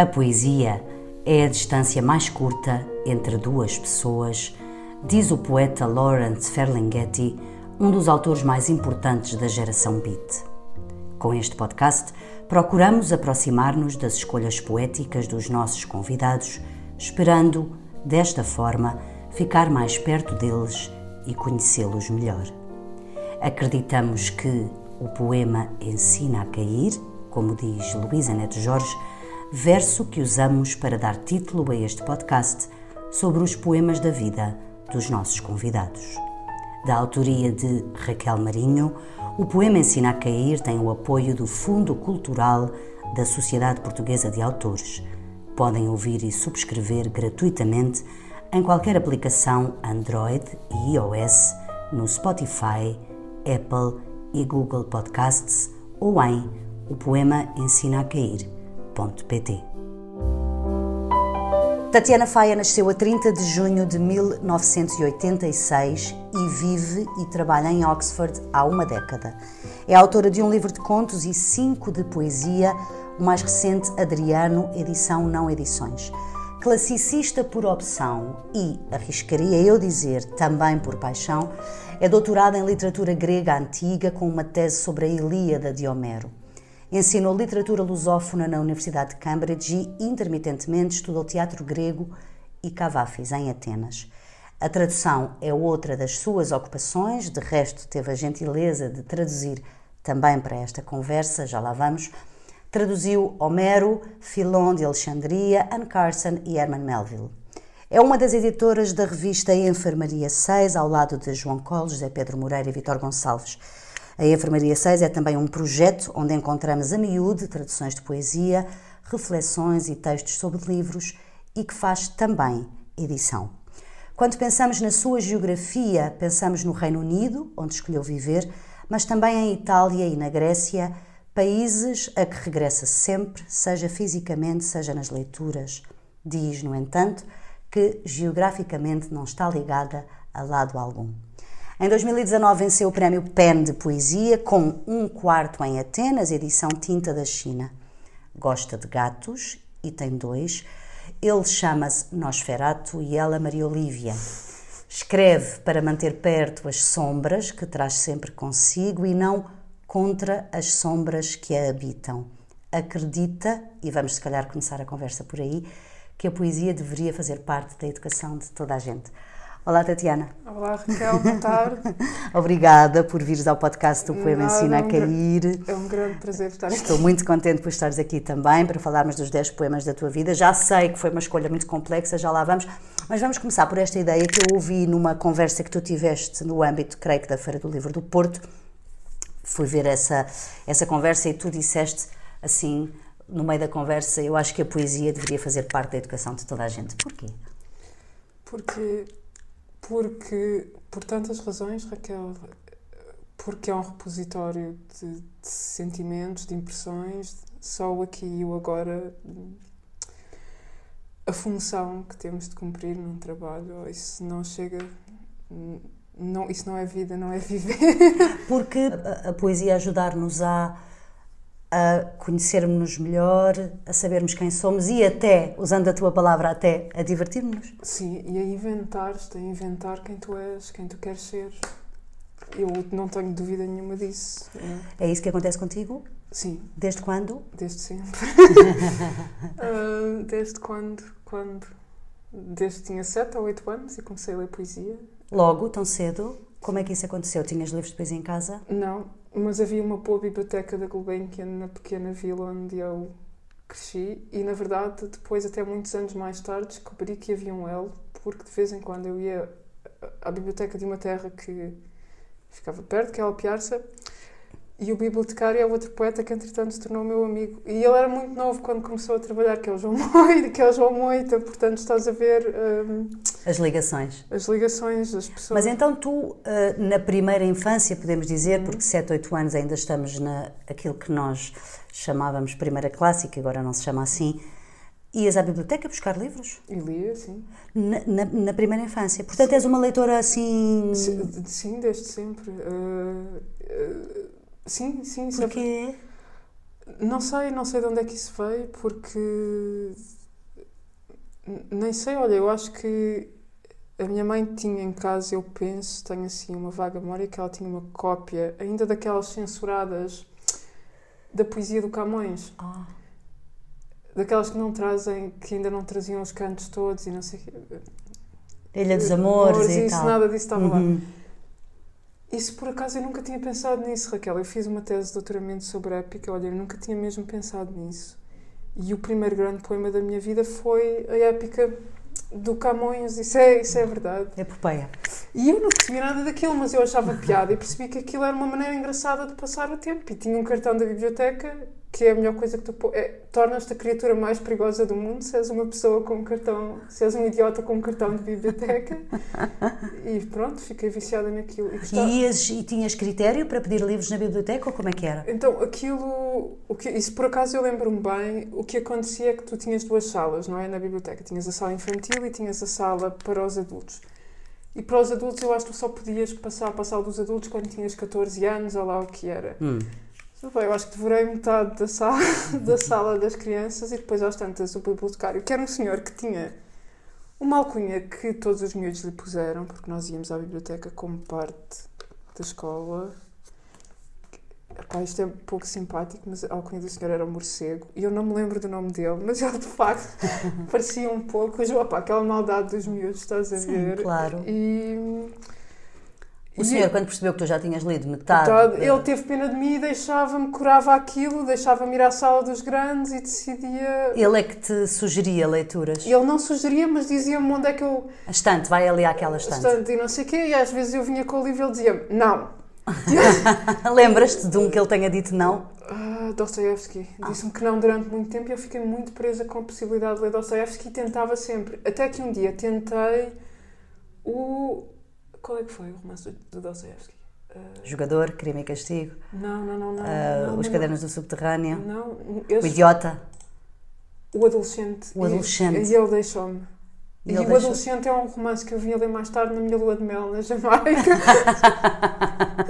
A poesia é a distância mais curta entre duas pessoas, diz o poeta Lawrence Ferlinghetti, um dos autores mais importantes da geração beat. Com este podcast, procuramos aproximar-nos das escolhas poéticas dos nossos convidados, esperando, desta forma, ficar mais perto deles e conhecê-los melhor. Acreditamos que o poema ensina a cair, como diz Luísa Neto Jorge, verso que usamos para dar título a este podcast sobre os poemas da vida dos nossos convidados. Da autoria de Raquel Marinho, o poema Ensina a Cair tem o apoio do Fundo Cultural da Sociedade Portuguesa de Autores. Podem ouvir e subscrever gratuitamente em qualquer aplicação Android e iOS, no Spotify, Apple e Google Podcasts ou em o poema ensina a Tatiana Faia nasceu a 30 de junho de 1986 e vive e trabalha em Oxford há uma década. É autora de um livro de contos e cinco de poesia, o mais recente Adriano, edição não edições. Classicista por opção e, arriscaria eu dizer, também por paixão, é doutorada em literatura grega antiga com uma tese sobre a Ilíada de Homero. Ensinou literatura lusófona na Universidade de Cambridge e, intermitentemente, estudou teatro grego e cavafis em Atenas. A tradução é outra das suas ocupações, de resto, teve a gentileza de traduzir também para esta conversa, já lá vamos. Traduziu Homero, Filon de Alexandria, Anne Carson e Herman Melville. É uma das editoras da revista Enfermaria 6, ao lado de João Coll, José Pedro Moreira e Vitor Gonçalves. A Enfermaria 6 é também um projeto onde encontramos a miúde traduções de poesia, reflexões e textos sobre livros e que faz também edição. Quando pensamos na sua geografia, pensamos no Reino Unido, onde escolheu viver, mas também em Itália e na Grécia, países a que regressa sempre, seja fisicamente, seja nas leituras. Diz, no entanto, que geograficamente não está ligada a lado algum. Em 2019 venceu o prémio PEN de Poesia com Um Quarto em Atenas, edição Tinta da China. Gosta de gatos e tem dois. Ele chama-se Nosferato e ela Maria Olívia. Escreve para manter perto as sombras que traz sempre consigo e não contra as sombras que a habitam. Acredita, e vamos se calhar começar a conversa por aí, que a poesia deveria fazer parte da educação de toda a gente. Olá, Tatiana. Olá, Raquel, boa tarde. Obrigada por vires ao podcast do Poema Nada, Ensina a Cair. É um grande prazer estar aqui. Estou muito contente por estares aqui também para falarmos dos 10 poemas da tua vida. Já sei que foi uma escolha muito complexa, já lá vamos, mas vamos começar por esta ideia que eu ouvi numa conversa que tu tiveste no âmbito, creio que, da Feira do Livro do Porto. Fui ver essa, essa conversa e tu disseste assim no meio da conversa, eu acho que a poesia deveria fazer parte da educação de toda a gente. Porquê? Porque, porque por tantas razões, Raquel, porque é um repositório de, de sentimentos, de impressões, só o aqui e o agora, a função que temos de cumprir num trabalho, isso não chega não, isso não é vida, não é viver. Porque a, a poesia ajudar-nos a a conhecermos-nos melhor, a sabermos quem somos e até, usando a tua palavra, até a divertirmos-nos. Sim, e a inventar-te, a inventar quem tu és, quem tu queres ser. Eu não tenho dúvida nenhuma disso. É, é isso que acontece contigo? Sim. Desde quando? Desde sempre. uh, desde quando? Quando? Desde que tinha 7 ou 8 anos e comecei a ler poesia. Logo, tão cedo? Como é que isso aconteceu? Tinhas livros de poesia em casa? Não, mas havia uma boa biblioteca da Gulbenkian na pequena vila onde eu cresci e, na verdade, depois, até muitos anos mais tarde, descobri que havia um elo, porque de vez em quando eu ia à biblioteca de uma terra que ficava perto, que é Alpiarça, e o bibliotecário é outro poeta que, entretanto, se tornou meu amigo. E ele era muito novo quando começou a trabalhar, que é o João Moita, que é o João Moita. Portanto, estás a ver... Um, as ligações. As ligações das pessoas. Mas então tu, eh, na primeira infância, podemos dizer, uhum. porque 7, 8 anos ainda estamos na aquilo que nós chamávamos primeira que agora não se chama assim, ias à biblioteca buscar livros? E lia, sim. Na, na, na primeira infância. Portanto, sim. és uma leitora assim... Sim, sim desde sempre. Uh, uh, Sim, sim. Porquê? Não sei, não sei de onde é que isso veio, porque nem sei, olha, eu acho que a minha mãe tinha em casa, eu penso, tenho assim uma vaga memória, que ela tinha uma cópia, ainda daquelas censuradas da poesia do Camões. Ah. Daquelas que não trazem, que ainda não traziam os cantos todos e não sei o quê. Ilha dos Amores, Amores, e isso, tal. nada disso estava lá. Isso por acaso eu nunca tinha pensado nisso, Raquel. Eu fiz uma tese de doutoramento sobre épica, olha, eu nunca tinha mesmo pensado nisso. E o primeiro grande poema da minha vida foi a épica do Camões, isso é, isso é verdade. Epopeia. E eu não percebia nada daquilo, mas eu achava piada e percebi que aquilo era uma maneira engraçada de passar o tempo. E tinha um cartão da biblioteca, que é a melhor coisa que tu po- é, tornas-te a criatura mais perigosa do mundo se és uma pessoa com um cartão, se és um idiota com um cartão de biblioteca. E pronto, fiquei viciada naquilo. E gostava- E, ias, e tinhas critério para pedir livros na biblioteca ou como é que era? Então, aquilo, o que, isso por acaso eu lembro-me bem, o que acontecia é que tu tinhas duas salas, não é? Na biblioteca. Tinhas a sala infantil e tinhas a sala para os adultos. E para os adultos eu acho que tu só podias passar para a sala dos adultos quando tinhas 14 anos, ou lá o que era. Hum. Eu acho que devorei metade da sala, da sala das crianças e depois às tantas o bibliotecário, que era um senhor que tinha uma alcunha que todos os miúdos lhe puseram, porque nós íamos à biblioteca como parte da escola. Epá, isto é um pouco simpático, mas a alcunha do senhor era o morcego e eu não me lembro do nome dele, mas ele de facto parecia um pouco, opá, aquela maldade dos miúdos, estás a Sim, ver? claro. E, O e- senhor, quando percebeu que tu já tinhas lido metade. Da- Ele teve pena de mim e deixava-me, curava aquilo, deixava-me ir à sala dos grandes e decidia. Ele é que te sugeria leituras. Ele não sugeria, mas dizia-me onde é que eu. A estante, vai ali àquela estante. Estante e não sei o quê, e às vezes eu vinha com o livro e ele dizia-me: Não. Lembras-te de um que ele tenha dito não? Ah, Dostoevsky. Disse-me que não durante muito tempo e eu fiquei muito presa com a possibilidade de ler Dostoevsky e tentava sempre. Até que um dia tentei o. Qual é que foi o romance do- do Dostoevsky? Ah, Jogador, crime e castigo, não, não, não, não. ah, não, Os não, Cadernos do Subterrâneo, Não, O esse Idiota. O adolescente. O adolescente. E, e ele deixou-me. E E, o deixou- adolescente é um romance que eu vim ler mais tarde na minha lua de mel na Jamaica.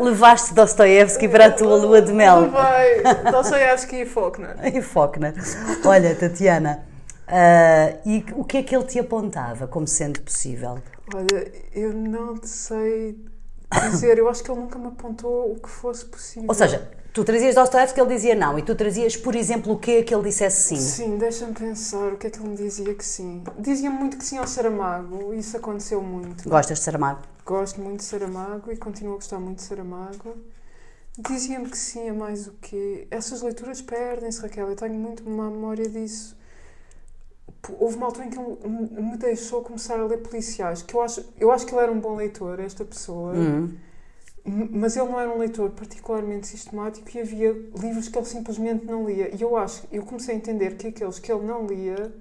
Levaste Dostoevsky para a tua lua de mel. Vai, Dostoevsky e Faulkner. E Faulkner. Olha, Tatiana, ah, e o que é que ele te apontava como sendo possível? Olha, eu não sei dizer, eu acho que ele nunca me apontou o que fosse possível. Ou seja, tu trazias Dostoevsky, ele dizia não, e tu trazias, por exemplo, o que que ele dissesse sim. Sim, deixa-me pensar o que é que ele me dizia que sim. Dizia-me muito que sim ao Saramago, isso aconteceu muito. Gostas de Saramago? Gosto muito de Saramago e continuo a gostar muito de Saramago. Dizia-me que sim, a mais o quê? Essas leituras perdem-se, Raquel. Eu tenho muito má memória disso. P- Houve uma altura em que ele me deixou começar a ler policiais, que eu acho, eu acho que ele era um bom leitor, esta pessoa, Hum. M- mas ele não era um leitor particularmente sistemático e havia livros que ele simplesmente não lia. E eu acho, eu comecei a entender que aqueles que ele não lia,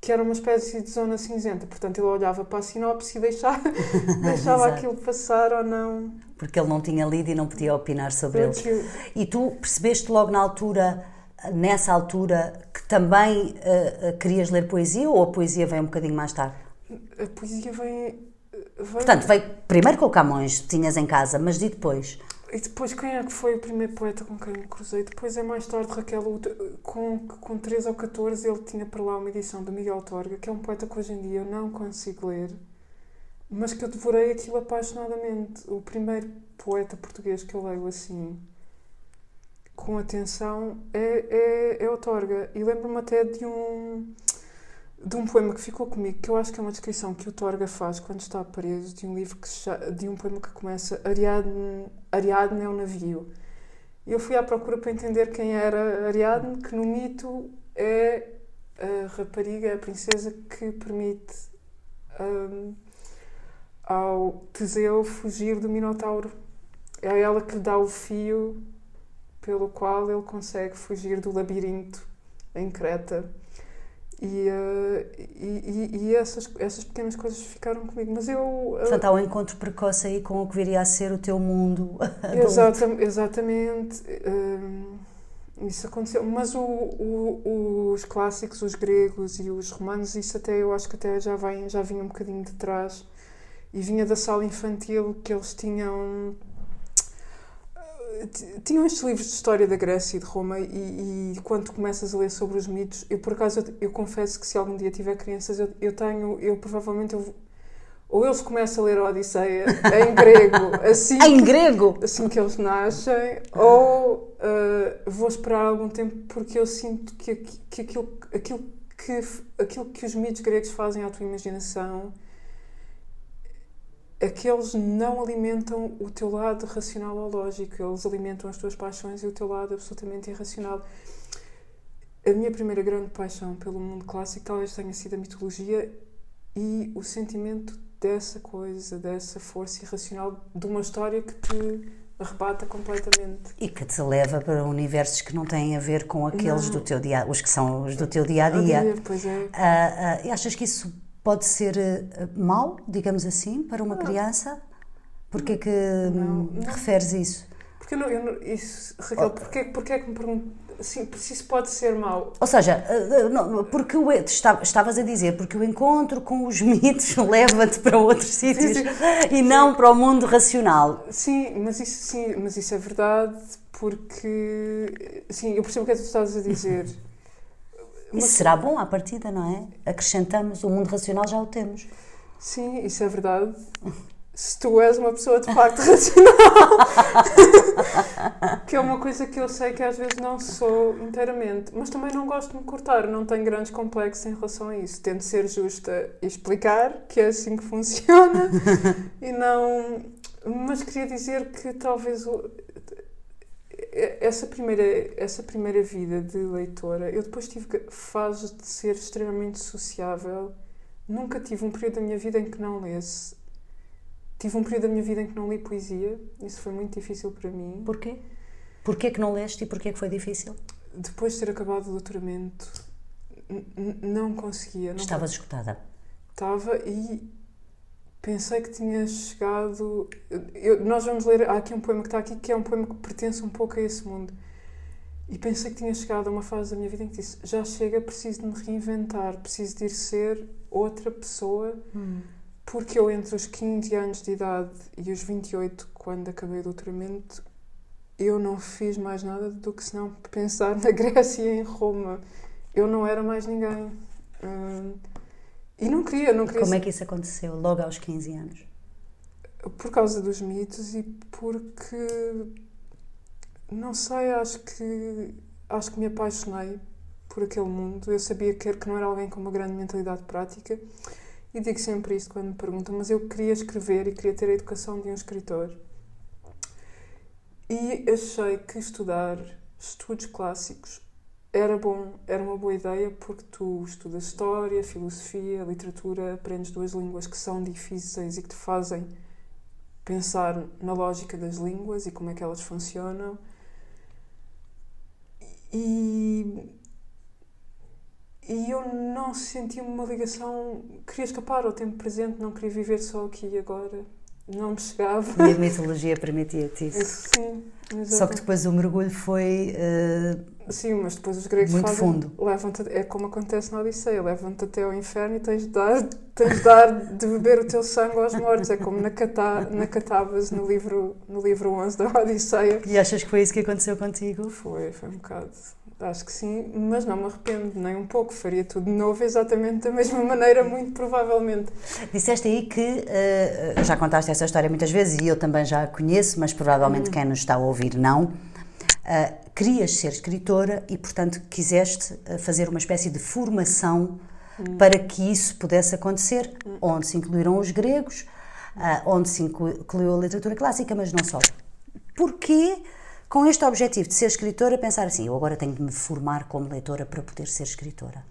que era uma espécie de zona cinzenta. Portanto, ele olhava para a sinopse e deixava, deixava aquilo passar ou não. Porque ele não tinha lido e não podia opinar sobre eles. Porque E tu percebeste logo na altura, nessa altura, que também ah, querias ler poesia ou a poesia veio um bocadinho mais tarde? a poesia vem. vem Portanto, veio primeiro com o Camões, tinhas em casa, mas e depois? E depois, quem é que foi o primeiro poeta com quem me cruzei? Depois é mais tarde, Raquel, com, com 13 ou 14, ele tinha para lá uma edição do Miguel Torga, que é um poeta que hoje em dia eu não consigo ler, mas que eu devorei aquilo apaixonadamente. O primeiro poeta português que eu leio assim, com atenção, é, é, é o Torga. E lembro-me até de um, de um poema que ficou comigo, que eu acho que é uma descrição que o Torga faz quando está preso, de um livro que de um poema que começa Ariadne, Ariadne é um navio. E eu fui à procura para entender quem era Ariadne, que no mito é a rapariga, a princesa que permite hum, ao Teseu fugir do Minotauro. É ela que lhe dá o fio pelo qual ele consegue fugir do labirinto em Creta. E, eh, e, e- essas, essas pequenas coisas ficaram comigo. Mas eu. eh, Portanto, há um encontro precoce aí com o que viria a ser o teu mundo. Exata- exatamente. hum, isso aconteceu. Mas o- o- os clássicos, os gregos e os romanos, isso até eu acho que até já, vem, já vinha um bocadinho de trás. E vinha da sala infantil que eles tinham. Tinham estes livros de história da Grécia e de Roma e, e quando começas a ler sobre os mitos, eu por acaso eu, eu confesso que se algum dia tiver crianças, eu, eu tenho, eu provavelmente eu, ou eles começam a ler a Odisseia em grego, assim em que, grego? assim que eles nascem, ou uh, vou esperar algum tempo porque eu sinto que, que aquilo, aquilo, que aquilo que os mitos gregos fazem à tua imaginação é que eles não alimentam o teu lado racional ou lógico, eles alimentam as tuas paixões e o teu lado absolutamente irracional. A minha primeira grande paixão pelo mundo clássico talvez tenha sido a mitologia e o sentimento dessa coisa, dessa força irracional de uma história que te arrebata completamente. E que te leva para universos que não têm a ver com aqueles Não. do teu dia, os que são os do teu dia a dia. Pois é. Ah, ah, e achas que isso pode ser ah, mau, digamos assim, para uma criança? Porquê que Não, não. referes isso? Porque eu não, eu não- isso, Raquel, porquê, porquê é que me pergunto assim, se isso pode ser mau? Ou seja, ah, ah, não, porque o, esta- estavas a dizer, porque o encontro com os mitos leva-te para outros sítios sim. e não para o mundo racional. Sim, mas isso, sim, mas isso é verdade porque sim, eu percebo o que é que tu estás a dizer. Isso será bom à partida, não é? Acrescentamos, o mundo racional já o temos. Sim, isso é verdade. Se tu és uma pessoa de facto racional, que é uma coisa que eu sei que às vezes não sou inteiramente, mas também não gosto de me cortar, não tenho grandes complexos em relação a isso. Tento ser justa e explicar que é assim que funciona e não. Mas queria dizer que talvez essa primeira, essa primeira vida de leitora, eu depois tive fases de ser extremamente sociável. Nunca tive um período da minha vida em que não lesse. Tive um período da minha vida em que não li poesia. Isso foi muito difícil para mim. Porquê? Porquê que não leste e porquê que foi difícil? Depois de ter acabado o doutoramento, não conseguia. Não Estavas escutada. Estava e pensei que tinha chegado. eu- nós vamos ler. Há aqui um poema que está aqui que é um poema que pertence um pouco a esse mundo. E pensei que tinha chegado a uma fase da minha vida em que disse: já chega, preciso de me reinventar, preciso de ir ser outra pessoa. Porque eu, entre os 15 anos de idade e os 28, quando acabei o doutoramento, eu não fiz mais nada do que senão pensar na Grécia e em Roma. Eu não era mais ninguém. Hum, e não queria, não queria Como é que isso aconteceu logo aos 15 anos? por causa dos mitos e porque não sei, acho que acho que me apaixonei por aquele mundo. Eu sabia que, que não era alguém com uma grande mentalidade prática e digo sempre isto quando me perguntam, mas eu queria escrever e queria ter a educação de um escritor. E achei que estudar estudos clássicos era bom, era uma boa ideia porque tu estudas história, filosofia, literatura, aprendes duas línguas que são difíceis e que te fazem pensar na lógica das línguas e como é que elas funcionam. E, e eu não senti uma ligação. Queria escapar ao tempo presente, não queria viver só aqui e agora. Não me chegava. E a mitologia permitia-te isso. Sim, Só que exatamente. depois o mergulho foi. eh, Sim, mas depois os gregos Muito fazem. fundo. Levam-te, é como acontece na Odisseia: levam-te até ao inferno e tens de dar, tens de, dar de beber o teu sangue aos mortos. É como na, Catá, na Catábase, no livro, no livro 11 da Odisseia. E achas que foi isso que aconteceu contigo? Foi, foi um bocado. Acho que sim, mas não me arrependo nem um pouco. Faria tudo de novo exatamente da mesma maneira, muito provavelmente. Disseste aí que eh, já contaste essa história muitas vezes e eu também já a conheço, mas provavelmente quem nos está a ouvir não. Ah, querias ser escritora e, portanto, quiseste ah, fazer uma espécie de formação para que isso pudesse acontecer, onde se incluíram os gregos, ah, onde se inclu- incluiu a literatura clássica, mas não só. Porquê, com este objetivo de ser escritora, pensar assim, eu agora tenho de me formar como leitora para poder ser escritora?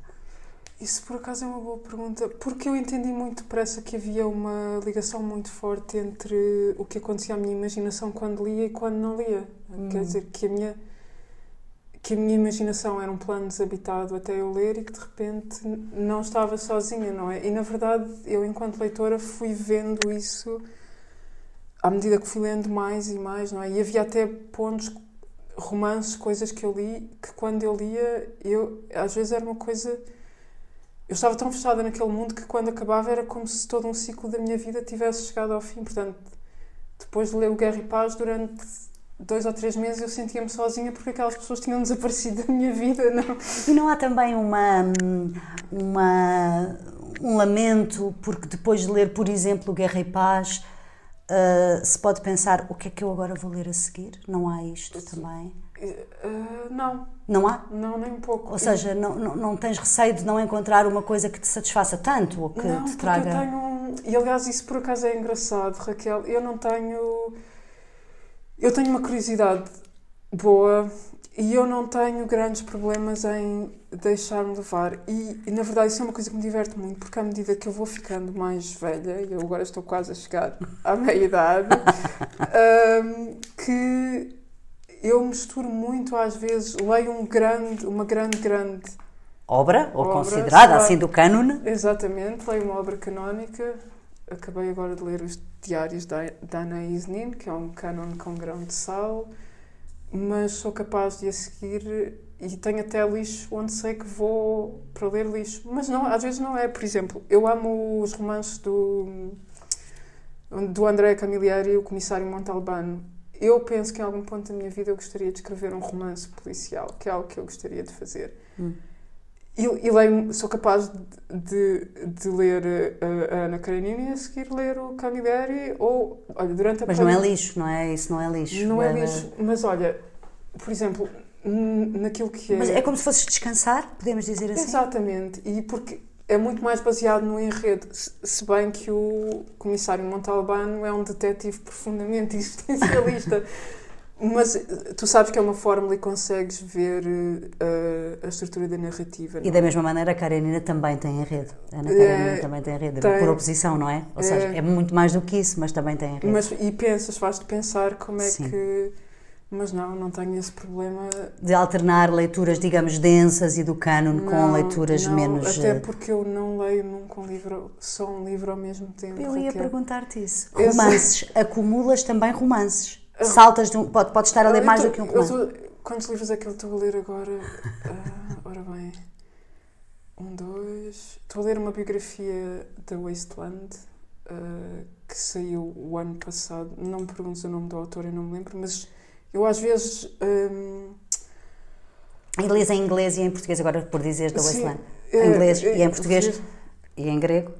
Isso por acaso é uma boa pergunta, porque eu entendi muito depressa que havia uma ligação muito forte entre o que acontecia à minha imaginação quando lia e quando não lia. Quer dizer, que a minha que a minha imaginação era um plano desabitado até eu ler e que de repente não estava sozinha, não é? E na verdade, eu enquanto leitora fui vendo isso à medida que fui lendo mais e mais, não é? E havia até pontos, romances, coisas que eu li, que quando eu lia, eu às vezes era uma coisa eu estava tão fechada naquele mundo que quando acabava era como se todo um ciclo da minha vida tivesse chegado ao fim. Portanto, depois de ler o Guerra e Paz, durante dois ou três meses eu sentia-me sozinha porque aquelas pessoas tinham desaparecido da minha vida. Não? E não há também uma, uma, um lamento, porque depois de ler, por exemplo, Guerra e Paz, uh, se pode pensar o que é que eu agora vou ler a seguir? Não há isto também? Uh, não. Não há? Não, nem um pouco. Ou seja, não, não, não, tens receio de não encontrar uma coisa que te satisfaça tanto ou que não, te traga. Eu tenho, e aliás, isso por acaso é engraçado, Raquel. Eu não tenho. Eu tenho uma curiosidade boa e eu não tenho grandes problemas em deixar-me levar. E, e, na verdade isso é uma coisa que me diverte muito, porque à medida que eu vou ficando mais velha, e eu agora estou quase a chegar à meia-idade, um, que eu misturo muito às vezes, leio um grande, uma grande, grande obra, ou obra, considerada assim do cânone. Exatamente, leio uma obra canónica. Acabei agora de ler os diários da, da Ana Isnin, que é um cânone com grão de sal, mas sou capaz de a seguir e tenho até lixo onde sei que vou para ler lixo. Mas não, às vezes não é. Por exemplo, eu amo os romances do, do André Camilleri, o Comissário Montalbano eu penso que em algum ponto da minha vida eu gostaria de escrever um romance policial, que é algo que eu gostaria de fazer. Hum. E, e leio, sou capaz de, de ler a, a Ana Karenina e a seguir ler o Camilleri ou, olha, durante a Mas não é lixo, não é? Isso não é lixo. Não é, é lixo, mas olha, por exemplo, naquilo que é... Mas é como se fosses descansar, podemos dizer assim? Exatamente, e porque é muito mais baseado no enredo, se bem que o comissário Montalbano é um detetive profundamente existencialista. Mas eh, tu sabes que é uma fórmula e consegues ver uh, a estrutura da narrativa. E não? da mesma maneira a Karenina também tem enredo. A Ana Karenina é, também tem enredo, tem, por oposição, não é? Ou é, seja, é muito mais do que isso, mas também tem enredo. Mas, e pensas, faz-te pensar como é Sim. que mas não, não tenho esse problema. De alternar leituras, digamos, densas e do cânone com leituras não, menos. Até eh, porque eu não leio nunca um livro, só um livro ao mesmo tempo. Eu ia perguntar-te isso. Romances. Acumulas também romances. Saltas de um. Pode, pode estar a ler mais tô, do que um romance. Tô, quantos livros é que eu estou a ler agora? Uh, ora bem. Um, dois. Estou a ler uma biografia da Wasteland. Uh, que saiu o ano passado. Não me perguntes o nome do autor, eu não me lembro, mas eu às vezes. Hum... Inglês em inglês e em português, agora por dizer da Wasteland. Em inglês é, e em português e em grego.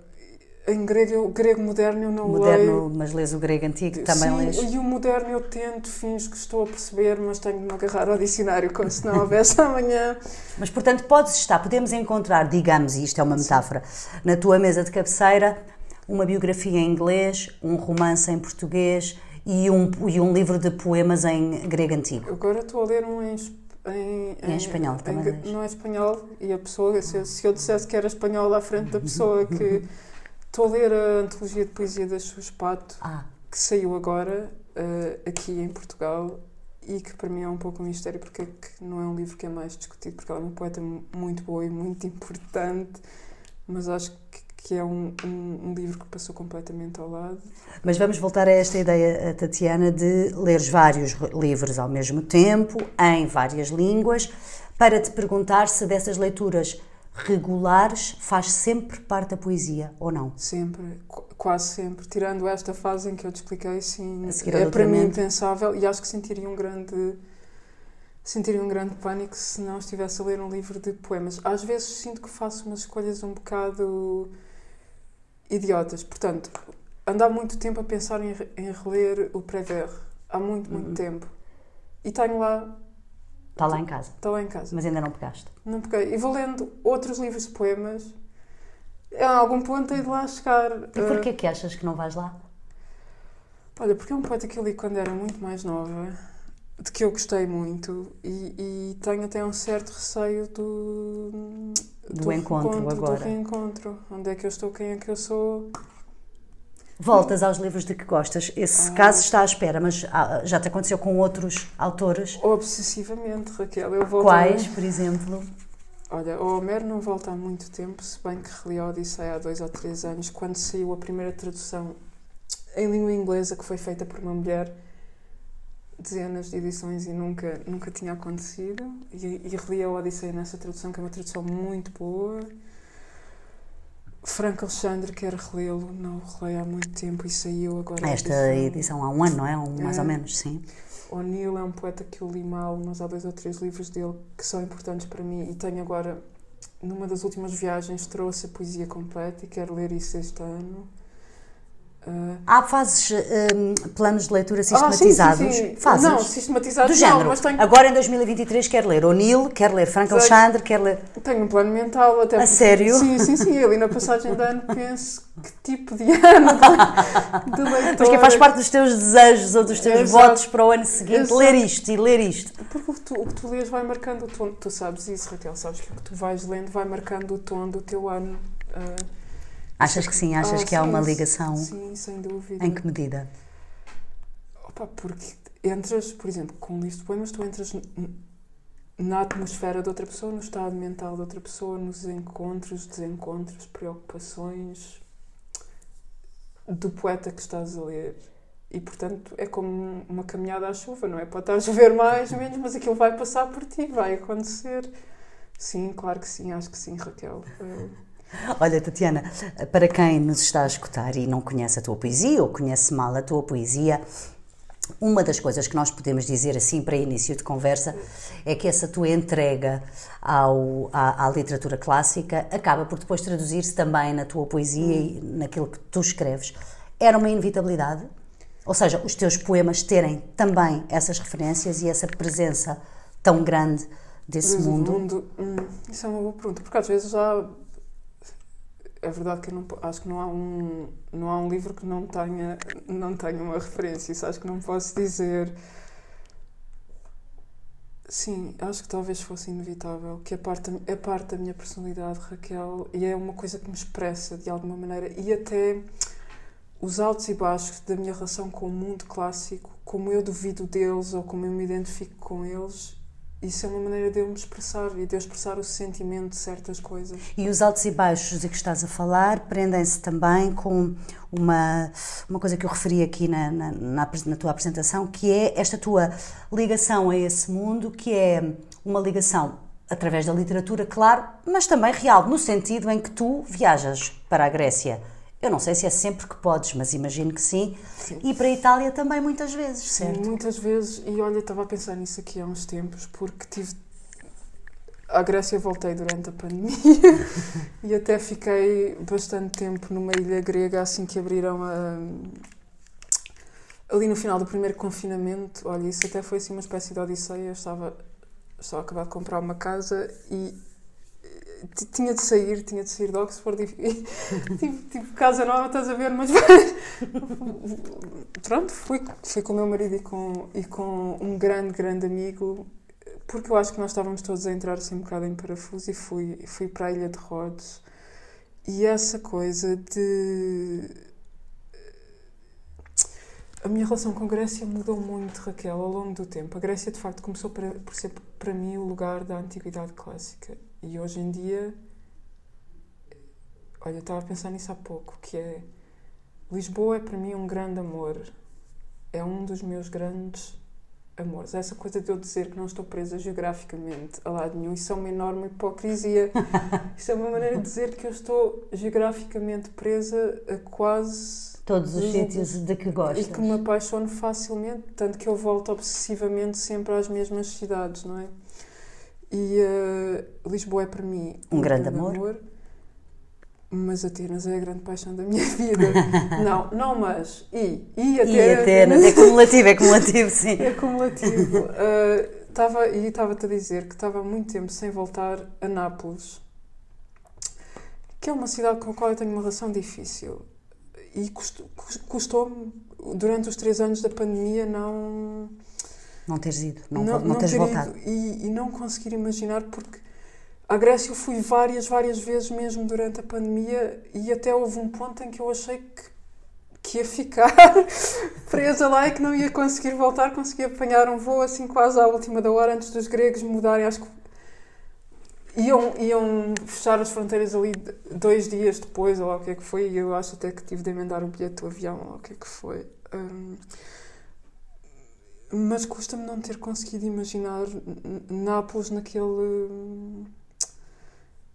Em grego, grego moderno eu não moderno, leio. mas lês o grego antigo, também Sim, lês. e o moderno eu tento, fins que estou a perceber, mas tenho de me agarrar ao dicionário como se não houvesse amanhã. Mas, portanto, podes estar, podemos encontrar, digamos, e isto é uma metáfora, Sim. na tua mesa de cabeceira, uma biografia em inglês, um romance em português e um, e um livro de poemas em grego antigo. Agora estou a ler um em, em, em, em espanhol também. Em, não é espanhol, e a pessoa, se, se eu dissesse que era espanhol à frente da pessoa que. Estou a ler a antologia de poesia da Chus Pato, ah. que saiu agora uh, aqui em Portugal e que para mim é um pouco um mistério porque é não é um livro que é mais discutido, porque ela é uma poeta muito boa e muito importante, mas acho que que é um, um, um, livro que passou completamente ao lado. Mas vamos voltar a esta ideia, Tatiana, de leres vários livros ao mesmo tempo, em várias línguas, para te perguntar se dessas leituras regulares faz sempre parte da poesia ou não? Sempre, quase sempre. Tirando esta fase em que eu te expliquei, sim, é para mim impensável e acho que sentiria um grande sentiria um grande pânico se não estivesse a ler um livro de poemas. Às vezes sinto que faço umas escolhas um bocado idiotas. Portanto, ando há muito tempo a pensar em, em reler o Prévert. Há muito, muito uhum. tempo. E tenho lá. Está lá em casa. Está lá em casa. Mas ainda não pegaste. Não peguei. E vou lendo outros livros de poemas. A algum ponto hei de lá chegar. E porquê uh... que achas que não vais lá? Olha, porque é um poeta que eu li quando era muito mais nova de que eu gostei muito e, e, tenho até um certo receio do, do, do encontro agora. Do reencontro. Onde é que eu estou, quem é que eu sou. Voltas aos livros de que gostas. Esse ah. caso está à espera, mas ah, já te aconteceu com outros autores? Obsessivamente, Raquel. Eu volto Quais, a... por exemplo? Olha, o Homero não volta há muito tempo, se bem que reli a Odisseia há dois ou três anos, quando saiu a primeira tradução em língua inglesa que foi feita por uma mulher dezenas de edições e nunca, nunca tinha acontecido. E, e reli a Odisseia nessa tradução, que é uma tradução muito boa. Franco Alexandre, quero relê-lo, não o releio há muito tempo e saiu agora. a Esta edição há um ano, não é? Um, mais É. ou menos, sim. O'Neill é um poeta que eu li mal, mas há dois ou três livros dele que são importantes para mim e tenho agora, numa das últimas viagens, trouxe a poesia completa e quero ler isso este ano. Há fazes hum, planos de leitura ah, sim, sim, sistematizados? sim. Fazes? Não, sistematizados Do não, género. mas tenho, Agora em 2023 quero ler O'Neill, quero ler Frank Exato. Alexandre, quero ler. tenho um plano mental até A porque- sério? Sim, sim, sim. Ali na passagem de ano penso que tipo de ano de, de leitor. Mas que faz parte dos teus desejos ou dos teus Exato. votos para o ano seguinte, Exato. ler isto e ler isto. Porque o que, tu, o que tu lês vai marcando o tom. Tu sabes isso, Raquel, sabes que o que tu vais lendo vai marcando o tom do teu ano. ah, Achas que sim? Achas ah, que há sim, uma sim, ligação? Sim, sem dúvida. Em que medida? Opa, porque entras, por exemplo, com um livro de poemas, tu entras na atmosfera de outra pessoa, no estado mental de outra pessoa, nos encontros, desencontros, preocupações do poeta que estás a ler. E, portanto, é como uma caminhada à chuva, não é? Pode estar a chover mais, menos, mas aquilo vai passar por ti, vai acontecer. Sim, claro que sim, acho que sim, Raquel. Eh, Olha, Tatiana, para quem nos está a escutar e não conhece a tua poesia ou conhece mal a tua poesia, uma das coisas que nós podemos dizer assim para início de conversa é que essa tua entrega ao, à, à literatura clássica acaba por depois traduzir-se também na tua poesia e naquilo que tu escreves. Era uma inevitabilidade? Ou seja, os teus poemas terem também essas referências e essa presença tão grande desse Mas o mundo? hum, isso é uma boa pergunta, porque às vezes já. É verdade que eu não, acho que não há, um, não há um livro que não tenha, não tenha uma referência, isso acho que não posso dizer. Sim, acho que talvez fosse inevitável, que é parte, é parte da minha personalidade, Raquel, e é uma coisa que me expressa de alguma maneira, e até os altos e baixos da minha relação com o mundo clássico, como eu duvido deles ou como eu me identifico com eles, isso é uma maneira de eu me expressar e de eu expressar o sentimento de certas coisas. E os altos e baixos de que estás a falar prendem-se também com uma, uma coisa que eu referi aqui na, na, na, na tua apresentação, que é esta tua ligação a esse mundo, que é uma ligação através da literatura, claro, mas também real, no sentido em que tu viajas para a Grécia. Eu não sei se é sempre que podes, mas imagino que sim. E para a Itália também muitas vezes, certo? Muitas vezes, e olha, estava a pensar nisso aqui há uns tempos, porque tive. À Grécia voltei durante a pandemia e até fiquei bastante tempo numa ilha grega assim que abriram a. Ali no final do primeiro confinamento, olha, isso até foi assim uma espécie de odisseia. Eu estava, estava a acabar de comprar uma casa e tinha de sair, tinha de sair de Oxford e, tive, tive casa nova, estás a ver, mas pronto, fui, fui com o meu marido e com, e com um grande, grande amigo, porque eu acho que nós estávamos todos a entrar assim um bocado em parafuso e fui, fui para a Ilha de Rhodes. E essa coisa de. A minha relação com a Grécia mudou muito, Raquel, ao longo do tempo. A Grécia, de facto, começou para- por ser para mim o lugar da antiguidade clássica. E hoje em dia. Olha, eu estava a pensar nisso há pouco, que é. Lisboa é para mim um grande amor. É um dos meus grandes amores. Essa coisa de eu dizer que não estou presa geograficamente a lado nenhum, isso é uma enorme hipocrisia. Isso é uma maneira de dizer que eu estou geograficamente presa a quase Todos os sítios de que gostas. e que me apaixono facilmente, tanto que eu volto obsessivamente sempre às mesmas cidades, não é? E eh, Lisboa é para mim Um grande amor. mas Atenas é a grande paixão da minha vida. não, não mas. E, e E Atenas. Atenas, é cumulativo, é cumulativo, sim. É cumulativo. Uh, tava, e estava-te a dizer que estava há muito tempo sem voltar a Nápoles, que é uma cidade com a qual eu tenho uma relação difícil. E custo- cus- custou-me, durante os três anos da pandemia, não. Não teres ido, não, não, não teres ter voltado. e, e não conseguir imaginar, porque à Grécia eu fui várias, várias vezes mesmo durante a pandemia e até houve um ponto em que eu achei que, que ia ficar presa lá e que não ia conseguir voltar. Consegui apanhar um voo assim quase à última da hora antes dos gregos mudarem. Acho que iam, iam fechar as fronteiras ali dois dias depois, ou lá o que é que foi, e eu acho até que tive de emendar o bilhete do avião, ou lá o que é que foi. Hum, mas custa-me não ter conseguido imaginar Nápoles naquele.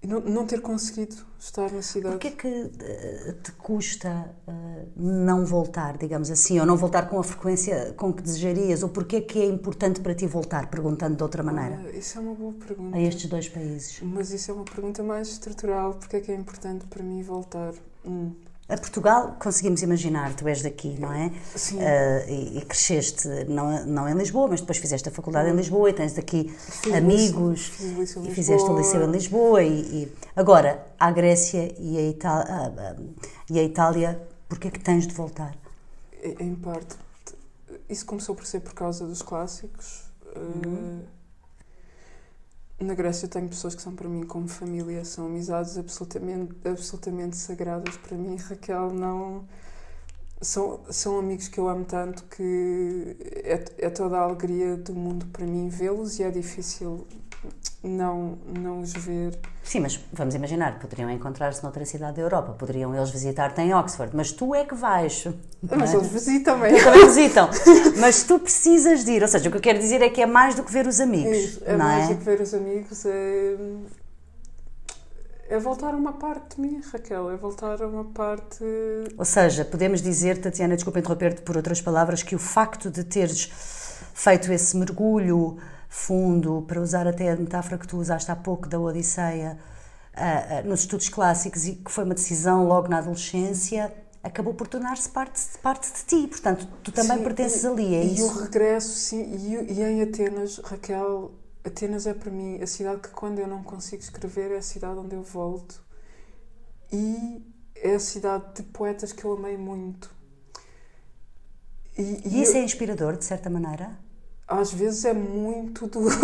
e não, não ter conseguido estar na cidade. O que é que uh, te custa uh, não voltar, digamos assim, ou não voltar com a frequência com que desejarias? Ou porquê é que é importante para ti voltar, perguntando de outra maneira? Ah, isso é uma boa pergunta. A estes dois países. Mas isso é uma pergunta mais estrutural. Porquê é que é importante para mim voltar? Hum. A Portugal, conseguimos imaginar, tu és daqui, não é? Sim. Uh, e, e, cresceste, não, não em Lisboa, mas depois fizeste a faculdade em Lisboa e tens daqui Fiz amigos fiz e fizeste o liceu em Lisboa. E, e, agora, a Grécia e a, Itália, a, e a Itália, porquê é que tens de voltar? Em parte, isso começou por ser por causa dos clássicos. Uhum. Uh, na Grécia tenho pessoas que são para mim como família, são amizades absolutamente, absolutamente sagradas para mim. Raquel não são, são amigos que eu amo tanto que é, é toda a alegria do mundo para mim vê-los e é difícil não, não os ver. Sim, mas vamos imaginar, poderiam encontrar-se noutra cidade da Europa, poderiam eles visitar-te em Oxford, mas tu é que vais. Mas é? eles visitam Eles também visitam. mas tu precisas de ir, ou seja, o que eu quero dizer é que é mais do que ver os amigos. Isso, é não mais é? do que ver os amigos, é, é voltar a uma parte de mim, Raquel, é voltar a uma parte. Ou seja, podemos dizer, Tatiana, desculpa interromper-te por outras palavras, que o facto de teres feito esse mergulho fundo, para usar até a metáfora que tu usaste há pouco da Odisseia, uh, uh, nos estudos clássicos, e que foi uma decisão logo na adolescência, acabou por tornar-se parte, parte de ti. Portanto, tu também Sim, pertences e, ali, é e isso? E o regresso, sim, e, e em Atenas, Raquel, Atenas é para mim a cidade que quando eu não consigo escrever é a cidade onde eu volto. E é a cidade de poetas que eu amei muito. E, e isso eu, é inspirador, de certa maneira? Às vezes é muito duro.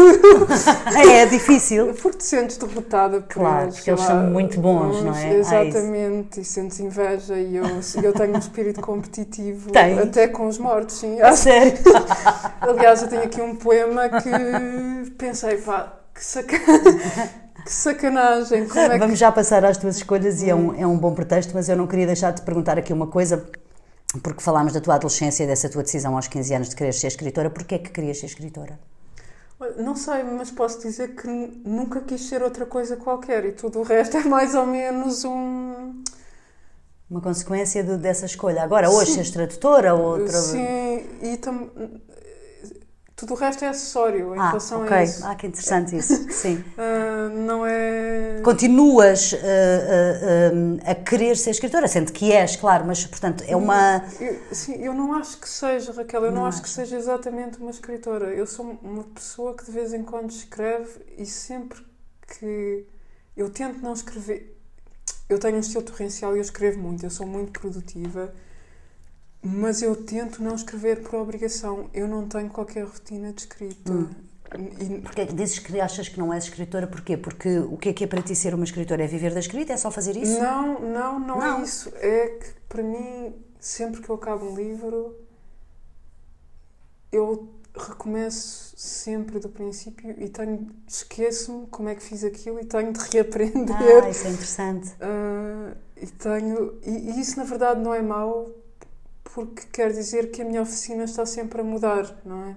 é, é difícil. Porque te sentes derrotada por claro, eles. porque eles são muito bons, não é? Exatamente, ah, e sentes inveja e eu, eu tenho um espírito competitivo. Tem. Até com os mortos, sim. Sério? Aliás, eu tenho aqui um poema que pensei, pá, que sacanagem. Que sacanagem! Como é Vamos que... já passar às tuas escolhas e é um, é um bom pretexto, mas eu não queria deixar de perguntar aqui uma coisa porque falámos da tua adolescência e dessa tua decisão aos 15 anos de querer ser escritora, porquê é que querias ser escritora? Não sei, mas posso dizer que nunca quis ser outra coisa qualquer e tudo o resto é mais ou menos um. Uma consequência de, dessa escolha. Agora, hoje, seres tradutora ou outra. Sim, e tam... tudo o resto é acessório em ah, relação okay. a isso. Ah, que interessante isso. Sim. uh, não é. Continuas uh, uh, a querer ser escritora, sendo que és, claro, mas portanto é uma. Eu, sim, eu não acho que seja, Raquel, eu não, não acho, acho que seja exatamente uma escritora. Eu sou uma pessoa que de vez em quando escreve e sempre que eu tento não escrever. Eu tenho um estilo torrencial e eu escrevo muito, eu sou muito produtiva. Mas eu tento não escrever por obrigação. Eu não tenho qualquer rotina de escrita. Hum. E... Porque dizes que achas que não és escritora, porquê? Porque o que é que é para ti ser uma escritora? É viver da escrita? É só fazer isso? Não, não, não, não. é isso. É que para mim, sempre que eu acabo um livro, eu recomeço sempre do princípio e tenho esqueço-me como é que fiz aquilo e tenho de reaprender. Ah, isso é interessante. Uh, e tenho e, e isso na verdade não é mau porque quer dizer que a minha oficina está sempre a mudar, não é?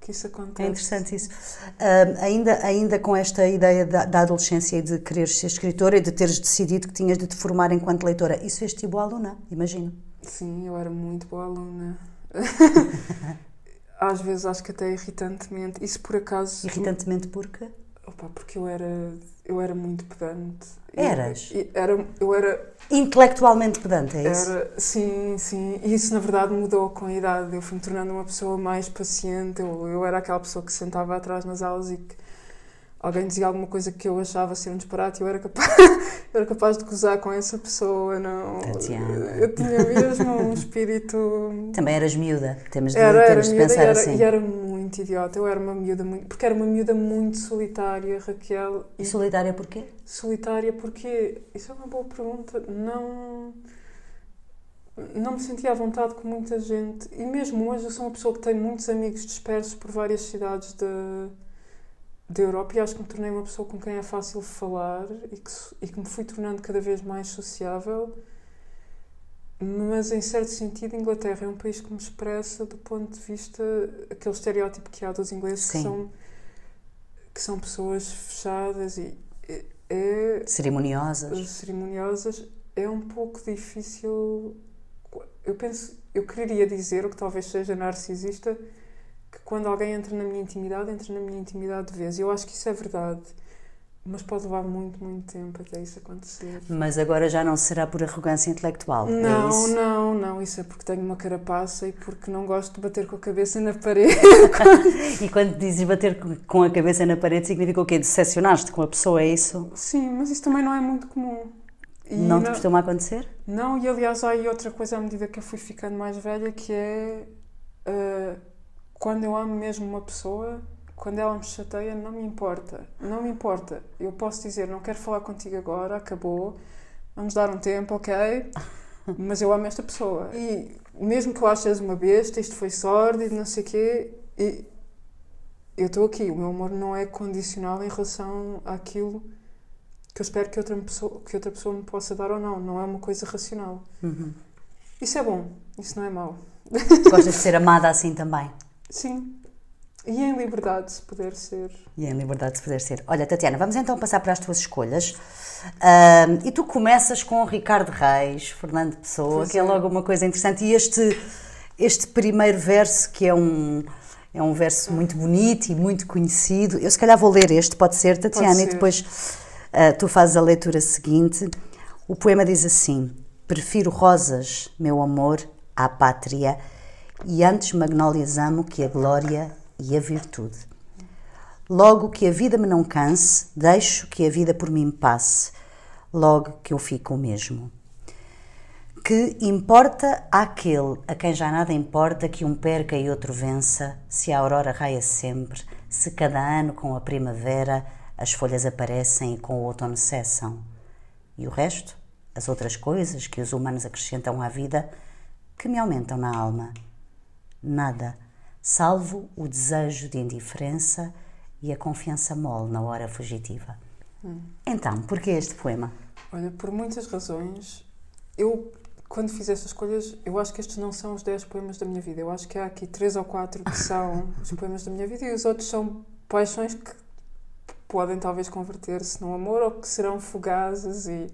Que isso acontece. É interessante isso. Uh, ainda, ainda com esta ideia da, da, adolescência e de querer ser escritora e de teres decidido que tinhas de te formar enquanto leitora, isso fez-te boa aluna, imagino. Sim, eu era muito boa aluna. Às vezes acho que até irritantemente. Isso por acaso. Irritantemente porque? Opa, porque eu era, eu era muito pedante. Eras? Eu, era, eu era. Intelectualmente pedante, é isso? Era, sim, sim. E isso na verdade mudou com a idade. Eu fui me tornando uma pessoa mais paciente. Eu, eu era aquela pessoa que se sentava atrás nas aulas e que alguém dizia alguma coisa que eu achava ser um disparate e eu era capaz, eu era capaz de gozar com essa pessoa. Não. Tatiana. Eu tinha mesmo um espírito. Também eras miúda, temos de, era, temos era de miúda pensar e era, assim. E era muito idiota. Eu era uma miúda muito. Porque era uma miúda muito solitária, Raquel. E solitária porquê? Solitária porque. Isso é uma boa pergunta. Não. Não me sentia à vontade com muita gente. E mesmo hoje eu sou uma pessoa que tem muitos amigos dispersos por várias cidades da, da Europa e acho que me tornei uma pessoa com quem é fácil falar e que, e que me fui tornando cada vez mais sociável. Mas, em certo sentido, a Inglaterra é um país que me expressa do ponto de vista aquele estereótipo que há dos ingleses Sim. que são, que são pessoas fechadas e é Cerimoniosas. cerimoniosas é um pouco difícil. Eu penso, eu queria dizer o que talvez seja narcisista, que quando alguém entra na minha intimidade, entra na minha intimidade de vez. Eu acho que isso é verdade, mas pode levar muito, muito tempo até isso acontecer. Mas agora já não será por arrogância intelectual. é Não, isso? não, não. Isso é porque tenho uma carapaça e porque não gosto de bater com a cabeça na parede. E quando dizes bater com a cabeça na parede, significa o quê? Decepcionaste com a pessoa, é isso? Sim, mas isso também não é muito comum. E não te na- costuma acontecer? Não, e aliás há aí outra coisa à medida que eu fui ficando mais velha que é ah, quando eu amo mesmo uma pessoa, quando ela me chateia, não me importa. Não me importa. Eu posso dizer, não quero falar contigo agora, acabou, vamos dar um tempo, ok? Mas eu amo esta pessoa. E mesmo que eu aches uma besta, isto foi sórdido, não sei o quê, e eu estou aqui. O meu amor não é condicional em relação àquilo que eu espero que outra pessoa, que outra pessoa me possa dar ou não. Não é uma coisa racional. Uhum. Isso é bom, isso não é mau. Gostas de ser amada assim também? Sim. E em liberdade, se puder ser. E em liberdade de poder ser. Olha, Tatiana, vamos então passar para as tuas escolhas. Ahm, e tu começas com o Ricardo Reis, Fernando Pessoa, Pois que é é. logo uma coisa interessante. E este, este primeiro verso, que é um, é um verso muito bonito e muito conhecido, eu se calhar vou ler este, pode ser, Tatiana, e ser. depois ah, tu fazes a leitura seguinte. O poema diz assim: Prefiro rosas, meu amor, à pátria, e antes magnólias amo que a glória e a virtude. Logo que a vida me não canse, deixo que a vida por mim passe, logo que eu fico o mesmo. Que importa àquele a quem já nada importa que um perca e outro vença, se a aurora raia sempre, se cada ano com a primavera as folhas aparecem e com o outono cessam. E o resto, as outras coisas que os humanos acrescentam à vida, que me aumentam na alma? Nada, salvo o desejo de indiferença e a confiança mole na hora fugitiva. Então, porquê este poema? Olha, por muitas razões, eu, quando fiz estas escolhas, eu acho que estes não são os 10 poemas da minha vida. Eu acho que há aqui 3 ou 4 que são os poemas da minha vida e os outros são paixões que podem talvez converter-se num amor ou que serão fugazes e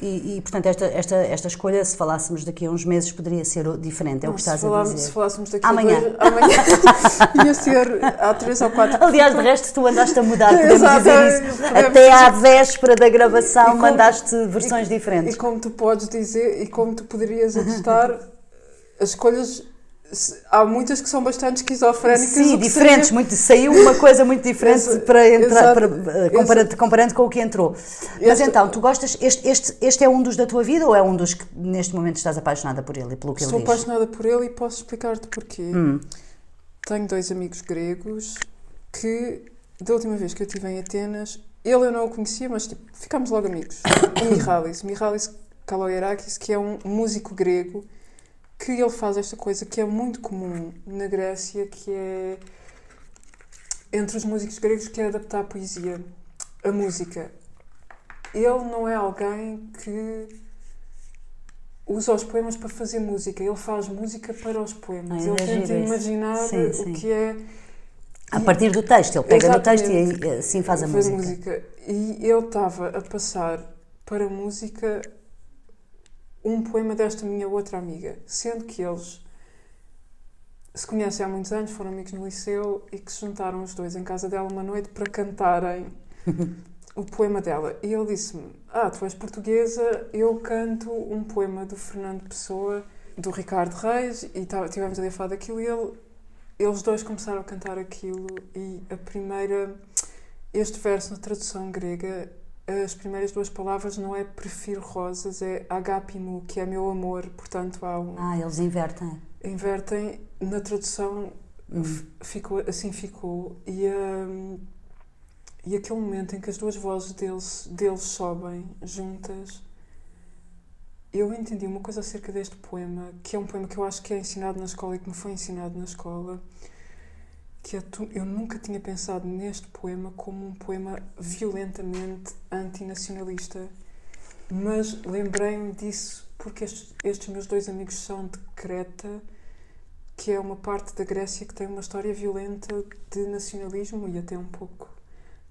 E, e, portanto, esta, esta, esta escolha, se falássemos daqui a uns meses, poderia ser diferente, é o que estás a dizer. se falássemos daqui Amanhã. a amanhã ia ser há 3 ou 4 Aliás, de resto, tu andaste a mudar, podemos Exatamente, dizer isso. podemos Até à véspera da gravação, E como- mandaste versões E diferentes. como tu podes dizer e como tu poderias ajustar as escolhas. Há muitas que são bastante esquizofrénicas. Sim, diferentes, muito, saiu uma coisa muito diferente Exa- para entrar, para, eh, comparando, comparando com o que entrou. Mas Este- então, tu gostas, este, este, este é um dos da tua vida ou é um dos que neste momento estás apaixonada por ele e pelo que Estou ele diz? apaixonada por ele e posso explicar-te porquê. Hum. Tenho dois amigos gregos que, da última vez que eu estive em Atenas, ele eu não o conhecia, mas tipo, ficámos logo amigos. O Mihalis, Mihalis Kalogerakis, que é um músico grego, que ele faz esta coisa que é muito comum na Grécia, que é entre os músicos gregos, que é adaptar a poesia, a música. Ele não é alguém que usa os poemas para fazer música, ele faz música para os poemas. Ah, ele tenta imaginar Sim, sim. o que é A partir do texto, ele pega no texto e assim faz a Faz música. E ele estava a passar para a música um poema desta minha outra amiga, sendo que eles se conhecem há muitos anos, foram amigos no liceu e que se juntaram os dois em casa dela uma noite para cantarem o poema dela. E ele disse-me: Ah, tu és portuguesa, eu canto um poema do Fernando Pessoa, do Ricardo Reis, e tá- tivemos ali a falar daquilo. E ele, eles dois começaram a cantar aquilo. E a primeira, este verso na tradução grega, as primeiras duas palavras não é prefiro rosas, é agapimo, que é meu amor. Portanto, há um, Ah, eles invertem. invertem na tradução Hum. ficou assim ficou e hum, e aquele momento em que as duas vozes deles deles sobem juntas eu entendi uma coisa acerca deste poema que é um poema que eu acho que é ensinado na escola e que me foi ensinado na escola que tu, eu nunca tinha pensado neste poema como um poema violentamente antinacionalista mas lembrei-me disso porque estes, estes meus dois amigos são de Creta que é uma parte da Grécia que tem uma história violenta de nacionalismo e até um pouco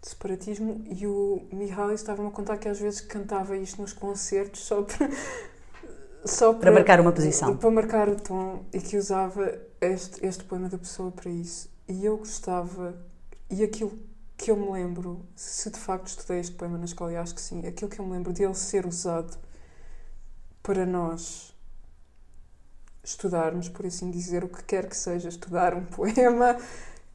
de separatismo e o Mihaly estava-me a contar que às vezes cantava isto nos concertos só para, só para, para marcar uma posição. Para marcar o tom e que usava este, este poema da pessoa para isso. E eu gostava, e aquilo que eu me lembro, se de facto estudei este poema na escola, e acho que sim, aquilo que eu me lembro dele ser usado para nós estudarmos, por assim dizer, o que quer que seja, estudar um poema,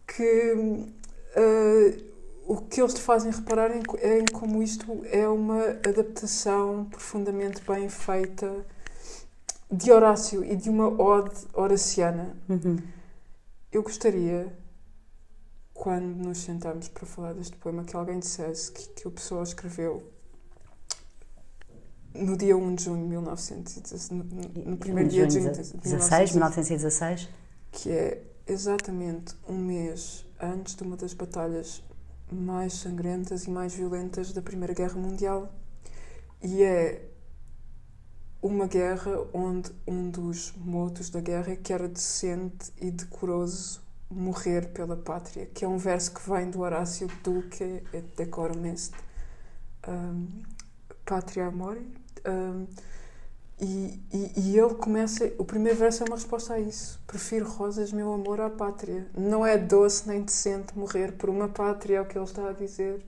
que uh, o que eles te fazem reparar é em como isto é uma adaptação profundamente bem feita de Horácio e de uma ode horaciana. Uhum. Eu gostaria, quando nos sentarmos para falar deste poema, que alguém dissesse que, que o pessoa escreveu no dia 1 de junho de 1916, no, no primeiro dia de junho de 16, 1916, que é exatamente um mês antes de uma das batalhas mais sangrentas e mais violentas da Primeira Guerra Mundial. E é uma guerra onde um dos motos da guerra é que era decente e decoroso morrer pela pátria, que é um verso que vem do Horácio Dulce et decorum est um, patria amore. Um, e, e, e, ele começa. O primeiro verso é uma resposta a isso. Prefiro rosas, meu amor, à pátria. Não é doce nem decente morrer por uma pátria, é o que ele está a dizer.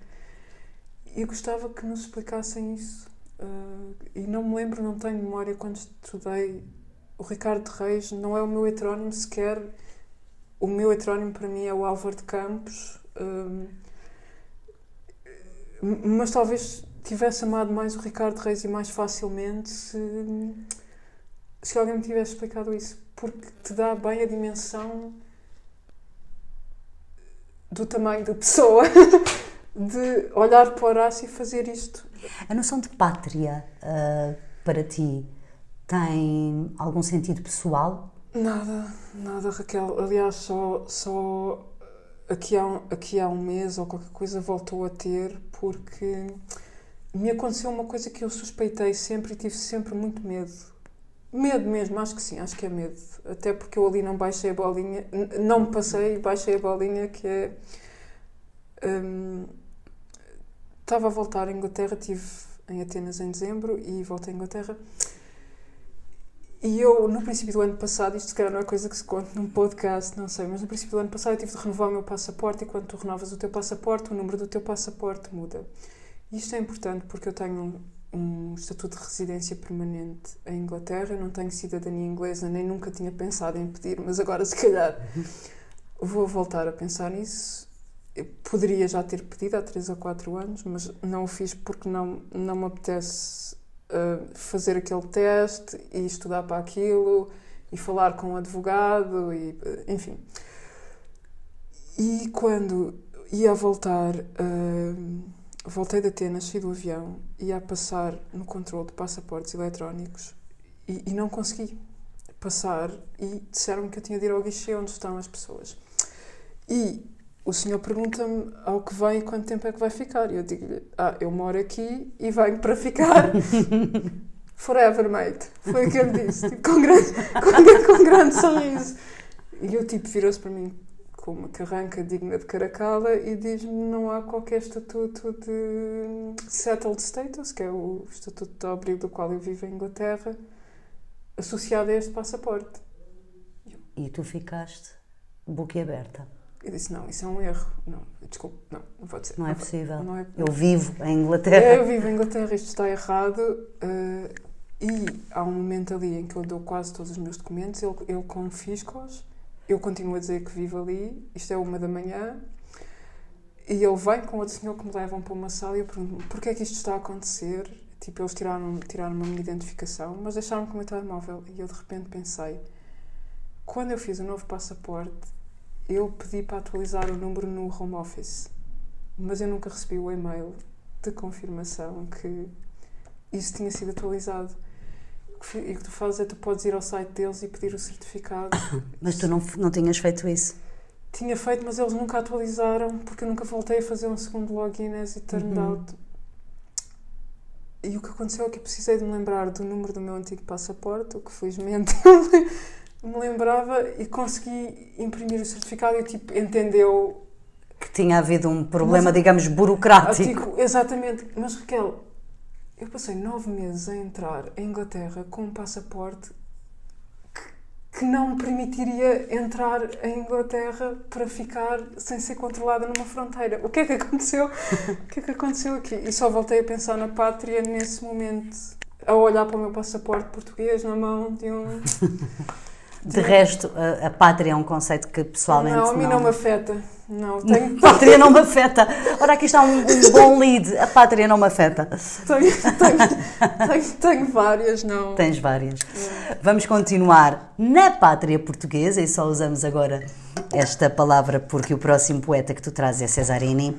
E gostava que nos explicassem isso. Uh, e não me lembro, não tenho memória quando estudei. O Ricardo Reis não é o meu heterónimo sequer. O meu heterónimo para mim é o Álvaro de Campos. Uh, mas talvez tivesse amado mais o Ricardo Reis e mais facilmente se, se alguém me tivesse explicado isso. Porque te dá bem a dimensão do tamanho da pessoa, de olhar para o Horácio e fazer isto. A noção de pátria, uh, para ti, tem algum sentido pessoal? Nada, nada, Raquel. Aliás, só, só aqui, há um, aqui há um mês ou qualquer coisa voltou a ter, porque me aconteceu uma coisa que eu suspeitei sempre e tive sempre muito medo. Medo mesmo, acho que sim, acho que é medo. Até porque eu ali não baixei a bolinha, não me passei, baixei a bolinha que é. Um, estava a voltar à Inglaterra, estive em Atenas em dezembro e voltei à Inglaterra. E eu, no princípio do ano passado, isto se calhar não é coisa que se conta num podcast, não sei, mas no princípio do ano passado eu tive de renovar o meu passaporte e quando tu renovas o teu passaporte, o número do teu passaporte muda. Isto é importante porque eu tenho um, um estatuto de residência permanente em Inglaterra, eu não tenho cidadania inglesa, nem nunca tinha pensado em pedir, mas agora se calhar vou voltar a pensar nisso. Eu poderia já ter pedido há 3 ou 4 anos, mas não o fiz porque não, não me apetece uh, fazer aquele teste e estudar para aquilo e falar com um advogado e uh, enfim. E quando ia voltar uh, voltei de Atenas, saí do avião, ia passar no controle de passaportes eletrónicos e, e não consegui passar e disseram-me que eu tinha de ir ao guichê onde estão as pessoas. E o senhor pergunta-me ao que vem e quanto tempo é que vai ficar. E eu digo-lhe, ah, eu moro aqui e venho para ficar. Forever, mate. Foi o que ele disse, tipo, com, grande, com, com grande sorriso. E eu, tipo, virou-se para mim, com uma carranca digna de Caracala e diz-me não há qualquer estatuto de settled status, que é o estatuto de abrigo do qual eu vivo em Inglaterra, associado a este passaporte. E tu ficaste boquiaberta. Eu disse, não, isso é um erro. Não, desculpe, não, não pode ser. Não, é possível. Não é... Eu vivo em Inglaterra. Eu vivo em Inglaterra, isto está errado. Uh, e há um momento ali em que eu dou quase todos os meus documentos, ele, ele confisca-os eu continuo a dizer que vivo ali, isto é uma da manhã, e ele vem com outro senhor que me levam para uma sala e eu pergunto porquê é que isto está a acontecer? Tipo, eles tiraram, tiraram uma minha identificação, mas deixaram-me com o meu telemóvel. E eu de repente pensei, quando eu fiz o novo passaporte, eu pedi para atualizar o número no home office, mas eu nunca recebi o e-mail de confirmação que isso tinha sido atualizado e o que tu fazes é tu podes ir ao site deles e pedir o certificado. Mas tu não, não tinhas feito isso? Tinha feito, mas eles nunca atualizaram porque eu nunca voltei a fazer um segundo login as it turned uhum. out. E o que aconteceu é que eu precisei de me lembrar do número do meu antigo passaporte, o que felizmente me lembrava e consegui imprimir o certificado e tipo entendeu que tinha havido um problema, mas, digamos, burocrático. Digo, exatamente. Mas Raquel, eu passei nove meses a entrar em Inglaterra com um passaporte que, que não me permitiria entrar em Inglaterra para ficar sem ser controlada numa fronteira. O que é que aconteceu? o que é que aconteceu aqui? E só voltei a pensar na pátria nesse momento, a olhar para o meu passaporte português na mão de um De resto, a, a, pátria é um conceito que pessoalmente. Não, a mim não, não me afeta. Não, tenho... Pátria não me afeta. Ora, aqui está um, um, bom lead. A pátria não me afeta. Tenho, tenho, tenho, tenho várias, não. Tens várias. É. Vamos continuar na pátria portuguesa e só usamos agora esta palavra porque o próximo poeta que tu trazes é Cesarini.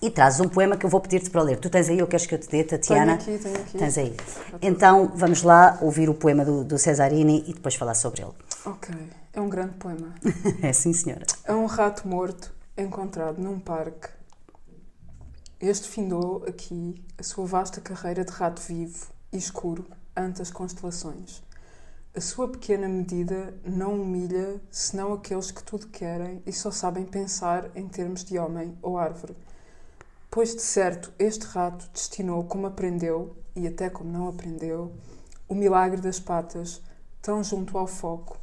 E trazes um poema que eu vou pedir-te para ler. Tu tens aí ou queres que eu te dê, Tatiana? Tenho aqui, tenho aqui. Tens aí. Então vamos lá ouvir o poema do, do Cesarini e depois falar sobre ele. Ok. É um grande poema. é sim, senhora. É um rato morto encontrado num parque. Este findou aqui a sua vasta carreira de rato vivo e escuro ante as constelações. A sua pequena medida não humilha senão aqueles que tudo querem e só sabem pensar em termos de homem ou árvore. Pois de certo este rato destinou como aprendeu, e até como não aprendeu, o milagre das patas, tão junto ao foco,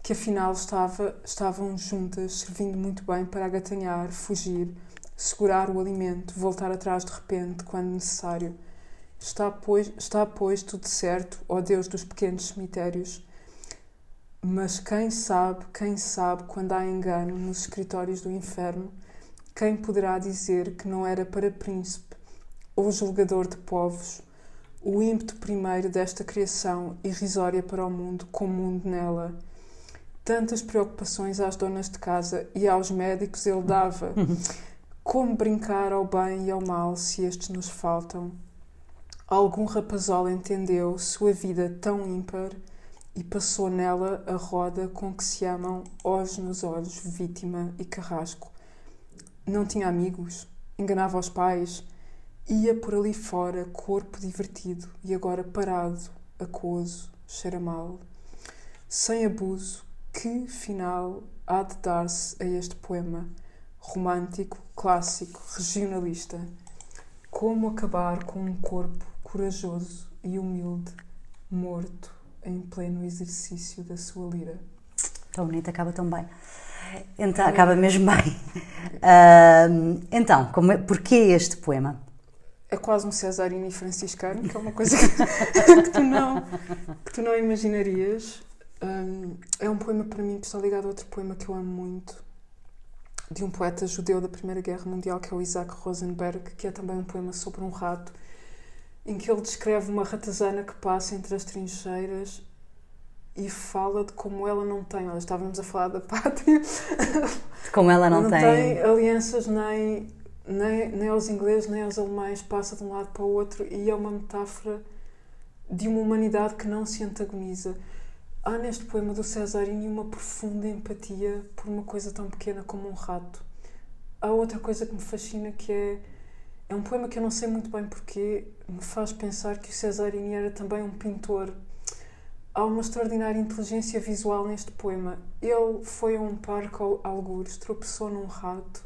que afinal estava, estavam juntas, servindo muito bem para agatanhar, fugir, segurar o alimento, voltar atrás de repente, quando necessário Está, pois, está, pois, tudo certo, ó Deus dos pequenos cemitérios. Mas quem sabe, quem sabe quando há engano nos escritórios do inferno, quem poderá dizer que não era para príncipe ou julgador de povos, o ímpeto primeiro desta criação irrisória para o mundo, com o mundo nela? Tantas preocupações às donas de casa e aos médicos ele dava. Como brincar ao bem e ao mal se estes nos faltam? Algum rapazola entendeu sua vida tão ímpar e passou nela a roda com que se amam olhos nos olhos, vítima e carrasco. Não tinha amigos, enganava os pais, ia por ali fora, corpo divertido e agora parado, aquoso, cheira mal. Sem abuso, que final há de dar-se a este poema? Romântico, clássico, regionalista. Como acabar com um corpo corajoso e humilde, morto em pleno exercício da sua lira. Tão bonito, acaba tão bem. Então, acaba mesmo bem. Uh, então, como é, porquê este poema? É quase um Cesarini franciscano, que é uma coisa que, que, tu, não, que tu não imaginarias. Um, é um poema para mim que está ligado a outro poema que eu amo muito, de um poeta judeu da Primeira Guerra Mundial, que é o Isaac Rosenberg, que é também um poema sobre um rato em que ele descreve uma ratazana que passa entre as trincheiras e fala de como ela não tem. Olha, estávamos a falar da pátria. Como ela não, não tem. tem alianças nem, nem, nem aos ingleses nem aos alemães, passa de um lado para o outro e é uma metáfora de uma humanidade que não se antagoniza. Há neste poema do Cesarini uma profunda empatia por uma coisa tão pequena como um rato. Há outra coisa que me fascina que é é um poema que eu não sei muito bem porque me faz pensar que o Cesarini era também um pintor. Há uma extraordinária inteligência visual neste poema. Ele foi a um parque algures, tropeçou num rato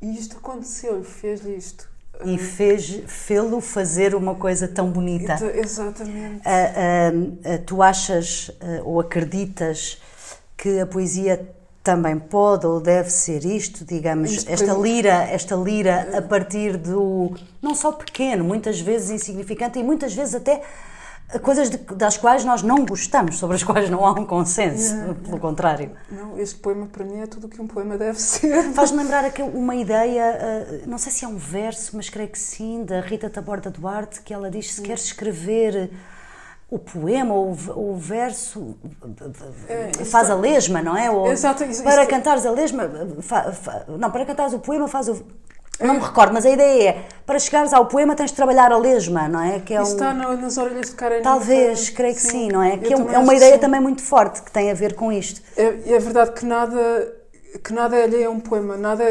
e isto aconteceu-lhe, fez-lhe isto. E fez, fê-lo fazer uma coisa tão bonita. Exatamente. Uh, uh, tu achas ou acreditas que a poesia também pode ou deve ser isto, digamos, esta lira, esta lira a partir do não só pequeno, muitas vezes insignificante e muitas vezes até coisas de, das quais nós não gostamos, sobre as quais não há um consenso, é, pelo é. contrário. Não, este poema para mim é tudo o que um poema deve ser. Faz-me lembrar aqui uma ideia, eh, não sei se é um verso, mas creio que sim, da Rita Taborda Duarte, que ela diz: se queres escrever o poema ou o verso é, faz a lesma, não é? Ou exato, isso, para isto... cantares a lesma, fa, fa, não, para cantares o poema faz o. Não me recordo, mas a ideia é, para chegares ao poema tens de trabalhar a lesma, não é? Que é Isso um... está no, nas orelhas de Karen. Talvez, creio que sim, sim não é? Que é, é uma ideia também muito forte que tem a ver com isto. É, é verdade que nada, que nada é alheio a um poema, nada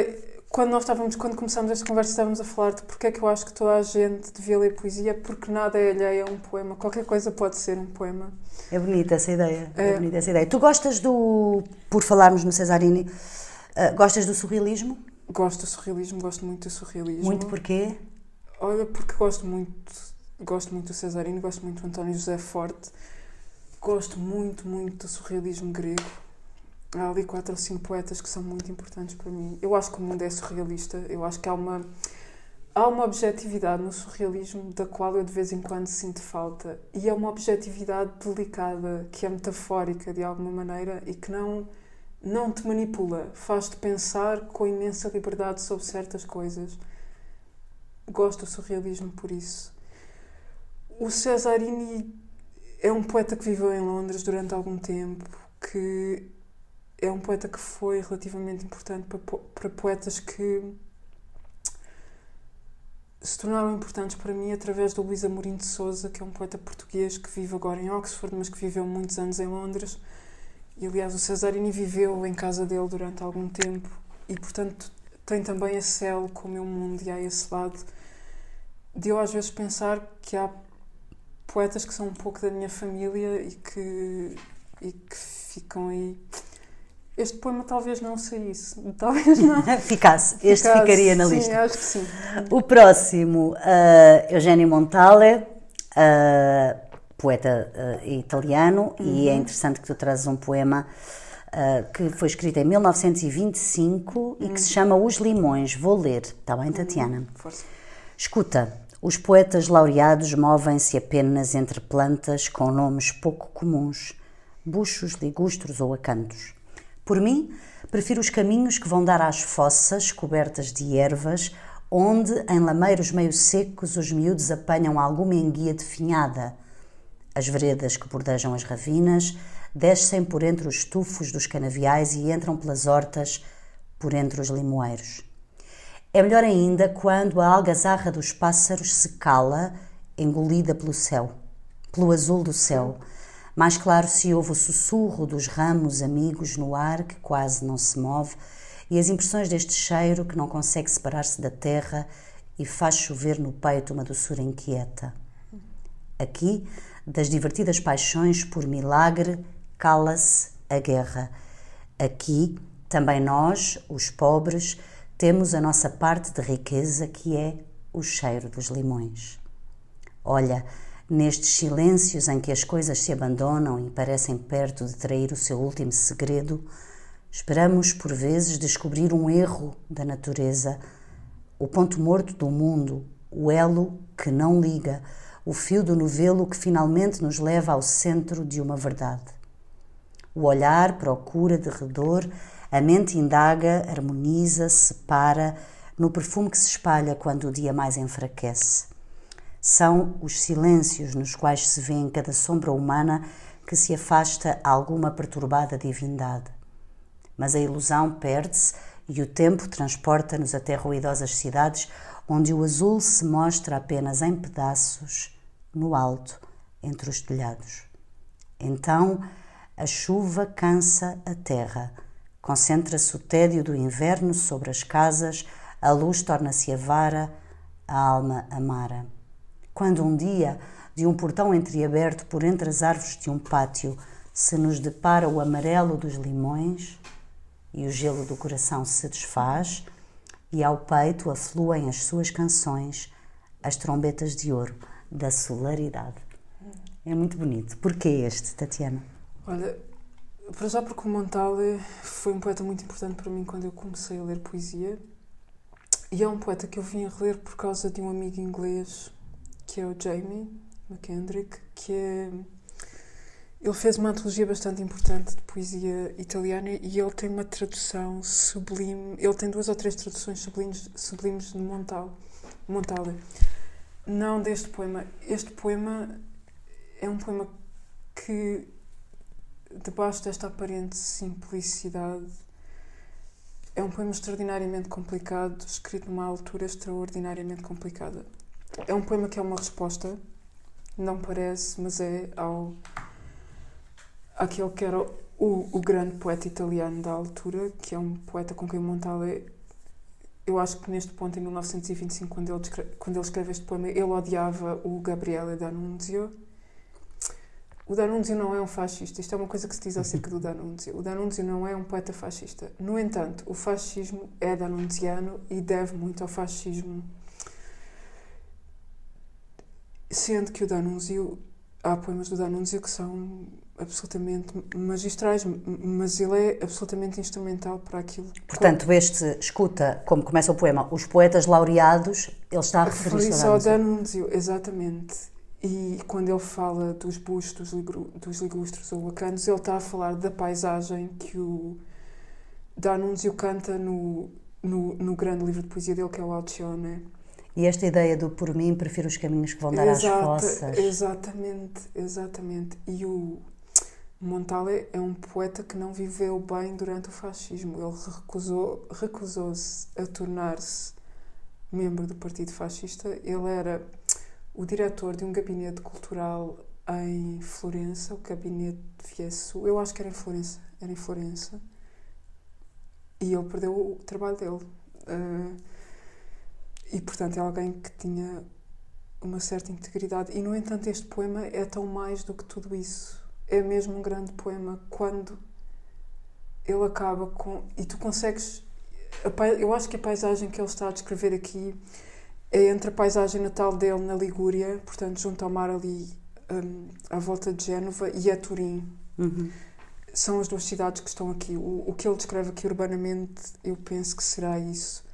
quando nós estávamos, quando começámos esta conversa, estávamos a falar de porque é que eu acho que toda a gente devia ler poesia, porque nada é alheio a um poema. Qualquer coisa pode ser um poema. É bonita essa ideia. É, é bonita essa ideia. Tu gostas do, por falarmos no Cesarini, Uh, gostas do surrealismo? Gosto do surrealismo, gosto muito do surrealismo. Muito porquê? Olha, porque gosto muito, gosto muito do Cesarino, gosto muito do António José Forte, gosto muito, muito do surrealismo grego. Há ali quatro ou cinco poetas que são muito importantes para mim. Eu acho que o mundo é surrealista, eu acho que há uma, há uma objetividade no surrealismo da qual eu de vez em quando sinto falta. E é uma objetividade delicada, que é metafórica de alguma maneira e que não não te manipula, faz-te pensar com imensa liberdade sobre certas coisas. Gosto do surrealismo por isso. O Cesarini é um poeta que viveu em Londres durante algum tempo, que é um poeta que foi relativamente importante para, para poetas que se tornaram importantes para mim através do Luís Amorim de Souza, que é um poeta português que vive agora em Oxford, mas que viveu muitos anos em Londres e aliás, o Cesarini viveu em casa dele durante algum tempo e, portanto, tem também esse elo com o meu mundo e há esse lado de eu às vezes pensar que há poetas que são um pouco da minha família e que, e que ficam aí. Este poema talvez não saísse, talvez não. Ficasse, este Ficasse, ficaria na sim, lista. Sim, acho que sim. O próximo, uh, Eugênio Montale, uh, poeta uh, italiano, uhum. e é uhum. interessante que tu trazes um poema uh, que foi escrito em 1925 uhum. e que se uhum. chama Os Limões. Vou ler, está bem, Tatiana? Uhum. Escuta, os poetas laureados movem-se apenas entre plantas com nomes pouco comuns, buchos, ligustros ou acantos. Por mim, prefiro os caminhos que vão dar às fossas cobertas de ervas, onde, em lameiros meio secos, os miúdos apanham alguma enguia definhada, as veredas que bordejam as ravinas descem por entre os tufos dos canaviais e entram pelas hortas por entre os limoeiros. É melhor ainda quando a algazarra dos pássaros se cala, engolida pelo céu, pelo azul do céu. Mais claro se ouve o sussurro dos ramos amigos no ar que quase não se move e as impressões deste cheiro que não consegue separar-se da terra e faz chover no peito uma doçura inquieta. Aqui, das divertidas paixões por milagre, cala-se a guerra. Aqui, também nós, os pobres, temos a nossa parte de riqueza que é o cheiro dos limões. Olha, nestes silêncios em que as coisas se abandonam e parecem perto de trair o seu último segredo, esperamos por vezes descobrir um erro da natureza, o ponto morto do mundo, o elo que não liga, o fio do novelo que finalmente nos leva ao centro de uma verdade. O olhar procura de redor, a mente indaga, harmoniza, separa, no perfume que se espalha quando o dia mais enfraquece. São os silêncios nos quais se vê em cada sombra humana que se afasta alguma perturbada divindade. Mas a ilusão perde-se e o tempo transporta-nos até ruidosas cidades onde o azul se mostra apenas em pedaços no alto, entre os telhados. Então a chuva cansa a terra, concentra-se o tédio do inverno sobre as casas, a luz torna-se avara, a alma amara. Quando um dia, de um portão entreaberto por entre as árvores de um pátio, se nos depara o amarelo dos limões e o gelo do coração se desfaz, e ao peito afluem as suas canções, as trombetas de ouro da solaridade. É muito bonito. Porquê este, Tatiana? Olha, para já porque o Montale foi um poeta muito importante para mim quando eu comecei a ler poesia. E é um poeta que eu vim a ler por causa de um amigo inglês, que é o Jamie McKendrick, que é... Ele fez uma antologia bastante importante de poesia italiana e ele tem uma tradução sublime. Ele tem duas ou três traduções sublimes, sublimes de Montale. Montale. Não deste poema. Este poema é um poema que, debaixo desta aparente simplicidade, é um poema extraordinariamente complicado, escrito numa altura extraordinariamente complicada. É um poema que é uma resposta, não parece, mas é ao aquele que era o, o grande poeta italiano da altura, que é um poeta com quem Montale eu acho que neste ponto, em 1925, quando ele, quando ele escreve este poema, ele odiava o Gabriele D'Annunzio. o D'Annunzio não é um fascista. Isto é uma coisa que se diz acerca do D'Annunzio. O D'Annunzio não é um poeta fascista. No entanto, o fascismo é d'Annunziano e deve muito ao fascismo. Sendo que o D'Annunzio, há poemas do D'Annunzio que são absolutamente magistrais, mas ele é absolutamente instrumental para aquilo. Portanto, este escuta, como começa o poema, os poetas laureados, ele está a referir-se ao D'Annunzio. Exatamente. E quando ele fala dos bustos dos ligustros ou lacanos, ele está a falar da paisagem que o D'Annunzio canta no, no, no grande livro de poesia dele, que é o Alcione. E esta ideia do por mim prefiro os caminhos que vão dar Exata, às fossas. Exatamente, exatamente. E o Montale é um poeta que não viveu bem durante o fascismo. Ele recusou, recusou-se a tornar-se membro do Partido Fascista. Ele era o diretor de um gabinete cultural em Florença, o gabinete Fiesso. Eu acho que era em Florença. Era em Florença. E ele perdeu o trabalho dele. Uh, e, portanto, é alguém que tinha uma certa integridade. E, no entanto, este poema é tão mais do que tudo isso é mesmo um grande poema quando ele acaba com. E tu consegues. Eu acho que a paisagem que ele está a descrever aqui é entre a paisagem natal dele na Ligúria, portanto, junto ao mar ali um, à volta de Génova, e a Turim. Uhum. São as duas cidades que estão aqui. O, o que ele descreve aqui urbanamente, eu penso que será isso.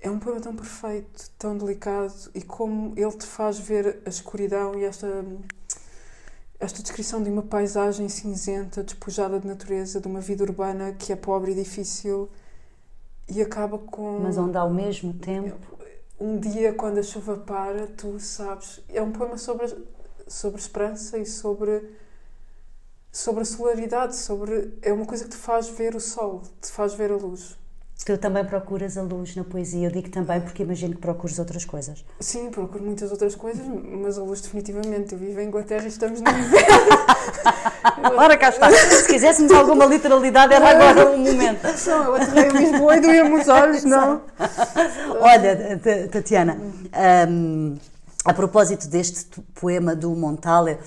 É um poema tão perfeito, tão delicado, e como ele te faz ver a escuridão e esta esta descrição de uma paisagem cinzenta, despojada de natureza, de uma vida urbana que é pobre e difícil e acaba com. Mas onde ao mesmo tempo. Um dia, quando a chuva para, tu sabes. É um poema sobre, sobre esperança e sobre. sobre a solaridade, sobre. É uma coisa que te faz ver o sol, te faz ver a luz. Tu também procuras a luz na poesia. Eu digo também porque imagino que procuras outras coisas. Sim, procuro muitas outras coisas, mas a luz definitivamente. Eu vivo em Inglaterra e estamos no inverno. Ora, cá está. Se quiséssemos alguma literalidade, era agora um momento. Só, eu aterrei em Lisboa e doía-me os olhos, não? Olha, Tatiana, um, a propósito deste poema do Montale,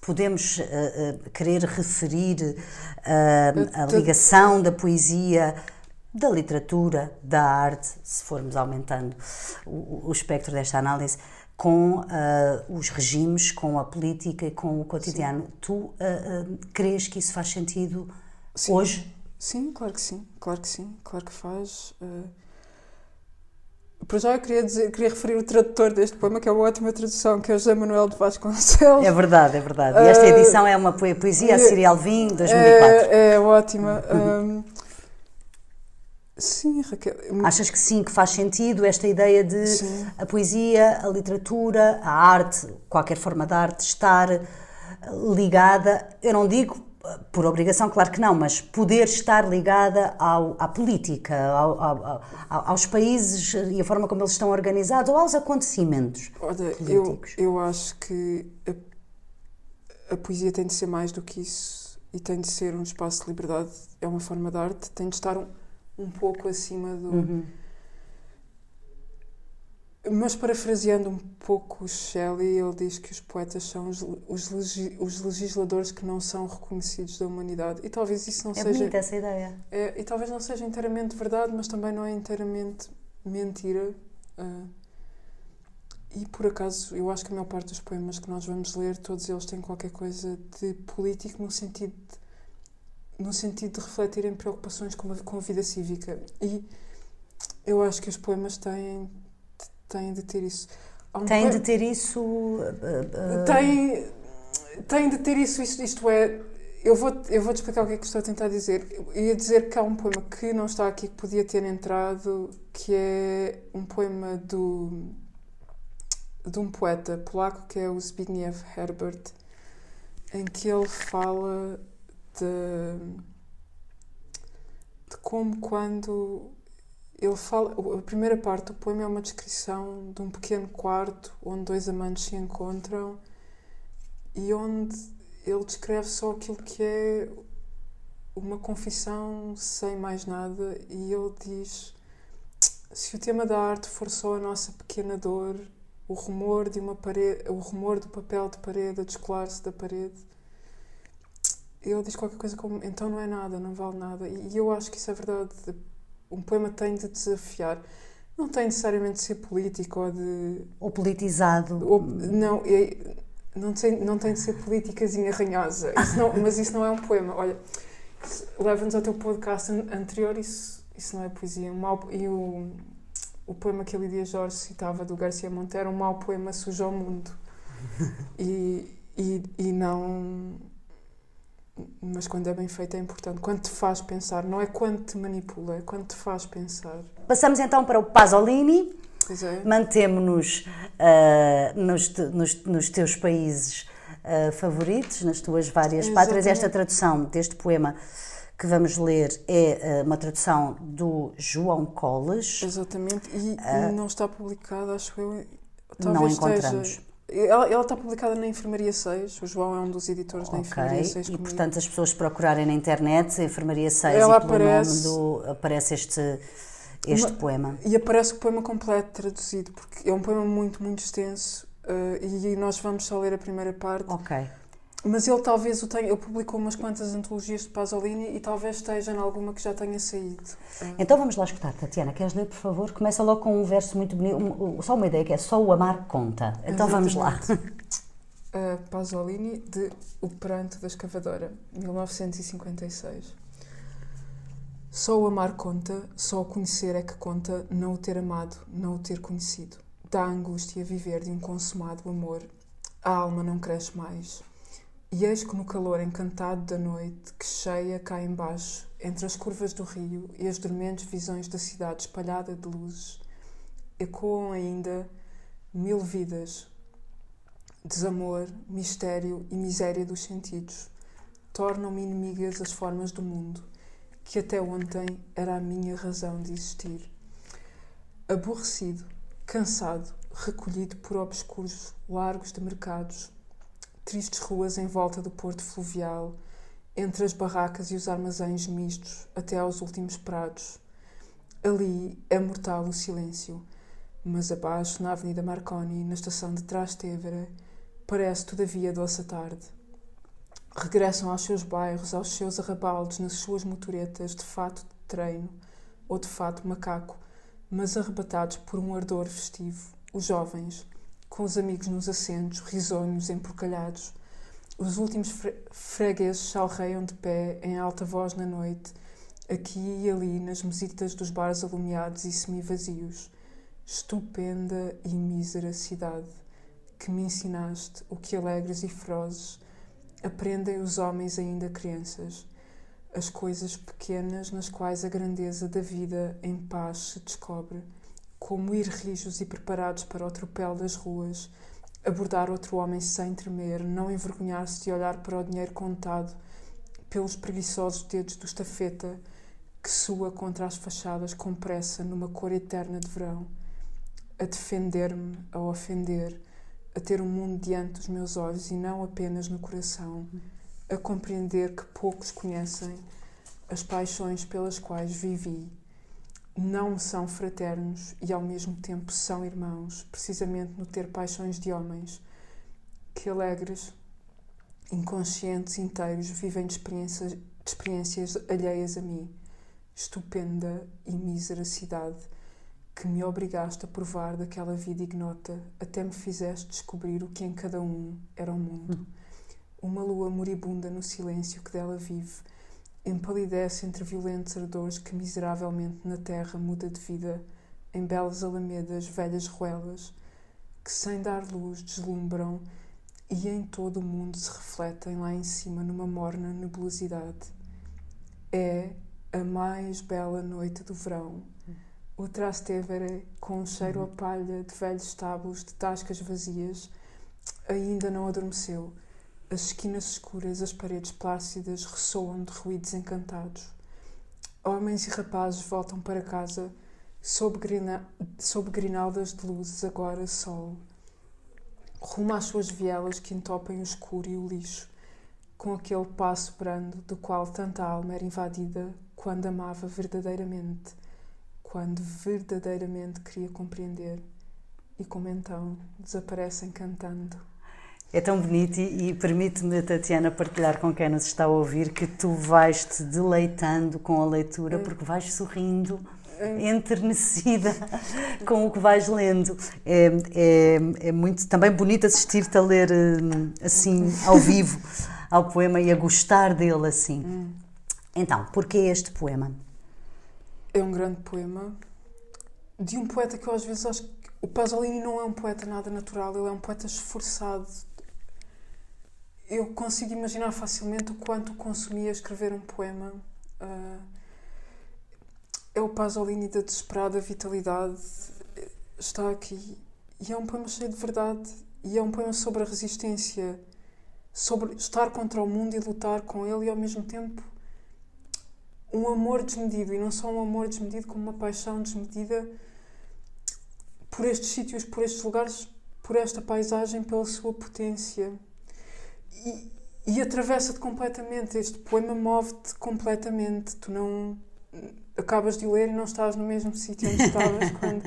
podemos uh, uh, querer referir uh, a ligação da poesia da literatura, da arte, se formos aumentando o, o espectro desta análise, com uh, os regimes, com a política e com o cotidiano. Sim. Tu uh, uh, crês que isso faz sentido sim. hoje? Sim, claro que sim, claro que sim, claro que faz. Por já eu queria, dizer, queria referir o tradutor deste poema, que é uma ótima tradução, que é José Manuel de Vasconcelos. É verdade, é verdade. E esta edição é uma poesia, a Siri Alvim, 2004. É, é ótima. Uhum. Sim, Raquel. Achas que sim, que faz sentido esta ideia de sim. a poesia, a literatura, a arte, qualquer forma de arte, estar ligada, eu não digo por obrigação, claro que não, mas poder estar ligada ao, à política, ao, ao, aos países e a forma como eles estão organizados ou aos acontecimentos Olha, políticos. Eu, eu acho que a, a poesia tem de ser mais do que isso e tem de ser um espaço de liberdade, é uma forma de arte, tem de estar um um pouco acima do. Uhum. Mas parafraseando um pouco o Shelley, ele diz que os poetas são os, os, legi, os legisladores que não são reconhecidos da humanidade. E talvez isso não é seja. É bonita essa ideia. É, e talvez não seja inteiramente verdade, mas também não é inteiramente mentira. Uh, e por acaso, eu acho que a maior parte dos poemas que nós vamos ler, todos eles têm qualquer coisa de político no sentido de no sentido de refletirem preocupações com a, com a vida cívica. E eu acho que os poemas têm, têm de ter isso. Um têm de ter isso. Uh, uh... Têm, têm de ter isso, isto, isto é. Eu vou, eu vou te explicar o que é que estou a tentar dizer. Eu ia dizer que há um poema que não está aqui, que podia ter entrado, que é um poema do, de um poeta polaco, que é o Zbigniew Herbert, em que ele fala de, de como quando ele fala. A primeira parte do poema é uma descrição de um pequeno quarto onde dois amantes se encontram e onde ele descreve só aquilo que é uma confissão sem mais nada e ele diz se o tema da arte for só a nossa pequena dor o rumor de uma parede, o rumor do papel de parede a descolar-se da parede. Ele diz qualquer coisa como então não é nada, não vale nada. E eu acho que isso é verdade. Um poema tem de desafiar. Não tem necessariamente de ser político ou de. Ou politizado. Ou, não, é, não, tem, não tem de ser politicazinha ranhosa. Isso não, mas isso não é um poema. Olha, leva-nos ao teu podcast anterior, isso, isso não é poesia. Um mau, e o, o poema que a Lídia Jorge citava do Garcia Monteiro, um mau poema suja ao mundo. E, e, e não. Mas quando é bem feito é importante. Quando te faz pensar, não é quando te manipula, é quando te faz pensar. Passamos então para o Pasolini. É. Mantemos-nos uh, nos, nos, nos, teus países uh, favoritos, nas tuas várias Exatamente. pátrias. Esta tradução deste poema que vamos ler é uh, uma tradução do João Coles. Exatamente, e não está publicada, acho eu. Talvez não encontramos. Esteja... Ela, ela, está publicada na Enfermaria 6. O João é um dos editores okay. da Enfermaria 6. E, portanto, as pessoas procurarem na internet, Enfermaria 6, ela e pelo aparece... nome do, aparece este este Uma, poema. E aparece o poema completo traduzido, porque é um poema muito, muito extenso uh, e nós vamos só ler a primeira parte. Ok. Mas ele talvez o tenha, ele publicou umas quantas antologias de Pasolini e talvez esteja em alguma que já tenha saído. Então vamos lá escutar, Tatiana, queres ler, por favor? Começa logo com um verso muito bonito, um, só uma ideia que é só o amar conta. Então Exatamente. vamos lá. Uh, Pasolini, de O Pranto da Escavadora, 1956. Só o amar conta, só o conhecer é que conta, não o ter amado, não o ter conhecido. Dá angústia viver de um consumado amor, a alma não cresce mais. E eis que no calor encantado da noite, que cheia cá embaixo, entre as curvas do rio e as dormentes visões da cidade espalhada de luzes, ecoam ainda mil vidas, desamor, mistério e miséria dos sentidos. Tornam-me inimigas as formas do mundo que até ontem era a minha razão de existir. Aborrecido, cansado, recolhido por obscuros largos de mercados, tristes ruas em volta do porto fluvial, entre as barracas e os armazéns mistos até aos últimos prados. Ali é mortal o silêncio, mas abaixo, na Avenida Marconi, na estação de Trastevere, parece todavia doce a tarde regressam aos seus bairros, aos seus arrabaldos, nas suas motoretas de fato de treino ou de fato macaco, mas arrebatados por um ardor festivo. Os jovens, com os amigos nos assentos, risonhos, emporcalhados. Os últimos fre fregueses chalreiam de pé, em alta voz na noite, aqui e ali nas mesitas dos bares alumiados e semi-vazios. Estupenda e mísera cidade, que me ensinaste o que alegres e ferozes aprendem os homens ainda crianças as coisas pequenas nas quais a grandeza da vida em paz se descobre, como ir rijos e preparados para o tropel das ruas, abordar outro homem sem tremer, não envergonhar-se de olhar para o dinheiro contado pelos preguiçosos dedos do estafeta que sua contra as fachadas com pressa numa cor eterna de verão, a defender-me, a ofender, a ter o um mundo diante dos meus olhos e não apenas no coração, a compreender que poucos conhecem as paixões pelas quais vivi. Não são fraternos e ao mesmo tempo são irmãos, precisamente no ter paixões de homens, que alegres, inconscientes, inteiros, vivem de experiências, de experiências alheias a mim. Estupenda e mísera cidade que me obrigaste a provar daquela vida ignota, até me fizeste descobrir o que em cada um era o mundo. Uma lua moribunda no silêncio que dela vive, empalidece entre violentos ardores que miseravelmente na terra muda de vida, em belas alamedas, velhas ruelas, que sem dar luz deslumbram e em todo o mundo se refletem lá em cima numa morna nebulosidade. É a mais bela noite do verão o Trastevere, com um cheiro a palha de velhos estábulos, de tascas vazias, ainda não adormeceu. As esquinas escuras, as paredes plácidas ressoam de ruídos encantados. Homens e rapazes voltam para casa sob, grina... sob grinaldas de luzes, agora sol. Rumo às suas vielas que entopem o escuro e o lixo, com aquele passo brando do qual tanta alma era invadida quando amava verdadeiramente quando verdadeiramente queria compreender e como então desaparecem cantando. É tão bonito e, e permite-me, Tatiana, partilhar com quem nos está a ouvir que tu vais-te deleitando com a leitura porque vais sorrindo enternecida com o que vais lendo. É, é, é muito também bonito assistir-te a ler hum, assim ao vivo ao poema e a gostar dele assim. Hum. Então, porquê este poema? É um grande poema de um poeta que eu às vezes acho que o Pasolini não é um poeta nada natural, ele é um poeta esforçado. Eu consigo imaginar facilmente o quanto consumia escrever um poema. Uh, é o Pasolini da desesperada vitalidade. Está aqui. E é um poema cheio de verdade. E é um poema sobre a resistência, sobre estar contra o mundo e lutar com ele, e ao mesmo tempo um amor desmedido. E não só um amor desmedido, como uma paixão desmedida por estes sítios, por estes lugares, por esta paisagem, pela sua potência. E, e atravessa-te completamente. Este poema move-te completamente. Tu não acabas de ler e não estás no mesmo sítio onde estavas quando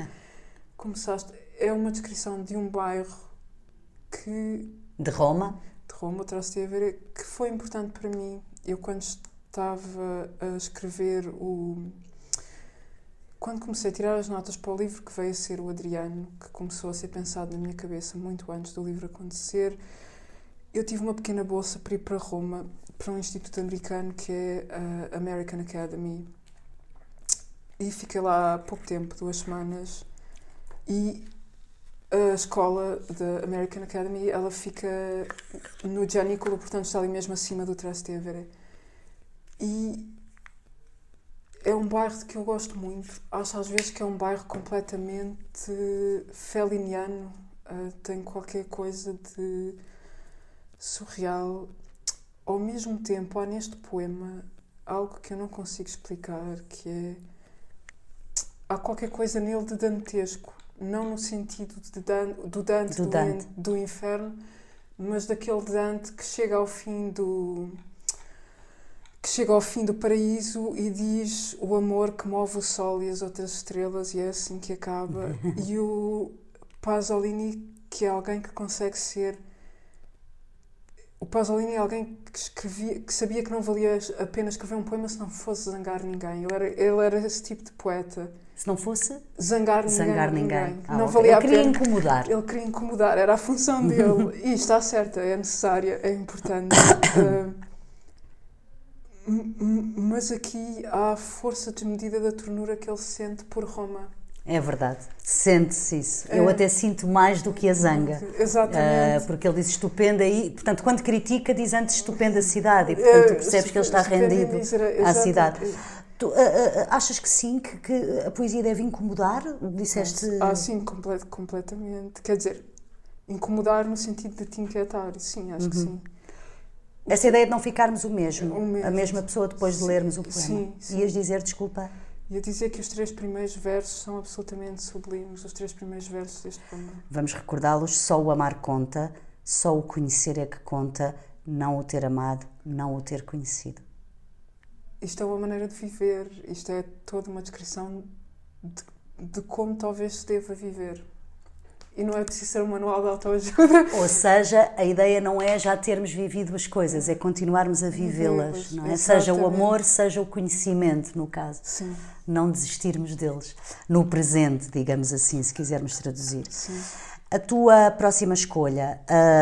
começaste. É uma descrição de um bairro que. De Roma? De Roma, trouxe a ver, que foi importante para mim. Eu, quando estava a escrever o. Quando comecei a tirar as notas para o livro, que veio a ser o Adriano, que começou a ser pensado na minha cabeça muito antes do livro acontecer, eu tive uma pequena bolsa para ir para Roma, para um instituto americano que é a American Academy e fiquei lá há pouco tempo, duas semanas, e a escola da American Academy, ela fica no Gianicolo, portanto está ali mesmo acima do Trastevere. E é um bairro que eu gosto muito. Acho às vezes que é um bairro completamente feliniano, uh, tem qualquer coisa de surreal. Ao mesmo tempo, há neste poema algo que eu não consigo explicar, que é há qualquer coisa nele de dantesco, não no sentido de Dan, do Dante do, Dante. do, do inferno, mas daquele Dante que chega ao fim do que chega ao fim do paraíso e diz o amor que move o sol e as outras estrelas e é assim que acaba e o Pasolini que é alguém que consegue ser o Pasolini é alguém que, escrevia, que sabia que não valia a pena escrever um poema se não fosse zangar ninguém. Ele era, ele era esse tipo de poeta. Se não fosse? Zangar ninguém. Zangar ninguém. ninguém. Ah, não valia ele queria incomodar. Ele queria incomodar, era a função dele. e está certa, é necessária, é importante. uh, mas aqui há a força desmedida da ternura que ele sente por Roma. É verdade, sente-se isso. É. Eu até sinto mais do que a zanga. Exatamente. Uh, porque ele diz estupenda e, portanto, quando critica, diz antes estupenda cidade e, portanto, tu é, percebes que ele está rendido à cidade. Tu uh, uh, achas que sim, que, que, a poesia deve incomodar? Disseste. Ah, sim, complet, completamente. Quer dizer, incomodar no sentido de te inquietar, sim, acho uhum. que sim. Essa ideia de não ficarmos o mesmo, o mesmo. a mesma pessoa depois sim, de lermos o poema. Sim, sim. Ias dizer, desculpa. Ia dizer que os três primeiros versos são absolutamente sublimes, os três primeiros versos deste poema. Vamos recordá-los: só o amar conta, só o conhecer é que conta, não o ter amado, não o ter conhecido. Isto é uma maneira de viver, isto é toda uma descrição de, de como talvez se deva viver. E não é preciso ser um manual de autoajuda. Ou seja, a ideia não é já termos vivido as coisas, é continuarmos a vivê-las, não é? Seja o amor, seja o conhecimento, no caso. Sim. Não desistirmos deles. No presente, digamos assim, se quisermos traduzir. Sim. A tua próxima escolha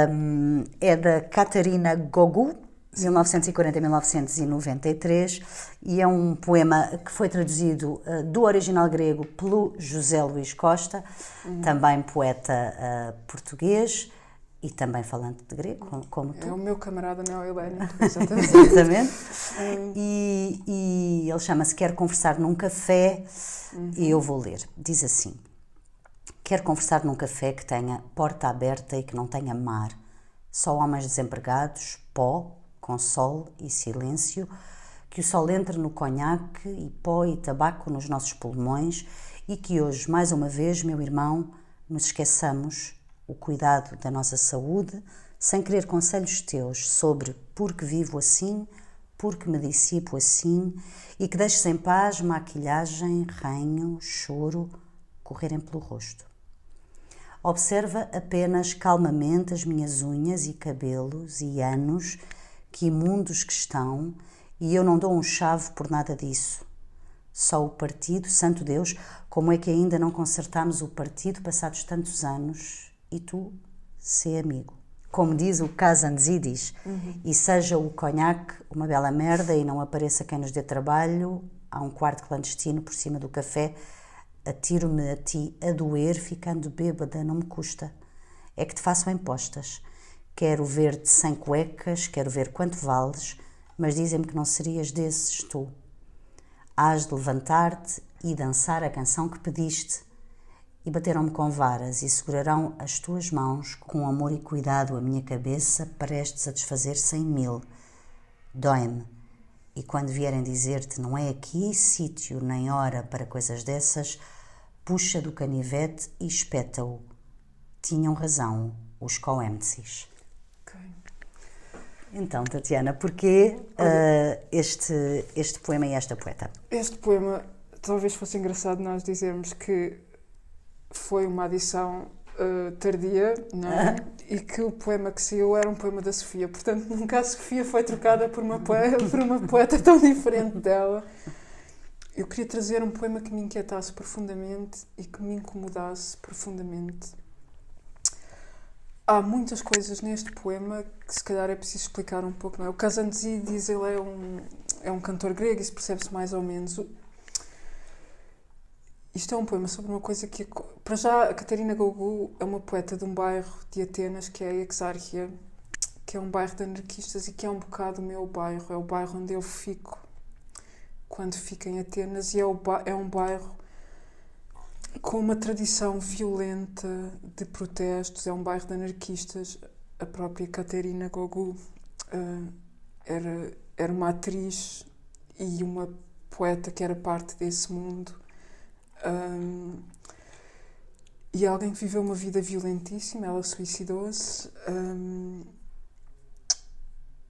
um, é da Catarina Gogu, 1940-1993, e é um poema que foi traduzido uh, do original grego pelo José Luís Costa, uhum. também poeta uh, português e também falante de grego, como, como tu. É o meu camarada neo-helénico, exatamente. exatamente. e, e, ele chama-se Quer Conversar num Café, uhum. e eu vou ler. Diz assim: Quer conversar num café que tenha porta aberta e que não tenha mar, só homens desempregados, pó, com sol e silêncio, que o sol entre no conhaque e pó e tabaco nos nossos pulmões e que hoje, mais uma vez, meu irmão, nos esqueçamos o cuidado da nossa saúde, sem querer conselhos teus sobre por que vivo assim, por que me dissipo assim, e que deixes em paz maquilhagem, ranho, choro correrem pelo rosto. Observa apenas calmamente as minhas unhas e cabelos e anos, que imundos que estão, e eu não dou um chave por nada disso. Só o partido, santo Deus, como é que ainda não consertamos o partido passados tantos anos? E tu, sê amigo. Como diz o Kazantzidis, uhum. e seja o conhaque uma bela merda e não apareça quem nos dê trabalho, há um quarto clandestino por cima do café, atiro-me a ti a doer, ficando bêbada, não me custa. É que te faço impostas. Quero ver-te sem cuecas, quero ver quanto vales, mas dizem-me que não serias desses tu. Hás de levantar-te e dançar a canção que pediste. E bateram-me com varas e segurarão as tuas mãos com amor e cuidado a minha cabeça, prestes a desfazer-se em mil. Dói-me. E quando vierem dizer-te não é aqui sítio nem hora para coisas dessas, puxa do canivete e espeta-o. Tinham razão os coemces. Então, Tatiana, porquê uh, este, este poema e esta poeta? Este poema, talvez fosse engraçado nós dizermos que foi uma adição uh, tardia, não é? E que o poema que saiu era um poema da Sofia. Portanto, nunca a Sofia foi trocada por uma poeta, por uma poeta tão diferente dela. Eu queria trazer um poema que me inquietasse profundamente e que me incomodasse profundamente há muitas coisas neste poema que se calhar é preciso explicar um pouco. Não é? O Kazantzidis ele é um, é um cantor grego, isso percebe-se mais ou menos. Isto é um poema sobre uma coisa que. Para já, a Catarina Gogou é uma poeta de um bairro de Atenas que é a Exárquia, que é um bairro de anarquistas e que é um bocado o meu bairro. É o bairro onde eu fico quando fico em Atenas e é, o é um bairro com uma tradição violenta de protestos, é um bairro de anarquistas. A própria Caterina Gogu uh, era, era uma atriz e uma poeta que era parte desse mundo. Um, e alguém que viveu uma vida violentíssima, ela suicidou-se. Um,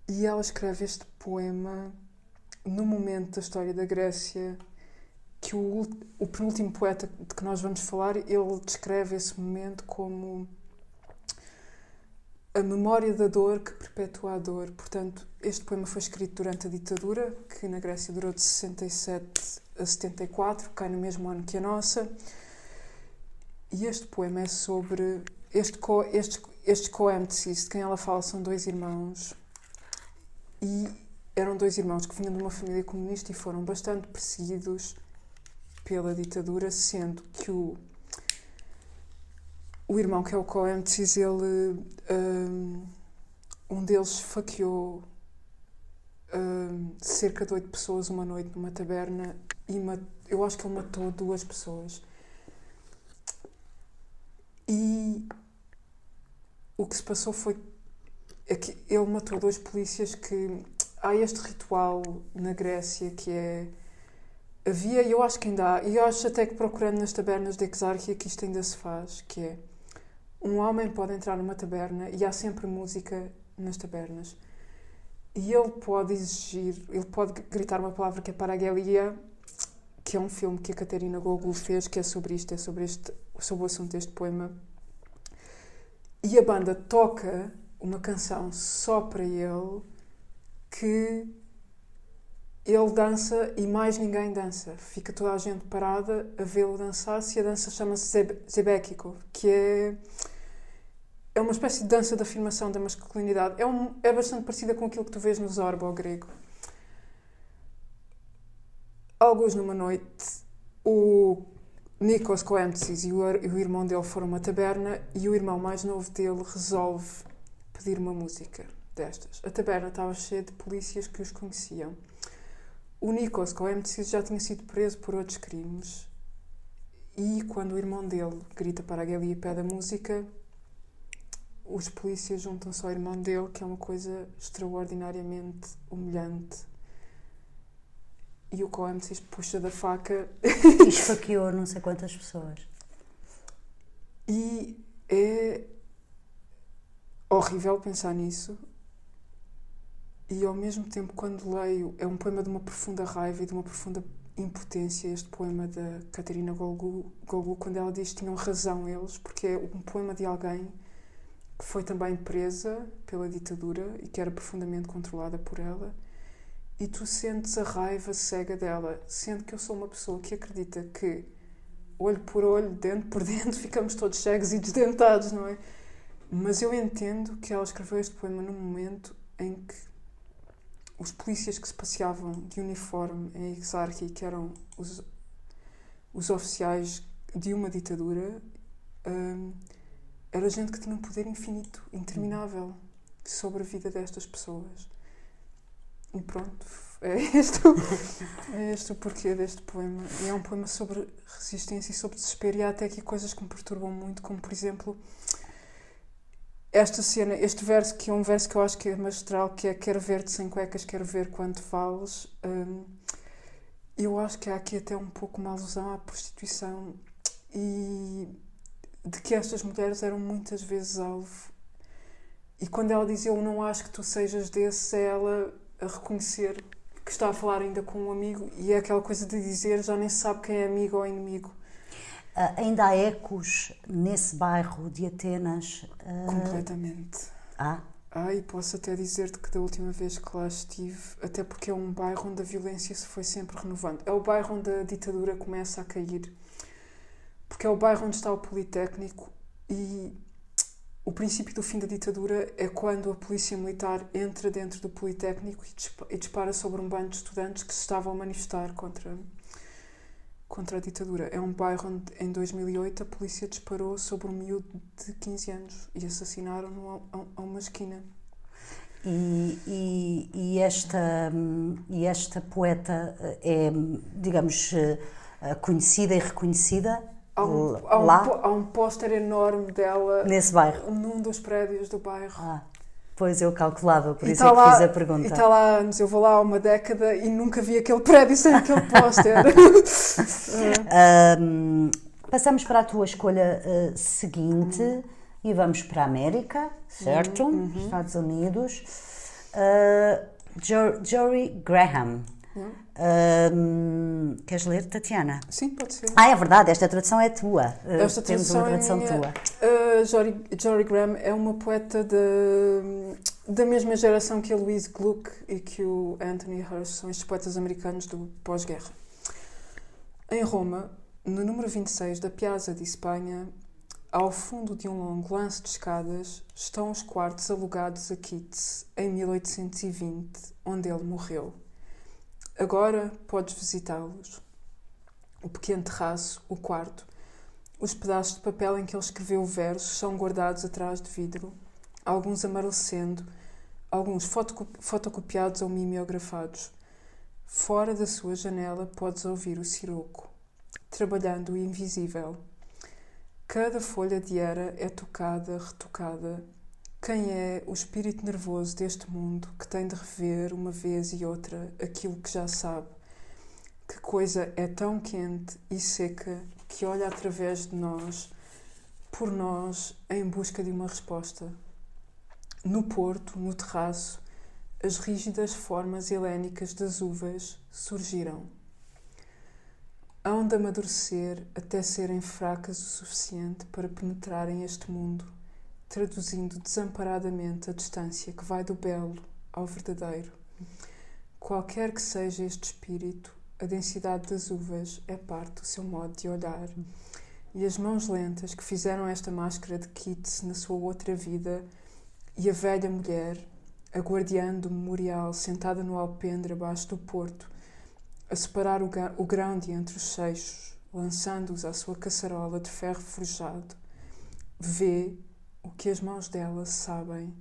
e ela escreve este poema no momento da história da Grécia que o, o penúltimo poeta de que nós vamos falar, ele descreve esse momento como a memória da dor que perpetua a dor. Portanto, este poema foi escrito durante a ditadura, que na Grécia durou de 67 a 74, cai no mesmo ano que a nossa. E este poema é sobre. Este, co, estes, estes coemtesis de quem ela fala são dois irmãos. E eram dois irmãos que vinham de uma família comunista e foram bastante perseguidos pela ditadura, sendo que o, o irmão que é o Coemtes, ele um, um deles esfaqueou um, cerca de oito pessoas uma noite numa taberna e eu acho que ele matou duas pessoas. E o que se passou foi é que ele matou dois polícias que há este ritual na Grécia que é havia, e eu acho que ainda há, e eu acho até que procurando nas tabernas de Exarquia que isto ainda se faz, que é um homem pode entrar numa taberna e há sempre música nas tabernas. E ele pode exigir, ele pode gritar uma palavra que é Paragelia, que é um filme que a Catarina Gogol fez, que é sobre isto, é sobre, este, sobre o assunto deste poema. E a banda toca uma canção só para ele que ele dança e mais ninguém dança. Fica toda a gente parada a vê-lo dançar-se e a dança chama-se Zebekiko, que é, é uma espécie de dança de afirmação da masculinidade. É, um, é bastante parecida com aquilo que tu vês no Zorba, ao grego. Alguns numa noite, o Nikos Coentzis e o, e o irmão dele foram a uma taberna e o irmão mais novo dele resolve pedir uma música destas. A taberna estava cheia de polícias que os conheciam. O Nikos Coemtsis já tinha sido preso por outros crimes e quando o irmão dele grita para a Gali e pede a música, os polícias juntam-se ao irmão dele, que é uma coisa extraordinariamente humilhante. E o Coemtsis puxa da faca. E esfaqueou não sei quantas pessoas. E é horrível pensar nisso, e ao mesmo tempo, quando leio, é um poema de uma profunda raiva e de uma profunda impotência este poema da Catarina Golgu, quando ela diz que tinham razão eles, porque é um poema de alguém que foi também presa pela ditadura e que era profundamente controlada por ela. E tu sentes a raiva cega dela, sendo que eu sou uma pessoa que acredita que olho por olho, dente por dente, ficamos todos cegos e desdentados, não é? Mas eu entendo que ela escreveu este poema num momento em que os polícias que se passeavam de uniforme em Exarchy, que eram os, os oficiais de uma ditadura, hum, era gente que tinha um poder infinito, interminável, sobre a vida destas pessoas. E pronto, é este, é este o porquê deste poema. E é um poema sobre resistência e sobre desespero, e há até aqui coisas que me perturbam muito, como por exemplo esta cena, este verso, que é um verso que eu acho que é magistral, que é Quero ver-te sem cuecas, quero ver quando fales. Hum, eu acho que há aqui até um pouco uma alusão à prostituição e de que estas mulheres eram muitas vezes alvo. E quando ela diz eu não acho que tu sejas desse, é ela a reconhecer que está a falar ainda com um amigo e é aquela coisa de dizer já nem se sabe quem é amigo ou inimigo. Uh, ainda há ecos nesse bairro de Atenas? Uh... Completamente. Ah? Ah, e posso até dizer-te que da última vez que lá estive, até porque é um bairro onde a violência se foi sempre renovando. É o bairro onde a ditadura começa a cair. Porque é o bairro onde está o Politécnico e o princípio do fim da ditadura é quando a polícia militar entra dentro do Politécnico e dispara sobre um bando de estudantes que se estavam a manifestar contra contra a ditadura. É um bairro onde, em 2008, a polícia disparou sobre um miúdo de 15 anos e assassinaram-no a, a, uma esquina. E, e, e, esta, e esta poeta é, digamos, eh, conhecida e reconhecida há um, há um, lá? Há um póster enorme dela nesse bairro, num dos prédios do bairro. Ah. Pois eu calculava, por e isso tá é que lá, fiz a pergunta. E está lá anos, eu vou lá há uma década e nunca vi aquele prédio sem aquele póster. um, passamos para a tua escolha uh, seguinte uhum. e vamos para a América, certo? Uhum. Estados Unidos. Uh, Jory Graham. Um, queres ler, Tatiana? Sim, pode ser. Ah, é verdade, esta tradução é tua. Esta uh, Temos uma tradução é tua. Uh, Jory, Jory Graham é uma poeta de, da mesma geração que a Louise Gluck e que o Anthony Hirsch, são estes poetas americanos do pós-guerra. Em Roma, no número 26 da Piazza de Espanha, ao fundo de um longo lance de escadas, estão os quartos alugados a Keats em 1820, onde ele morreu. Agora podes visitá-los. O pequeno terraço, o quarto, os pedaços de papel em que ele escreveu versos são guardados atrás de vidro, alguns amarelecendo, alguns fotocopiados ou mimeografados. Fora da sua janela podes ouvir o siroco, trabalhando o invisível. Cada folha de era é tocada, retocada, quem é o espírito nervoso deste mundo que tem de rever uma vez e outra aquilo que já sabe? Que coisa é tão quente e seca que olha através de nós, por nós, em busca de uma resposta? No porto, no terraço, as rígidas formas helénicas das uvas surgiram. Hão de amadurecer até serem fracas o suficiente para penetrarem este mundo traduzindo desamparadamente a distância que vai do belo ao verdadeiro. Qualquer que seja este espírito, a densidade das uvas é parte do seu modo de olhar. E as mãos lentas que fizeram esta máscara de Keats na sua outra vida, e a velha mulher, a guardiã do memorial, sentada no alpendre abaixo do porto, a separar o grão de entre os seixos, lançando-os à sua caçarola de ferro forjado, vê o que as mãos dela sabem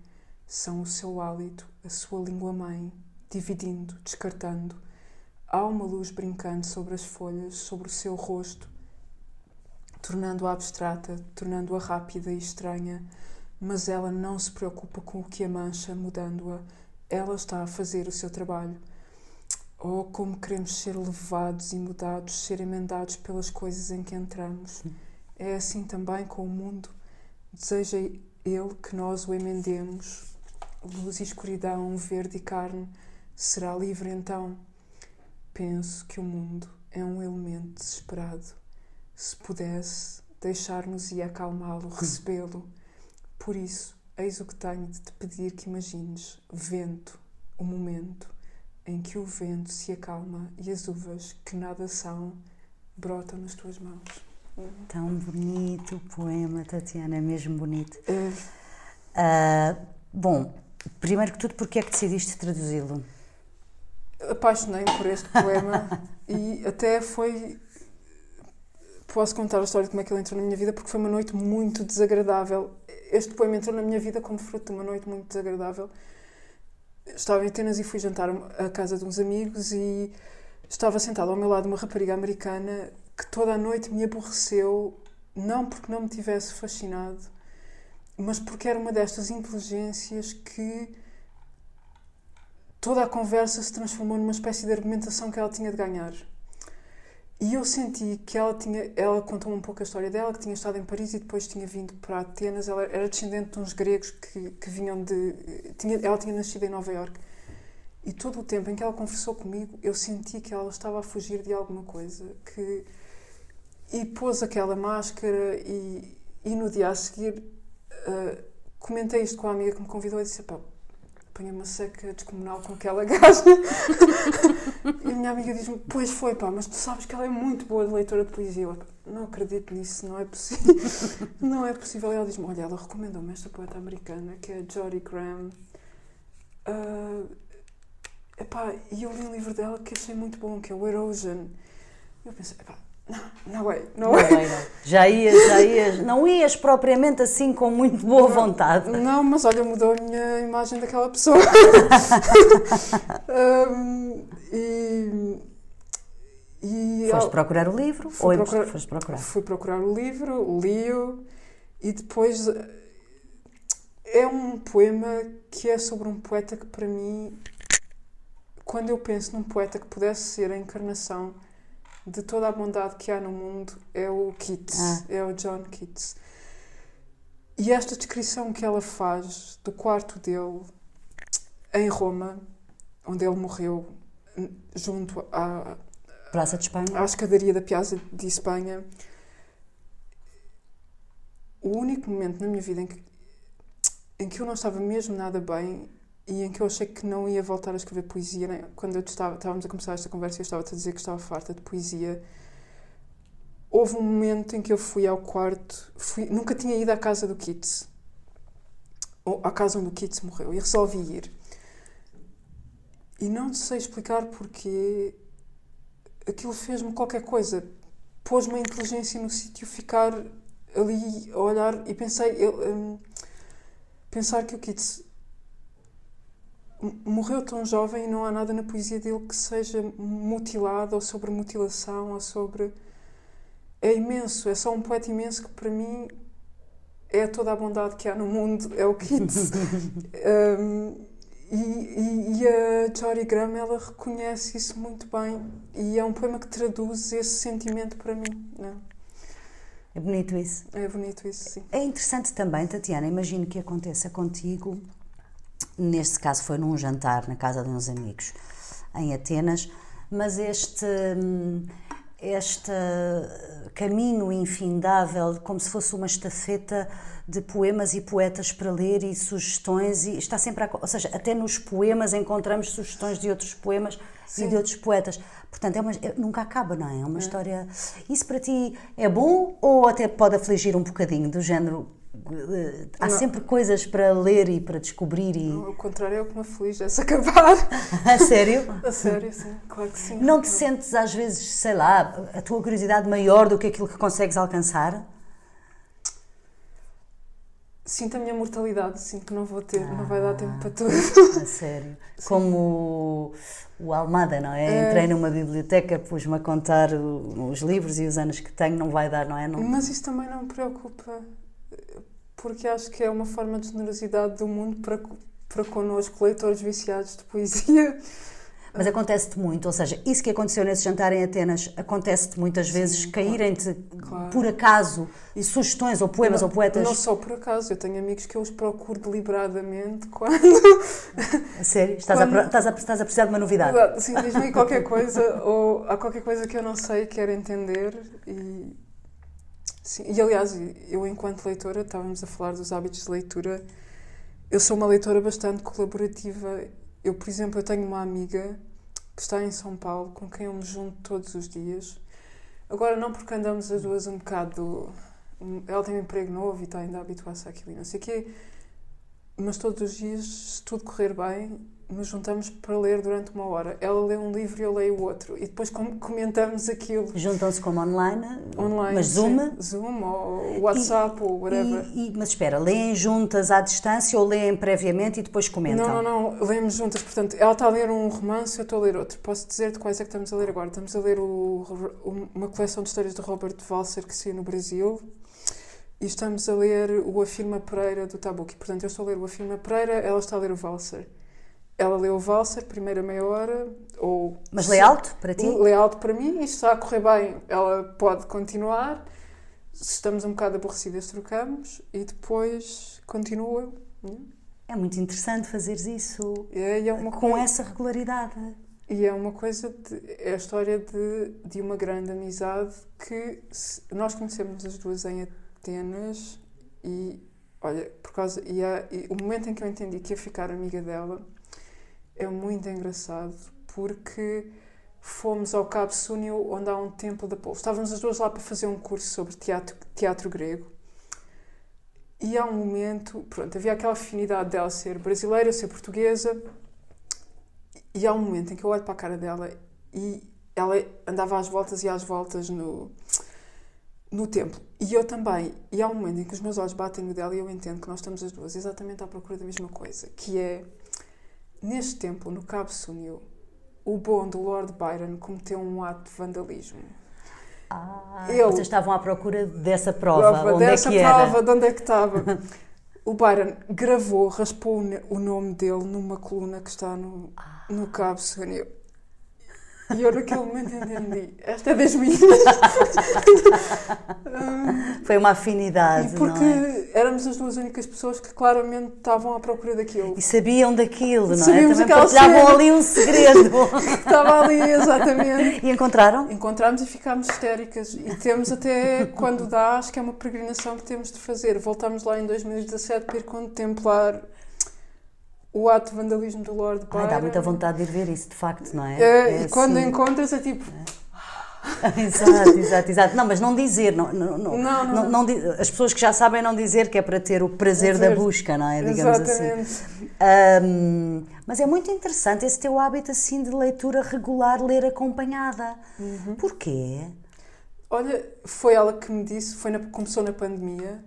são o seu hálito, a sua língua-mãe, dividindo, descartando. Há uma luz brincando sobre as folhas, sobre o seu rosto, tornando-a abstrata, tornando-a rápida e estranha, mas ela não se preocupa com o que a mancha, mudando-a. Ela está a fazer o seu trabalho. Oh, como queremos ser levados e mudados, ser emendados pelas coisas em que entramos. É assim também com o mundo Deseja Ele que nós o emendemos. Luz e escuridão, verde e carne, será livre então. Penso que o mundo é um elemento desesperado. Se pudesse, deixar-nos e acalmá-lo, recebê-lo. Por isso, eis o que tenho de te pedir que imagines vento, o momento em que o vento se acalma e as uvas, que nada são, brotam nas tuas mãos. Tão bonito o poema, Tatiana, é mesmo bonito. Ah, bom, primeiro que tudo, porque é que decidiste traduzi-lo? apaixonei-me por este poema e até foi. Posso contar a história de como é que ele entrou na minha vida, porque foi uma noite muito desagradável. Este poema entrou na minha vida como fruto de uma noite muito desagradável. Estava em Atenas e fui jantar à casa de uns amigos e estava sentada ao meu lado uma rapariga americana que toda a noite me aborreceu, não porque não me tivesse fascinado, mas porque era uma destas inteligências que toda a conversa se transformou numa espécie de argumentação que ela tinha de ganhar. E eu senti que ela tinha, ela contou um pouco a história dela, que tinha estado em Paris e depois tinha vindo para Atenas. Ela era descendente de uns gregos que, que vinham de. Tinha, ela tinha nascido em Nova Iorque. E todo o tempo em que ela conversou comigo, eu senti que ela estava a fugir de alguma coisa. Que, e pôs aquela máscara, e, e no dia a seguir ah, comentei isto com a amiga que me convidou e disse: pá, apanhei uma seca descomunal com aquela gaja. e a minha amiga diz-me: Pois foi, pá, mas tu sabes que ela é muito boa de leitora de poesia. Eu, não acredito nisso, não é possível. não é possível. E ela diz-me: Olha, ela recomendou-me esta poeta americana que é a Jodie Graham. Ah, epá, e eu li um livro dela que achei muito bom, que é o Erosion. E eu pensei: Epá, não, não é, não Não, é. bem, não. Já ias, já ias, não ias propriamente assim com muito boa vontade. Não, mas olha, mudou a minha imagem daquela pessoa. Hum, e. e Foste procurar o livro Fui ou procurar- foste procurar? Fui procurar o livro, li-o e depois. É um poema que é sobre um poeta que, para mim, quando eu penso num poeta que pudesse ser a encarnação de toda a bondade que há no mundo, é o Keats, Ah. é o John Keats. E esta descrição que ela faz do quarto dele em Roma, onde ele morreu, junto à, Praça de Espanha? à escadaria da Piazza de Espanha, o único momento na minha vida em que, em que eu não estava mesmo nada bem e em que eu achei que não ia voltar a escrever poesia, né? quando eu estava, estávamos a começar esta conversa eu estava-te a dizer que estava farta de poesia, houve um momento em que eu fui ao quarto, fui, nunca tinha ido à casa do Keats, ou à casa onde o Keats morreu, e resolvi ir. E não sei explicar porque aquilo fez-me qualquer coisa. Pôs-me a inteligência no sítio, ficar ali a olhar e pensei, eu, hum, pensar que o Keats morreu tão jovem e não há nada na poesia dele que seja mutilado ou sobre mutilação ou sobre. É imenso, é só um poeta imenso que para mim é toda a bondade que há no mundo, é o Keats. Hum, e, e, e a Jory Graham, ela reconhece isso muito bem e é um poema que traduz esse sentimento para mim. Não? É bonito isso. É bonito isso, sim. É interessante também, Tatiana, imagino que aconteça contigo, neste caso foi num jantar na casa de uns amigos em Atenas, mas este, hum, este caminho infindável, como se fosse uma estafeta de poemas e poetas para ler e sugestões, e está sempre a, ou seja, até nos poemas encontramos sugestões de outros poemas e Sim. de outros poetas. Portanto, é uma, é- nunca acaba, não é? É uma história. Isso para ti é bom ou até pode afligir um bocadinho, do género. Há Não. sempre coisas para ler e para descobrir e. Ao contrário, é o que me aflige, é se acabar. A sério? A sério, sim, claro que sim. Não te sentes às vezes, sei lá, a tua curiosidade maior do que aquilo que consegues alcançar? Sinto a minha mortalidade, sinto que não vou ter, não vai dar tempo para tudo. A sério. Como o, o Almada, não é? É. Entrei numa biblioteca, pus-me a contar o- os livros e os anos que tenho, não vai dar, não é? Não, Mas isso também não me preocupa, porque acho que é uma forma de generosidade do mundo para, para connosco, leitores viciados de poesia. Mas acontece-te muito, ou seja, isso que aconteceu nesse jantar em Atenas, acontece-te muitas vezes caírem-te Claro. por acaso sugestões ou poemas não, ou poetas. Não só por acaso, eu tenho amigos que eu os procuro deliberadamente quando. A sério? Estás, a, Quando- pro- estás, a, estás a precisar de uma novidade? Sim, diz-me qualquer coisa, ou há qualquer coisa que eu não sei e quero entender. E, sim, e aliás, eu, enquanto leitora, estávamos a falar dos hábitos de leitura, eu sou uma leitora bastante colaborativa. Eu, por exemplo, eu tenho uma amiga que está em São Paulo, com quem eu me junto todos os dias. Agora, não porque andamos as duas um bocado. Ela tem um emprego novo e está ainda a habituar-se àquilo e não sei o quê, mas todos os dias, se tudo correr bem, nos juntamos para ler durante uma hora. Ela lê um livro e eu leio o outro. E depois com- comentamos aquilo Juntam-se como online, online. mas Zoom. sim. Zoom ou WhatsApp ou whatever. E, e- mas espera, leem juntas à distância ou leem previamente e depois comentam? Não, não, não, lemos juntas. Portanto, ela está a ler um romance, eu estou a ler outro. Posso dizer-te quais é que estamos a ler agora? Estamos a ler o- uma coleção de histórias de Robert Walser que saiu no Brasil e estamos a ler o Afirma Pereira do Tabuki. Portanto, eu estou a ler o Afirma Pereira, ela está a ler o Walser. Ela leu o Walser, primeira meia hora, ou... Mas lê alto para ti? Lê alto para mim, isto está a correr bem, ela pode continuar. Se estamos um bocado aborrecidas, trocamos e depois continua. É muito interessante fazeres isso É, é com coisa- essa regularidade. E é uma coisa, de, é a história de, de uma grande amizade que se- nós conhecemos as duas em Atenas e, olha, por causa, e, há- e o momento em que eu entendi que ia ficar amiga dela é muito engraçado porque fomos ao Cabo Súnio onde há um templo da Apolo. Estávamos as duas lá para fazer um curso sobre teatro, teatro grego e há um momento, pronto, havia aquela afinidade dela ser brasileira, ser portuguesa e há um momento em que eu olho para a cara dela e ela andava às voltas e às voltas no, no templo. E eu também. E há um momento em que os meus olhos batem no dela e eu entendo que nós estamos as duas exatamente à procura da mesma coisa, que é, neste templo, no Cabo Súnio, o bom do Lord Byron cometeu um ato de vandalismo. Ah, Eu- Vocês estavam à procura dessa prova. Prova onde dessa é que era? prova, de onde é que estava. O Byron gravou, raspou o nome dele numa coluna que está no, no Cabo Súnio. E eu naquele momento entendi, esta é das minhas. Foi uma afinidade, E porque é? éramos as duas únicas pessoas que claramente estavam à procura daquilo. E sabiam daquilo, não é? Sabíamos Também aquela partilhavam cena. ali um segredo. Estava ali, exatamente. e encontraram? Encontramos e ficámos histéricas. E temos até, quando dá, acho que é uma peregrinação que temos de fazer. Voltámos lá em 2017 para ir contemplar o ato de vandalismo do Lord Byron. Dá muita vontade de ir ver isso, de facto, não é? É, e quando assim. encontras é tipo, exato, exato, exato. Não, mas não dizer, não, não, não, Não, não. não- as pessoas que já sabem não dizer que é para ter o prazer da busca, não é? Digamos assim. exatamente. Ahm, mas é muito interessante esse teu hábito assim de leitura regular, ler acompanhada. Uhum. Porquê? Olha, foi ela que me disse, foi na- começou na pandemia,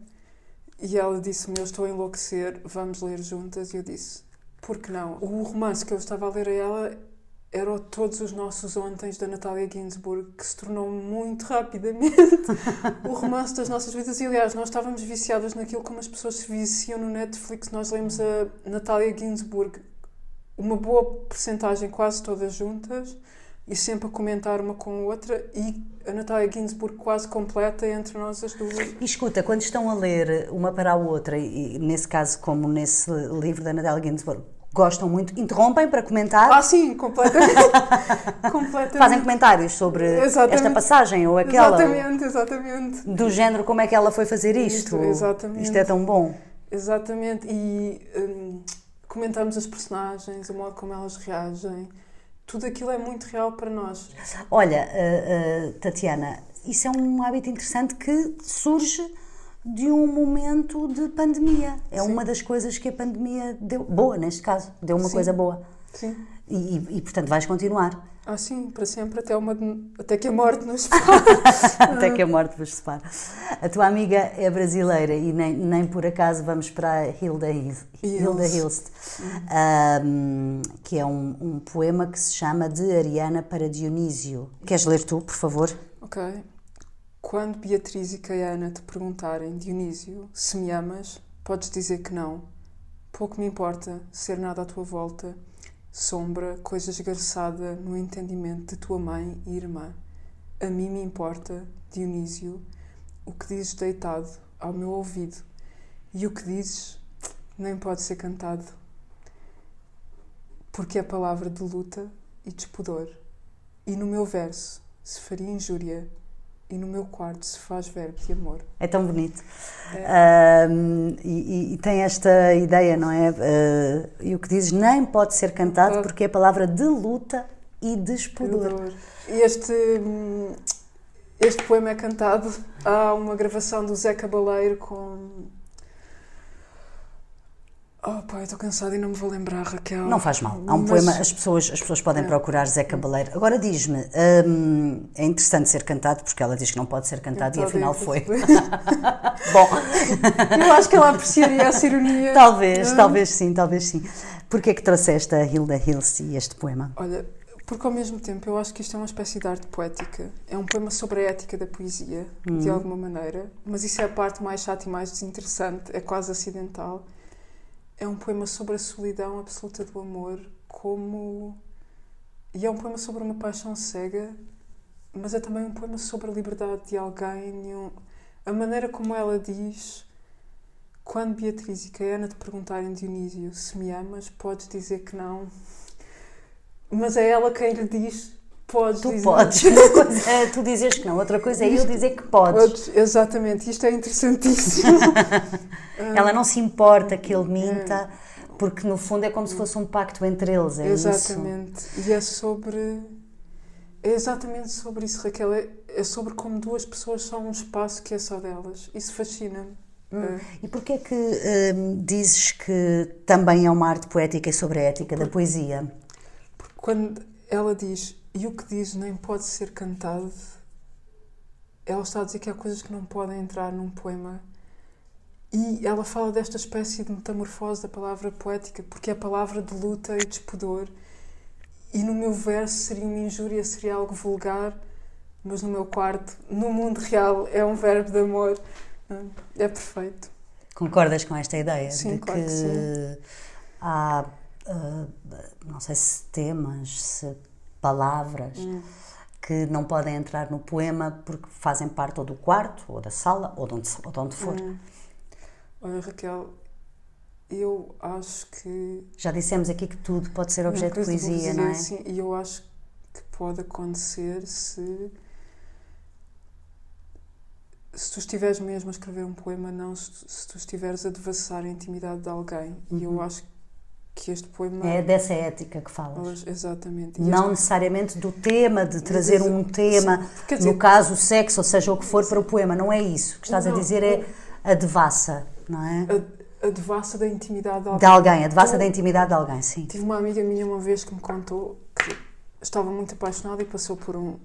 e ela disse-me, eu estou a enlouquecer, vamos ler juntas, e eu disse, por que não? O romance que eu estava a ler a ela era o Todos os Nossos Ontens, da Natália Ginsburg, que se tornou muito rapidamente o romance das nossas vidas. E, aliás, nós estávamos viciadas naquilo como as pessoas se viciam no Netflix. Nós lemos a Natália Ginsburg, uma boa porcentagem, quase todas juntas, e sempre a comentar uma com a outra, e a Natália Ginsburg quase completa entre nós as duas. E escuta, quando estão a ler uma para a outra, e nesse caso, como nesse livro da Nadal Ginsburg, gostam muito, interrompem para comentar, Ah, sim, completamente. completamente. fazem comentários sobre Exatamente. esta passagem ou aquela, Exatamente, exatamente. do género como é que ela foi fazer isto. Isto, exatamente. Isto é tão bom. Exatamente. E hum, comentamos as personagens, o modo como elas reagem. Tudo aquilo é muito real para nós. Olha, uh, uh, Tatiana, isso é um hábito interessante que surge de um momento de pandemia. É Sim. uma das coisas que a pandemia deu, boa neste caso, deu uma Sim. coisa boa. Sim. E, e, e, portanto vais continuar. Ah, sim, para sempre, até, uma, até que a morte nos separe. Até que a morte vos separe. A tua amiga é brasileira e nem, nem por acaso vamos para Hilda, Hils- Hilda Hilst, um, que é um, um poema que se chama De Ariana para Dionísio. Queres ler tu, por favor? Ok. Quando Beatriz e Caiana te perguntarem, Dionísio, se me amas, podes dizer que não. Pouco me importa ser nada à tua volta. sombra, coisa esgarçada no entendimento de tua mãe e irmã. A mim me importa, Dionísio, o que dizes deitado ao meu ouvido, e o que dizes nem pode ser cantado, porque é palavra de luta e despudor, e no meu verso se faria injúria e no meu quarto se faz verbo de amor. É tão bonito. É. Uh, e, e, tem esta ideia, não é? Uh, e o que dizes nem pode ser cantado porque é palavra de luta e de. E este, este poema é cantado. Há uma gravação do Zé Cabaleiro com Oh, pai, estou cansada e não me vou lembrar, Raquel. Não faz mal. Há um Mas... poema, as pessoas, as pessoas podem é. procurar Zé Cabaleiro. Agora diz-me, hum, é interessante ser cantado, porque ela diz que não pode ser cantado e afinal foi. Bom. Eu acho que ela apreciaria essa ironia. Talvez, hum. talvez sim, talvez sim. Porquê é que trouxeste a Hilda Hills e este poema? Olha, porque ao mesmo tempo eu acho que isto é uma espécie de arte poética. É um poema sobre a ética da poesia, hum. de alguma maneira. Mas isso é a parte mais chata e mais desinteressante, é quase acidental é um poema sobre a solidão absoluta do amor, como. E é um poema sobre uma paixão cega, mas é também um poema sobre a liberdade de alguém. A maneira como ela diz. Quando Beatriz e Caena te perguntarem, Dionísio, se me amas, podes dizer que não. Mas é ela quem lhe diz Podes tu dizer. podes. Uma coisa é tu dizeres que não, outra coisa é eu dizer que podes. podes. Exatamente, isto é interessantíssimo. Ela não se importa que ele minta, porque no fundo é como se fosse um pacto entre eles. É exatamente. Isso. E é sobre. É exatamente sobre isso, Raquel. É, é sobre como duas pessoas são um espaço que é só delas. Isso fascina-me. Hum. É. E porquê é que hum, dizes que também é uma arte poética e sobre a ética da poesia? Porque quando ela diz e o que diz nem pode ser cantado, ela está a dizer que há coisas que não podem entrar num poema. E ela fala desta espécie de metamorfose da palavra poética, porque é a palavra de luta e de pudor. E no meu verso seria uma injúria, seria algo vulgar, mas no meu quarto, no mundo real, é um verbo de amor. É perfeito. Concordas com esta ideia? Sim, de claro que, que há, uh, não sei se temas, se palavras hum. que não podem entrar no poema porque fazem parte ou do quarto, ou da sala, ou de onde, ou de onde for. Hum. Olha, Raquel, eu acho que. Já dissemos aqui que tudo pode ser objeto de poesia, poesia, não é? Sim, e eu acho que pode acontecer se. Se tu estiveres mesmo a escrever um poema, não se, se tu estiveres a devassar a intimidade de alguém. Uhum. E eu uhum. acho que que este poema. É dessa ética que falas. Exatamente. Não necessariamente do tema, de trazer um tema, dizer... no caso o sexo, ou seja, o que for para o poema. Não é isso. O que estás não, a dizer é a devassa, não é? A, a devassa da intimidade de alguém. De alguém, a devassa da intimidade de alguém, sim. Tive uma amiga minha uma vez que me contou que estava muito apaixonada e passou por um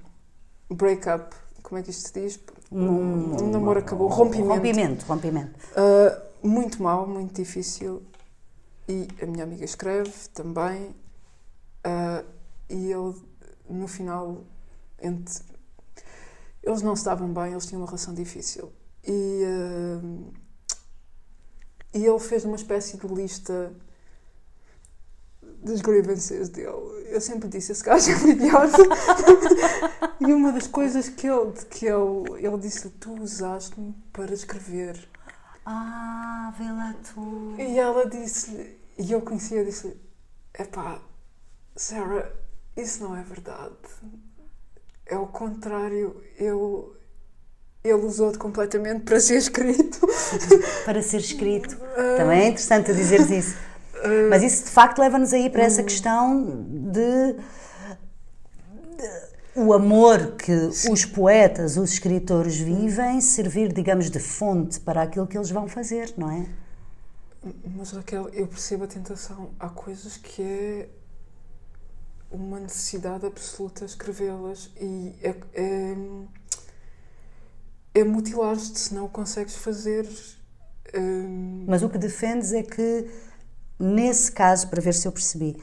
break-up. Como é que isto se diz? Um, um namoro acabou. Rompimento. Rompimento, rompimento. Uh, muito mal, muito difícil e a minha amiga escreve também. Uh, e ele, no final, entre... eles não se davam bem, eles tinham uma relação difícil. E, uh, e ele fez uma espécie de lista das grievances dele. Eu sempre disse: esse gajo é um idiota. e uma das coisas que ele, que ele, ele disse: Tu usaste-me para escrever. Ah, vê lá tu. E ela disse e eu conhecia e disse: Epá, Sarah, isso não é verdade. É o contrário. Eu, ele usou-te completamente para ser escrito. para ser escrito. Também é interessante dizeres isso. Mas isso de facto leva-nos aí para essa questão de, o amor que os poetas, os escritores vivem, servir, digamos, de fonte para aquilo que eles vão fazer, não é? Mas Raquel, eu percebo a tentação. Há coisas que é uma necessidade absoluta escrevê-las e é, é, é mutilar-te se não o consegues fazer. Hum... Mas o que defendes é que, nesse caso, para ver se eu percebi,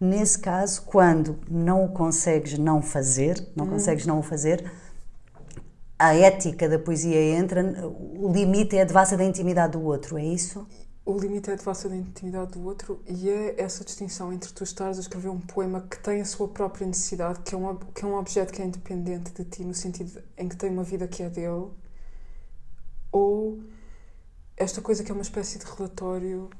nesse caso, quando não o consegues não fazer, não hum. consegues não o fazer, a ética da poesia entra, o limite é a devassa da intimidade do outro, é isso? O limite é a devassa da intimidade do outro e é essa distinção entre tu estares a escrever um poema que tem a sua própria necessidade, que é um, que é um objeto que é independente de ti, no sentido em que tem uma vida que é dele, ou esta coisa que é uma espécie de relatório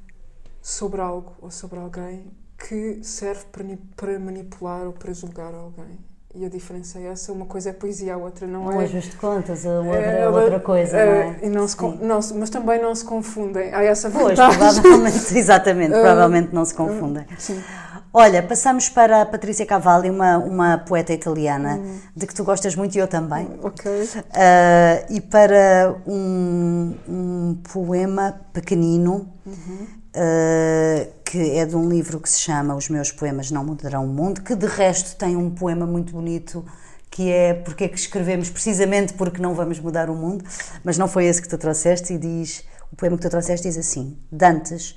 sobre algo ou sobre alguém que serve para, para manipular ou para julgar alguém. E a diferença é essa, uma coisa é poesia, a outra não, é. Não é justo contas, a outra é, outra coisa, é, não é? E não se, não, mas também não se confundem. Há essa pois, provavelmente, exatamente, provavelmente não se confundem. Sim. Olha, passamos para a Patrícia Cavalli, uma, uma poeta italiana hum. de que tu gostas muito e eu também. Ok. Uh, e para um, um poema pequenino uhum. Uh, que é de um livro que se chama Os Meus Poemas Não Mudarão o Mundo, que de resto tem um poema muito bonito que é porque é que escrevemos precisamente porque não vamos mudar o mundo, mas não foi esse que tu trouxeste e diz, o poema que tu trouxeste diz assim, Dantes,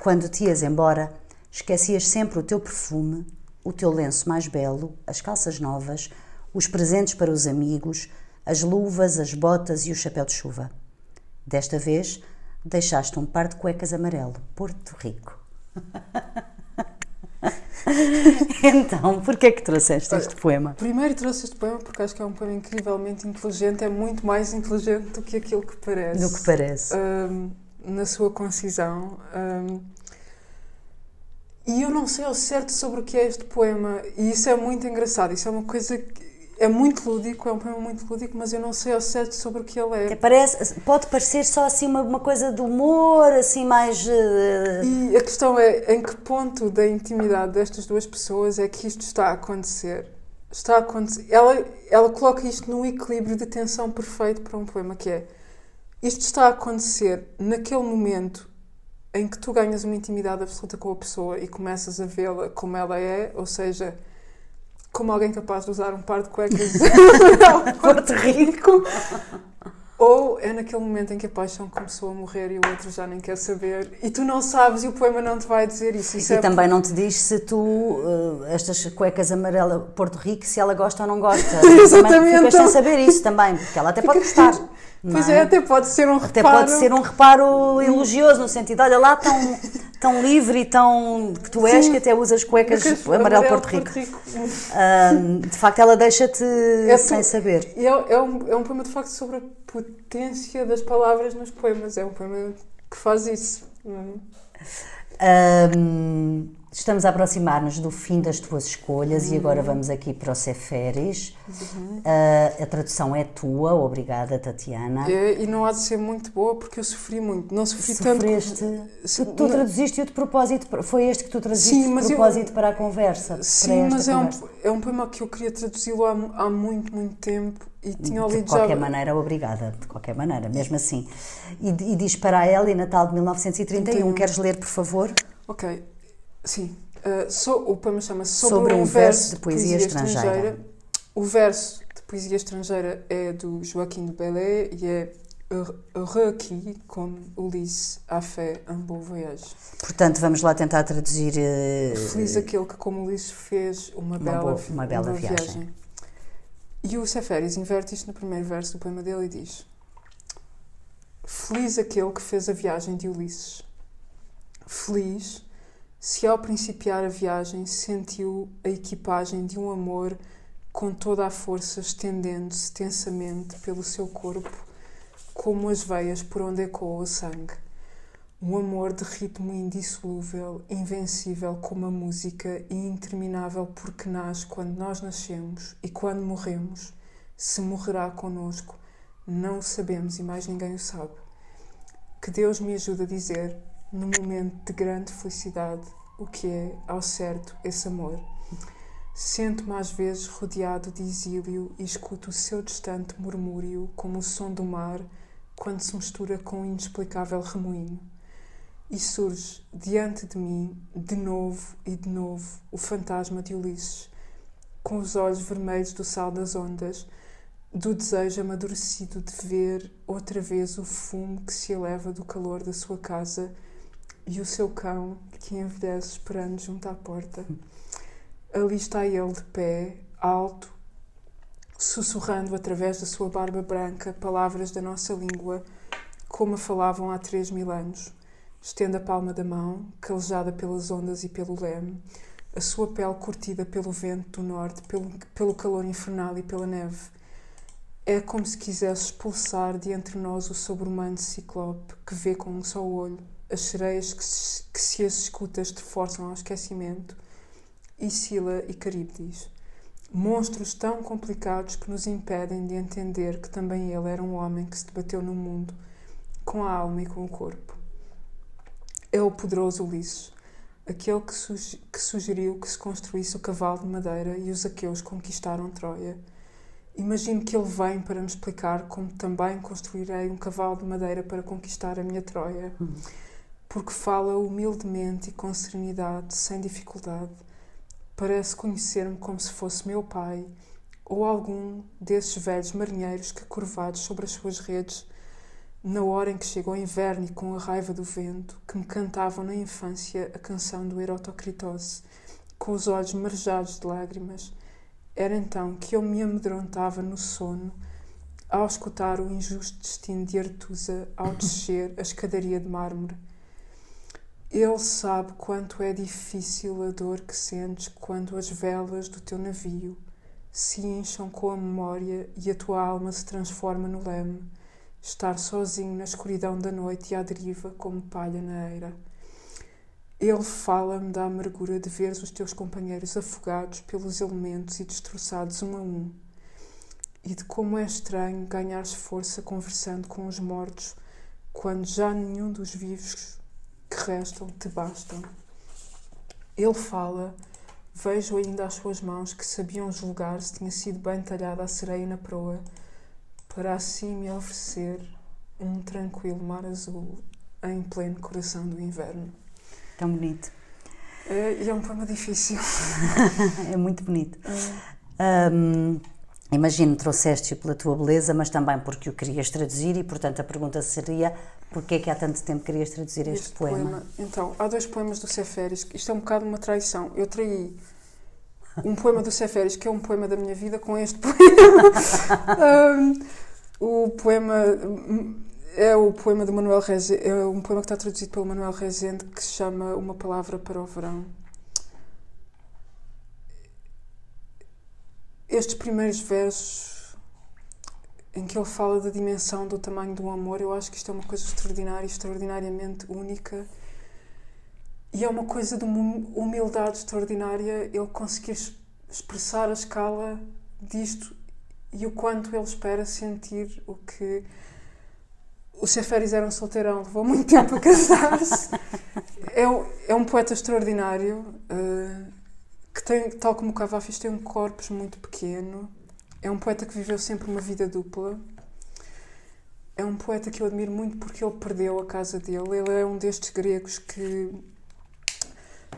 quando te ias embora, esquecias sempre o teu perfume, o teu lenço mais belo, as calças novas, os presentes para os amigos, as luvas, as botas e o chapéu de chuva. Desta vez, deixaste um par de cuecas amarelo, Porto Rico. então, porquê é que trouxeste este poema? Primeiro trouxe este poema porque acho que é um poema incrivelmente inteligente, é muito mais inteligente do que aquilo que parece. Do que parece. Um, na sua concisão. Um, e eu não sei ao certo sobre o que é este poema, e isso é muito engraçado. Isso é uma coisa que é muito lúdico, é um poema muito lúdico, mas eu não sei ao certo sobre o que ele é. Parece, pode parecer só assim uma, uma coisa de humor, assim mais. Uh... E a questão é em que ponto da intimidade destas duas pessoas é que isto está a acontecer. Está a acontecer. Ela, ela coloca isto num equilíbrio de tensão perfeito para um poema que é isto está a acontecer naquele momento em que tu ganhas uma intimidade absoluta com a pessoa e começas a vê-la como ela é, ou seja, como alguém capaz de usar um par de cuecas Porto Rico. Ou é naquele momento em que a paixão começou a morrer e o outro já nem quer saber e tu não sabes e o poema não te vai dizer isso. isso e é também não te diz se tu, uh, estas cuecas amarelas Porto Rico, se ela gosta ou não gosta. Exatamente. Ficas sem saber isso também, porque ela até pode gostar. Pois é? é? até pode ser um até reparo. Até pode ser um reparo elogioso, no sentido, olha lá tão, tão livre e tão que tu és Sim. que até usas cuecas amarelo, amarelo Porto Rico. Porto Rico. De facto, ela deixa-te é sem saber. É, é, um, é um poema de facto sobre a potência das palavras nos poemas. É um poema que faz isso. Um, Estamos a aproximar-nos do fim das tuas escolhas uhum. e agora vamos aqui para o Ceferes. Uhum. Uh, a tradução é tua, obrigada Tatiana. É, e não há de ser muito boa porque eu sofri muito. Não sofri Sofreste, tanto. Tu, tu traduziste-o de propósito, foi este que tu traduziste Sim, de propósito eu, para a conversa. Sim, mas é um, é um poema que eu queria traduzi-lo há, há muito, muito tempo e tinha lido De qualquer já... maneira, obrigada, de qualquer maneira, mesmo assim. E, e diz para a Ellie, Natal de 1931, 31. queres ler, por favor? Ok. Sim. Uh, so, o poema chama-se Sobre, Sobre, um, verso, de poesia, poesia estrangeira. estrangeira. O verso de poesia estrangeira é do Joaquim de Belé e é Requis comme Ulysse a fait un beau voyage. Portanto, vamos lá tentar traduzir. Uh, Feliz aquele que, como Ulisses, fez uma, uma bela, boa, uma bela uma viagem. viagem. E o Seferis inverte isto no primeiro verso do poema dele e diz: Feliz aquele que fez a viagem de Ulisses. Feliz se ao principiar a viagem sentiu a equipagem de um amor com toda a força estendendo-se tensamente pelo seu corpo, como as veias por onde ecoa o sangue. Um amor de ritmo indissolúvel, invencível como a música e interminável porque nasce quando nós nascemos e quando morremos, se morrerá conosco, não o sabemos e mais ninguém o sabe. Que Deus me ajude a dizer no momento de grande felicidade, o que é, ao certo, esse amor. Sento-me às vezes rodeado de exílio e escuto o seu distante murmúrio como o som do mar quando se mistura com um inexplicável remoinho. E surge diante de mim, de novo e de novo, o fantasma de Ulisses, com os olhos vermelhos do sal das ondas, do desejo amadurecido de ver outra vez o fumo que se eleva do calor da sua casa e o seu cão que envelhece esperando junto à porta. Ali está ele de pé, alto, sussurrando através da sua barba branca palavras da nossa língua, como a falavam há três mil anos. Estende a palma da mão, calejada pelas ondas e pelo leme, a sua pele curtida pelo vento do norte, pelo, pelo calor infernal e pela neve. É como se quisesse expulsar de entre nós o sobre-humano ciclope que vê com um só olho, as sereias que se, que se as escutas te forçam ao esquecimento, e Sila e Caribdis. Monstros tão complicados que nos impedem de entender que também ele era um homem que se debateu no mundo, com a alma e com o corpo. É o poderoso Ulisses, aquele que, suge que sugeriu que se construísse o cavalo de madeira e os aqueus conquistaram Troia. Imagino que ele vem para me explicar como também construirei um cavalo de madeira para conquistar a minha Troia. Porque fala humildemente e com serenidade, sem dificuldade. Parece conhecer-me como se fosse meu pai ou algum desses velhos marinheiros que, curvados sobre as suas redes, na hora em que chegou o inverno e com a raiva do vento, que me cantavam na infância a canção do Erotocritose, com os olhos marejados de lágrimas, era então que eu me amedrontava no sono ao escutar o injusto destino de Artusa ao descer a escadaria de mármore ele sabe quanto é difícil a dor que sentes quando as velas do teu navio se incham com a memória e a tua alma se transforma no leme, estar sozinho na escuridão da noite e à deriva como palha na eira. Ele fala-me da amargura de ver os teus companheiros afogados pelos elementos e destroçados um a um, e de como é estranho ganhares força conversando com os mortos quando já nenhum dos vivos que restam te bastam. Ele fala, vejo ainda as suas mãos que sabiam julgar se tinha sido bem talhada a sereia na proa, para assim me oferecer um tranquilo mar azul em pleno coração do inverno. Tão bonito. É, e é um poema difícil. é muito bonito. É. Um, imagino trouxeste-o pela tua beleza, mas também porque o querias traduzir e, portanto, a pergunta seria Porquê é que há tanto tempo querias traduzir este, este poema? poema? Então, há dois poemas do Ceferes. Isto é um bocado uma traição. Eu traí um poema do Ceferes, que é um poema da minha vida, com este poema. um, o poema é o poema do Manuel Rezende, é um poema que está traduzido pelo Manuel Rezende, que se chama Uma Palavra para o Verão. Estes primeiros versos em que ele fala da dimensão do tamanho do amor, eu acho que isto é uma coisa extraordinária, extraordinariamente única. E é uma coisa de uma humildade extraordinária ele conseguir expressar a escala disto e o quanto ele espera sentir o que. O Ceferis era um solteirão, levou muito tempo a casar-se. é, é um poeta extraordinário uh, que tem, tal como o Cavafis, tem um corpo muito pequeno é um poeta que viveu sempre uma vida dupla. É um poeta que eu admiro muito porque ele perdeu a casa dele. Ele é um destes gregos que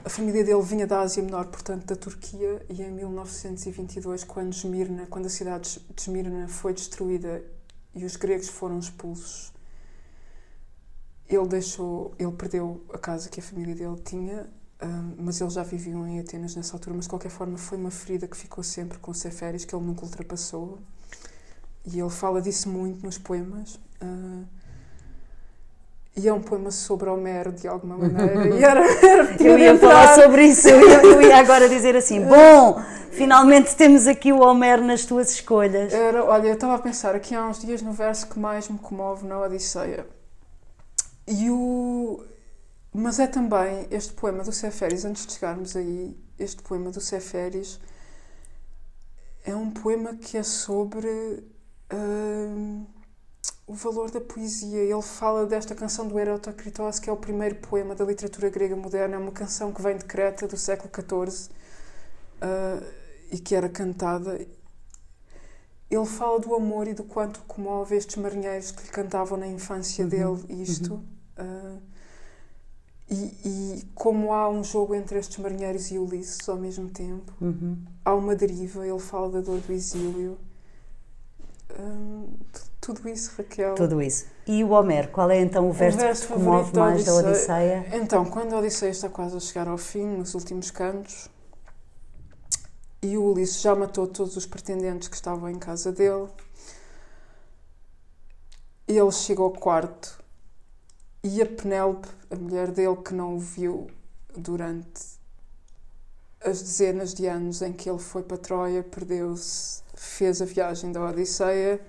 a família dele vinha da Ásia Menor, portanto da Turquia, e em 1922, quando Esmirna, quando a cidade de Esmirna foi destruída e os gregos foram expulsos, ele deixou, ele perdeu a casa que a família dele tinha um, mas eles já viviam em Atenas nessa altura, mas de qualquer forma foi uma ferida que ficou sempre com Ceferis, que ele nunca ultrapassou. E ele fala disso muito nos poemas. Uh, e é um poema sobre Homero, de alguma maneira. E era, era eu ia falar sobre isso, eu ia, eu ia, agora dizer assim: bom, finalmente temos aqui o Homero nas tuas escolhas. Era, olha, eu estava a pensar aqui há uns dias no verso que mais me comove na Odisseia. E o, mas é também este poema do Ceferis, antes de chegarmos aí, este poema do Ceferis é um poema que é sobre uh, o valor da poesia. Ele fala desta canção do Erotokritos, que é o primeiro poema da literatura grega moderna. É uma canção que vem de Creta, do século XIV, uh, e que era cantada. Ele fala do amor e do quanto comove estes marinheiros que lhe cantavam na infância uhum. dele isto. Uhum. Uh, e, e, como há um jogo entre estes marinheiros e Ulisses ao mesmo tempo, uhum. há uma deriva, ele fala da dor do exílio. Hum, tudo isso, Raquel. Tudo isso. E o Homero, qual é então o verso, o verso que comove mais da Odisseia? Então, quando a Odisseia está quase a chegar ao fim, nos últimos cantos, e o Ulisses já matou todos os pretendentes que estavam em casa dele, ele chega ao quarto e a Penélope, a mulher dele, que não o viu durante as dezenas de anos em que ele foi para Troia, perdeu-se, fez a viagem da Odisseia,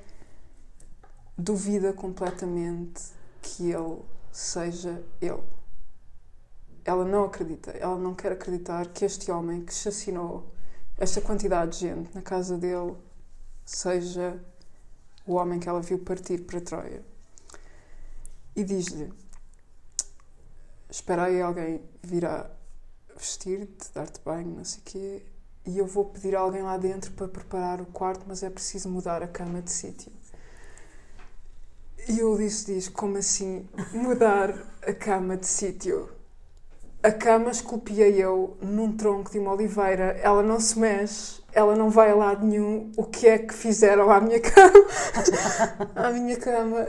duvida completamente que ele seja ele. Ela não acredita, ela não quer acreditar que este homem que assassinou esta quantidade de gente na casa dele seja o homem que ela viu partir para Troia. E diz-lhe: Espera aí, alguém virá vestir-te, dar-te banho, não sei o quê, e eu vou pedir a alguém lá dentro para preparar o quarto, mas é preciso mudar a cama de sítio. E eu disse: Diz, como assim mudar a cama de sítio? A cama esculpia eu num tronco de uma oliveira, ela não se mexe, ela não vai a lado nenhum. O que é que fizeram à minha cama? à minha cama.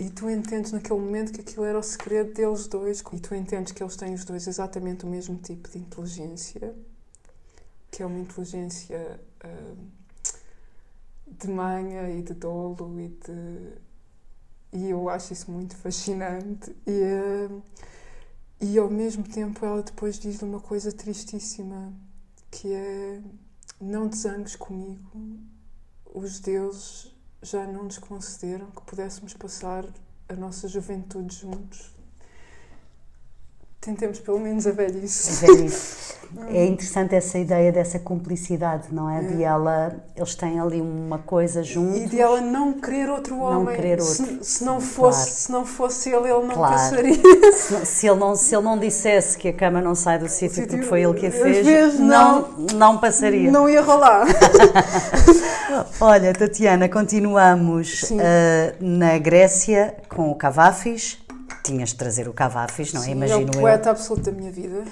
E tu entendes naquele momento que aquilo era o segredo deles dois, e tu entendes que eles têm os dois exatamente o mesmo tipo de inteligência, que é uma inteligência uh, de manha e de dolo e de. E eu acho isso muito fascinante. E. Uh, e ao mesmo tempo ela depois diz-lhe uma coisa tristíssima, que é não te zangues comigo, os deuses já não nos concederam que pudéssemos passar a nossa juventude juntos. Tentemos pelo menos a velhice. A velhice. É interessante essa ideia dessa cumplicidade, não é? é? De ela, eles têm ali uma coisa juntos. E de ela não querer outro homem. Não querer outro. Se, se não, fosse, claro. se não fosse ele, ele não claro. passaria. Se, se, ele não, se ele não dissesse que a cama não sai do sítio porque foi ele que a fez, vezes, não, não passaria. Não ia rolar. Olha, Tatiana, continuamos uh, na Grécia com o Cavafis tinhas de trazer o Cavafis, não é? Imagino é o poeta eu, absoluto da minha vida.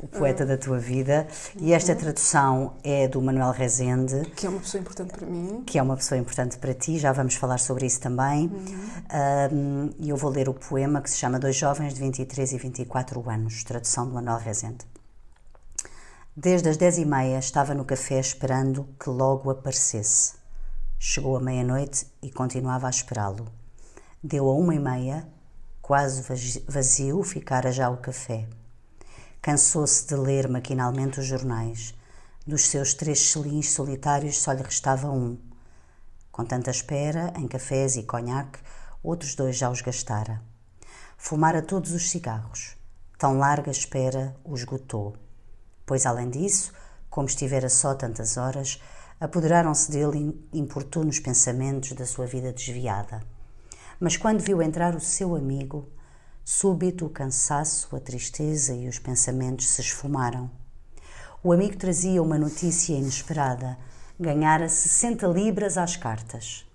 O poeta da tua vida. E esta tradução é do Manuel Rezende. Que é uma pessoa importante para mim. Que é uma pessoa importante para ti, já vamos falar sobre isso também. Uhum. E um, eu vou ler o poema que se chama Dois Jovens de 23 e 24 anos, tradução do Manuel Rezende. Desde as dez e meia estava no café esperando que logo aparecesse. Chegou a meia-noite e continuava a esperá-lo. Deu a uma e meia Quase vazio ficara já o café. Cansou-se de ler maquinalmente os jornais. Dos seus três selins solitários só lhe restava um. Com tanta espera, em cafés e conhaque, outros dois já os gastara. Fumara todos os cigarros. Tão larga espera o esgotou. Pois, além disso, como estivera só tantas horas, apoderaram-se dele importunos pensamentos da sua vida desviada. Mas quando viu entrar o seu amigo, súbito o cansaço, a tristeza e os pensamentos se esfumaram. O amigo trazia uma notícia inesperada: ganhara 60 libras às cartas.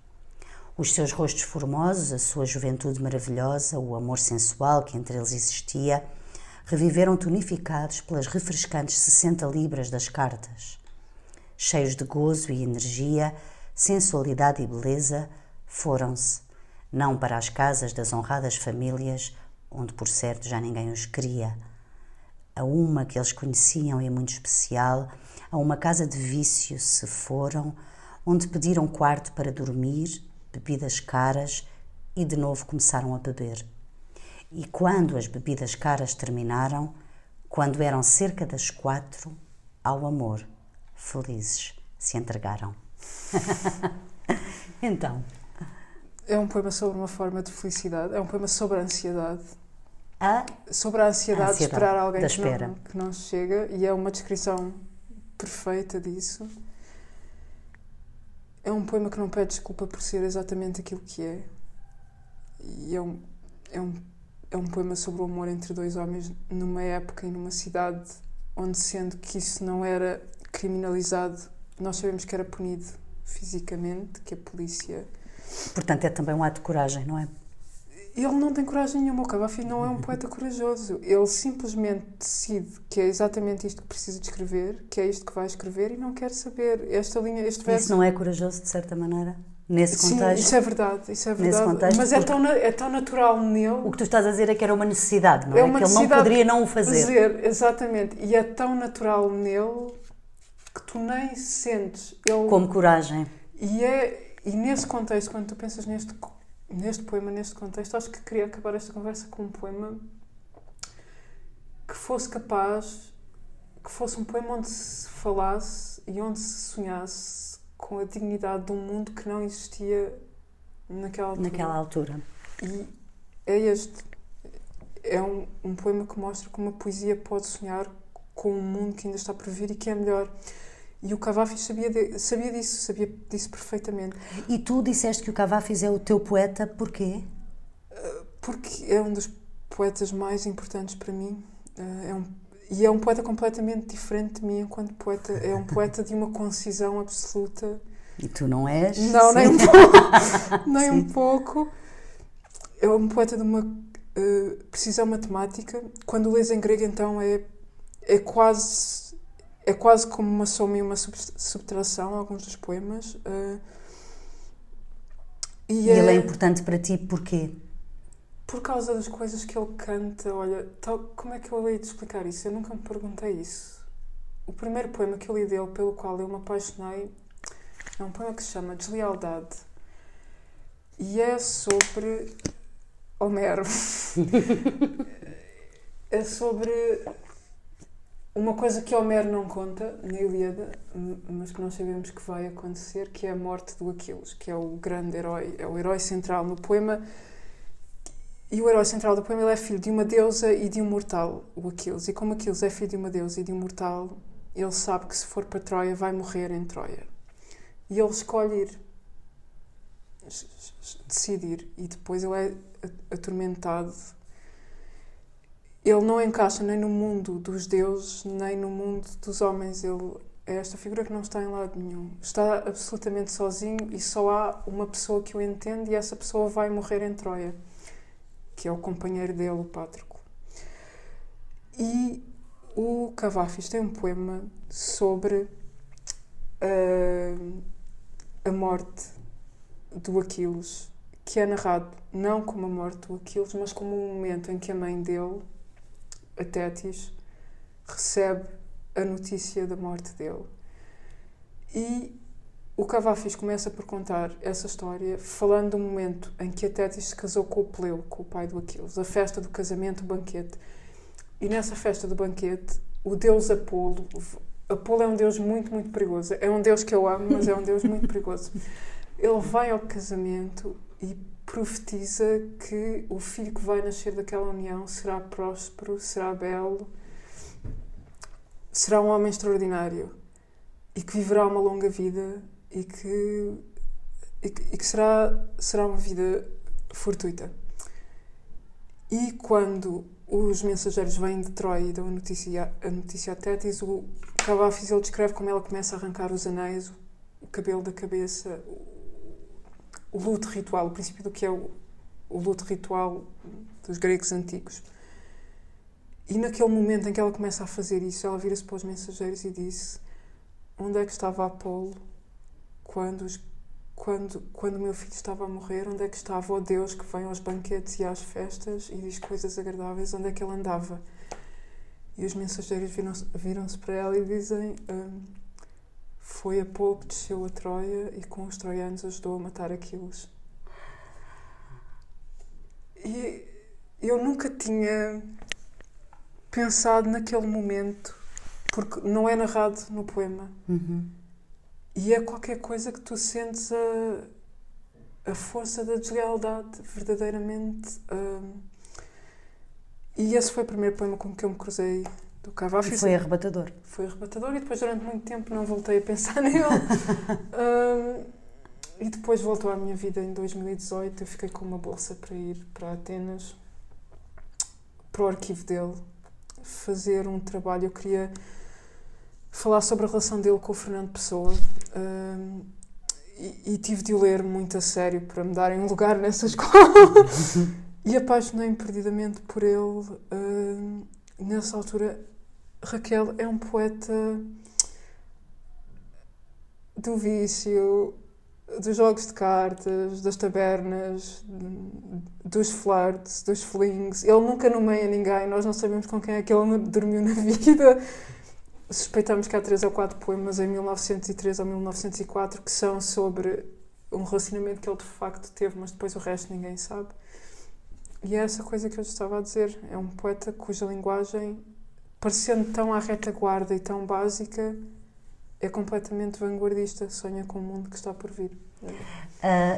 Os seus rostos formosos, a sua juventude maravilhosa, o amor sensual que entre eles existia, reviveram tonificados pelas refrescantes 60 libras das cartas. Cheios de gozo e energia, sensualidade e beleza, foram-se não para as casas das honradas famílias, onde por certo já ninguém os queria, a uma que eles conheciam e muito especial, a uma casa de vício se foram, onde pediram quarto para dormir, bebidas caras e de novo começaram a beber. E quando as bebidas caras terminaram, quando eram cerca das quatro, ao amor, felizes, se entregaram. então, é um poema sobre uma forma de felicidade, é um poema sobre a ansiedade. A? Sobre a ansiedade, a ansiedade de esperar alguém que não, que não chega, e é uma descrição perfeita disso. É um poema que não pede desculpa por ser exatamente aquilo que é. E é um, é um, é um poema sobre o amor entre dois homens numa época e numa cidade onde, sendo que isso não era criminalizado, nós sabemos que era punido fisicamente, que a polícia Portanto, é também um ato de coragem, não é? Ele não tem coragem nenhuma, o Cavafi não é um poeta corajoso. Ele simplesmente decide que é exatamente isto que precisa de escrever, que é isto que vai escrever e não quer saber. Esta linha, este verso... Isso não é corajoso, de certa maneira? Nesse Sim, contexto? isso é verdade, isso é verdade. Contexto, mas é tão, é tão natural nele. O que tu estás a dizer é que era uma necessidade, não é? é uma que ele não poderia não o fazer. fazer. Exatamente. E é tão natural nele que tu nem sentes. Ele... Como coragem. E é e nesse contexto, quando tu pensas neste neste poema, neste contexto, acho que queria acabar esta conversa com um poema que fosse capaz, que fosse um poema onde se falasse e onde se sonhasse com a dignidade de um mundo que não existia naquela altura. Naquela altura. E é este. É um, um poema que mostra como a poesia pode sonhar com um mundo que ainda está por vir e que é melhor. E o Cavafis sabia, de, sabia disso, sabia disso perfeitamente. E tu disseste que o Cavafis é o teu poeta, porquê? Porque é um dos poetas mais importantes para mim. É um, e é um poeta completamente diferente de mim enquanto poeta. É um poeta de uma concisão absoluta. E tu não és? Não, nem um pouco. nem um pouco. É um poeta de uma uh, precisão matemática. Quando lês em grego, então, é, é quase é quase como uma soma e uma subtração alguns dos poemas. Uh, e, e é, ele é importante para ti porquê? Por causa das coisas que ele canta. Olha, tal, como é que eu hei de explicar isso? Eu nunca me perguntei isso. O primeiro poema que eu li dele, pelo qual eu me apaixonei, é um poema que se chama Deslealdade. E é sobre Homero. é sobre uma coisa que Homero não conta na Ilíada, mas que nós sabemos que vai acontecer, que é a morte do Aquiles, que é o grande herói, é o herói central no poema. E o herói central do poema ele é filho de uma deusa e de um mortal, o Aquiles. E como Aquiles é filho de uma deusa e de um mortal, ele sabe que se for para Troia vai morrer em Troia. E ele escolhe ir, decidir, e depois ele é atormentado ele não encaixa nem no mundo dos deuses, nem no mundo dos homens. Ele é esta figura que não está em lado nenhum. Está absolutamente sozinho e só há uma pessoa que o entende e essa pessoa vai morrer em Troia, que é o companheiro dele, o Pátroclo. E o Cavafis tem um poema sobre uh, a morte do Aquiles, que é narrado não como a morte do Aquiles, mas como um momento em que a mãe dele a Tétis, recebe a notícia da morte dele. E o Cavafis começa por contar essa história falando do momento em que a Tétis se casou com o Pleu, com o pai do Aquiles, a festa do casamento, o banquete. E nessa festa do banquete, o deus Apolo, Apolo é um deus muito, muito perigoso. É um deus que eu amo, mas é um deus muito perigoso. Ele vai ao casamento e profetiza que o filho que vai nascer daquela união será próspero, será belo, será um homem extraordinário e que viverá uma longa vida e que, e que, e que será, será uma vida fortuita. E quando os mensageiros vêm de Troia e dão a notícia, a notícia a Tétis, o Cavafis ele descreve como ela começa a arrancar os anéis, o cabelo da cabeça, o luto ritual, o princípio do que é o, o luto ritual dos gregos antigos. E naquele momento em que ela começa a fazer isso, ela vira-se para os mensageiros e disse: Onde é que estava Apolo quando, os, quando, quando meu filho estava a morrer? Onde é que estava o Deus que vem aos banquetes e às festas e diz coisas agradáveis? Onde é que ele andava? E os mensageiros viram-se viram para ela e dizem: hum, foi a pouco que desceu a Troia e com os troianos ajudou a matar Aquiles. E eu nunca tinha pensado naquele momento, porque não é narrado no poema. Uhum. E é qualquer coisa que tu sentes a, a força da deslealdade, verdadeiramente. Um, e esse foi o primeiro poema com que eu me cruzei do Cavafis. E foi arrebatador. Foi arrebatador e depois durante muito tempo não voltei a pensar nele. um, e depois voltou à minha vida em 2018. Eu fiquei com uma bolsa para ir para Atenas, para o arquivo dele, fazer um trabalho. Eu queria falar sobre a relação dele com o Fernando Pessoa. Um, e, e, tive de o ler muito a sério para me darem um lugar nessa escola. e apaixonei-me perdidamente por ele. Um, nessa altura Raquel é um poeta do vício, dos jogos de cartas, das tabernas, dos flirts, dos flings. Ele nunca nomeia ninguém, nós não sabemos com quem é que ele dormiu na vida. Suspeitamos que há três ou quatro poemas em 1903 ou 1904 que são sobre um relacionamento que ele de facto teve, mas depois o resto ninguém sabe. E é essa coisa que eu estava a dizer. É um poeta cuja linguagem, parecendo tão à retaguarda e tão básica, é completamente vanguardista, sonha com o mundo que está por vir. Uh,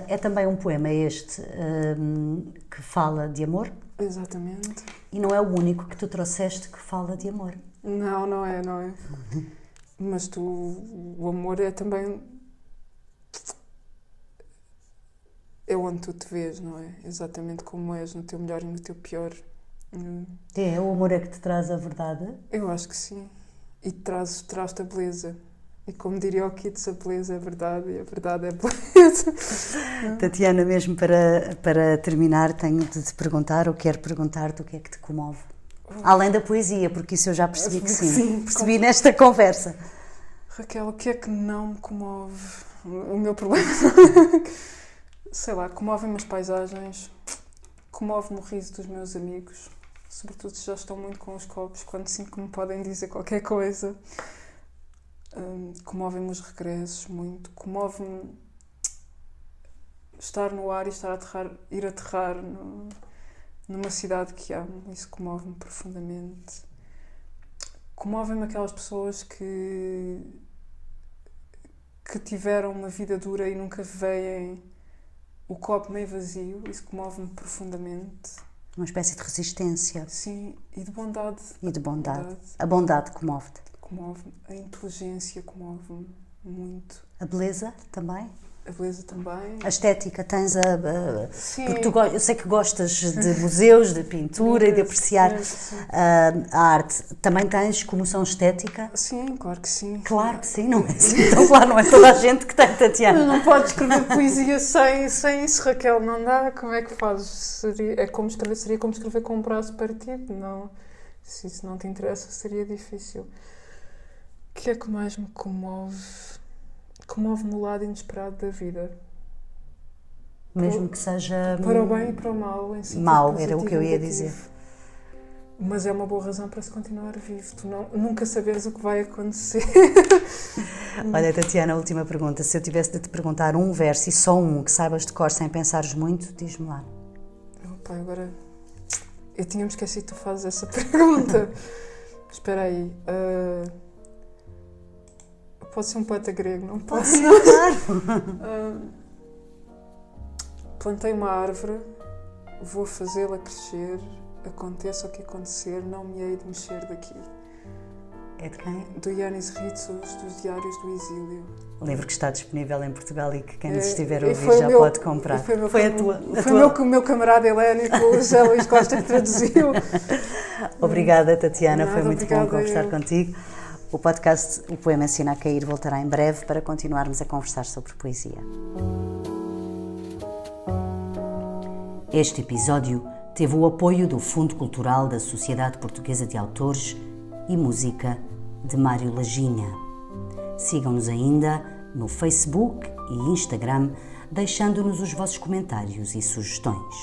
é também um poema este uh, que fala de amor? Exatamente. E não é o único que tu trouxeste que fala de amor? Não, não é, não é. Mas tu, o amor é também. É onde tu te vês, não é? Exatamente como és, no teu melhor e no teu pior. Hum. É, o amor é que te traz a verdade? Eu acho que sim. E traz, traz-te a beleza. E como diria o Kids, a beleza é verdade e a verdade é beleza. Tatiana, mesmo para, para terminar, tenho de te perguntar, ou quero perguntar-te o que é que te comove. Além da poesia, porque isso eu já percebi que sim. sim percebi com... nesta conversa. Raquel, o que é que não me comove? O meu problema. Sei lá, comove-me as paisagens, comove-me o riso dos meus amigos, sobretudo se já estão muito com os copos, quando sinto que me podem dizer qualquer coisa. Um, comove-me os regressos muito, comove-me estar no ar e estar a aterrar, ir aterrar no, numa cidade que amo, isso comove-me profundamente. Comove-me aquelas pessoas que que tiveram uma vida dura e nunca veem o copo meio vazio, isso comove-me profundamente. Uma espécie de resistência. Sim, e de bondade. E de bondade. bondade. A bondade comove-te comove-me, a inteligência comove-me muito. A beleza também? A beleza também. A estética, tens a. a sim. Porque tu, eu sei que gostas de museus, de pintura e de apreciar sim, sim. A, a, arte. Também tens comoção estética? Sim, claro que sim. Claro que sim, não é assim? Então, claro, não é toda a gente que tem, Tatiana. Não podes escrever poesia sem, sem isso, Raquel, não dá. Como é que fazes? Seria, é como escrever, seria como escrever com um braço partido, não. Se isso não te interessa, seria difícil que é que mais me comove? Comove-me o lado inesperado da vida. Mesmo para, que seja. Para o bem e para o mal. Em si, mal, era o que eu ia dizer. Mas é uma boa razão para se continuar vivo. Tu não, nunca saberes o que vai acontecer. Olha, Tatiana, a última pergunta. Se eu tivesse de te perguntar um verso e só um que saibas de cor sem pensares muito, diz-me lá. Opa, agora. Eu tinha me esquecido que tu fazes essa pergunta. Espera aí. Uh... Pode ser um poeta grego, não? Pode ser, claro. uh, plantei uma árvore, vou fazê-la crescer, aconteça o que acontecer, não me hei de mexer daqui. É de quem? Do Yanis Ritsos, dos Diários do Exílio. O livro que está disponível em Portugal e que quem nos é, estiver a ouvir já meu, pode comprar. Foi, meu, foi a tua. Foi o tua... meu, meu camarada helénico, o José Luís Costa, que traduziu. obrigada, Tatiana, Nada, foi muito bom conversar eu. contigo. O podcast O Poema Ensina a Cair voltará em breve para continuarmos a conversar sobre poesia. Este episódio teve o apoio do Fundo Cultural da Sociedade Portuguesa de Autores e Música de Mário Laginha. Sigam-nos ainda no Facebook e Instagram, deixando-nos os vossos comentários e sugestões.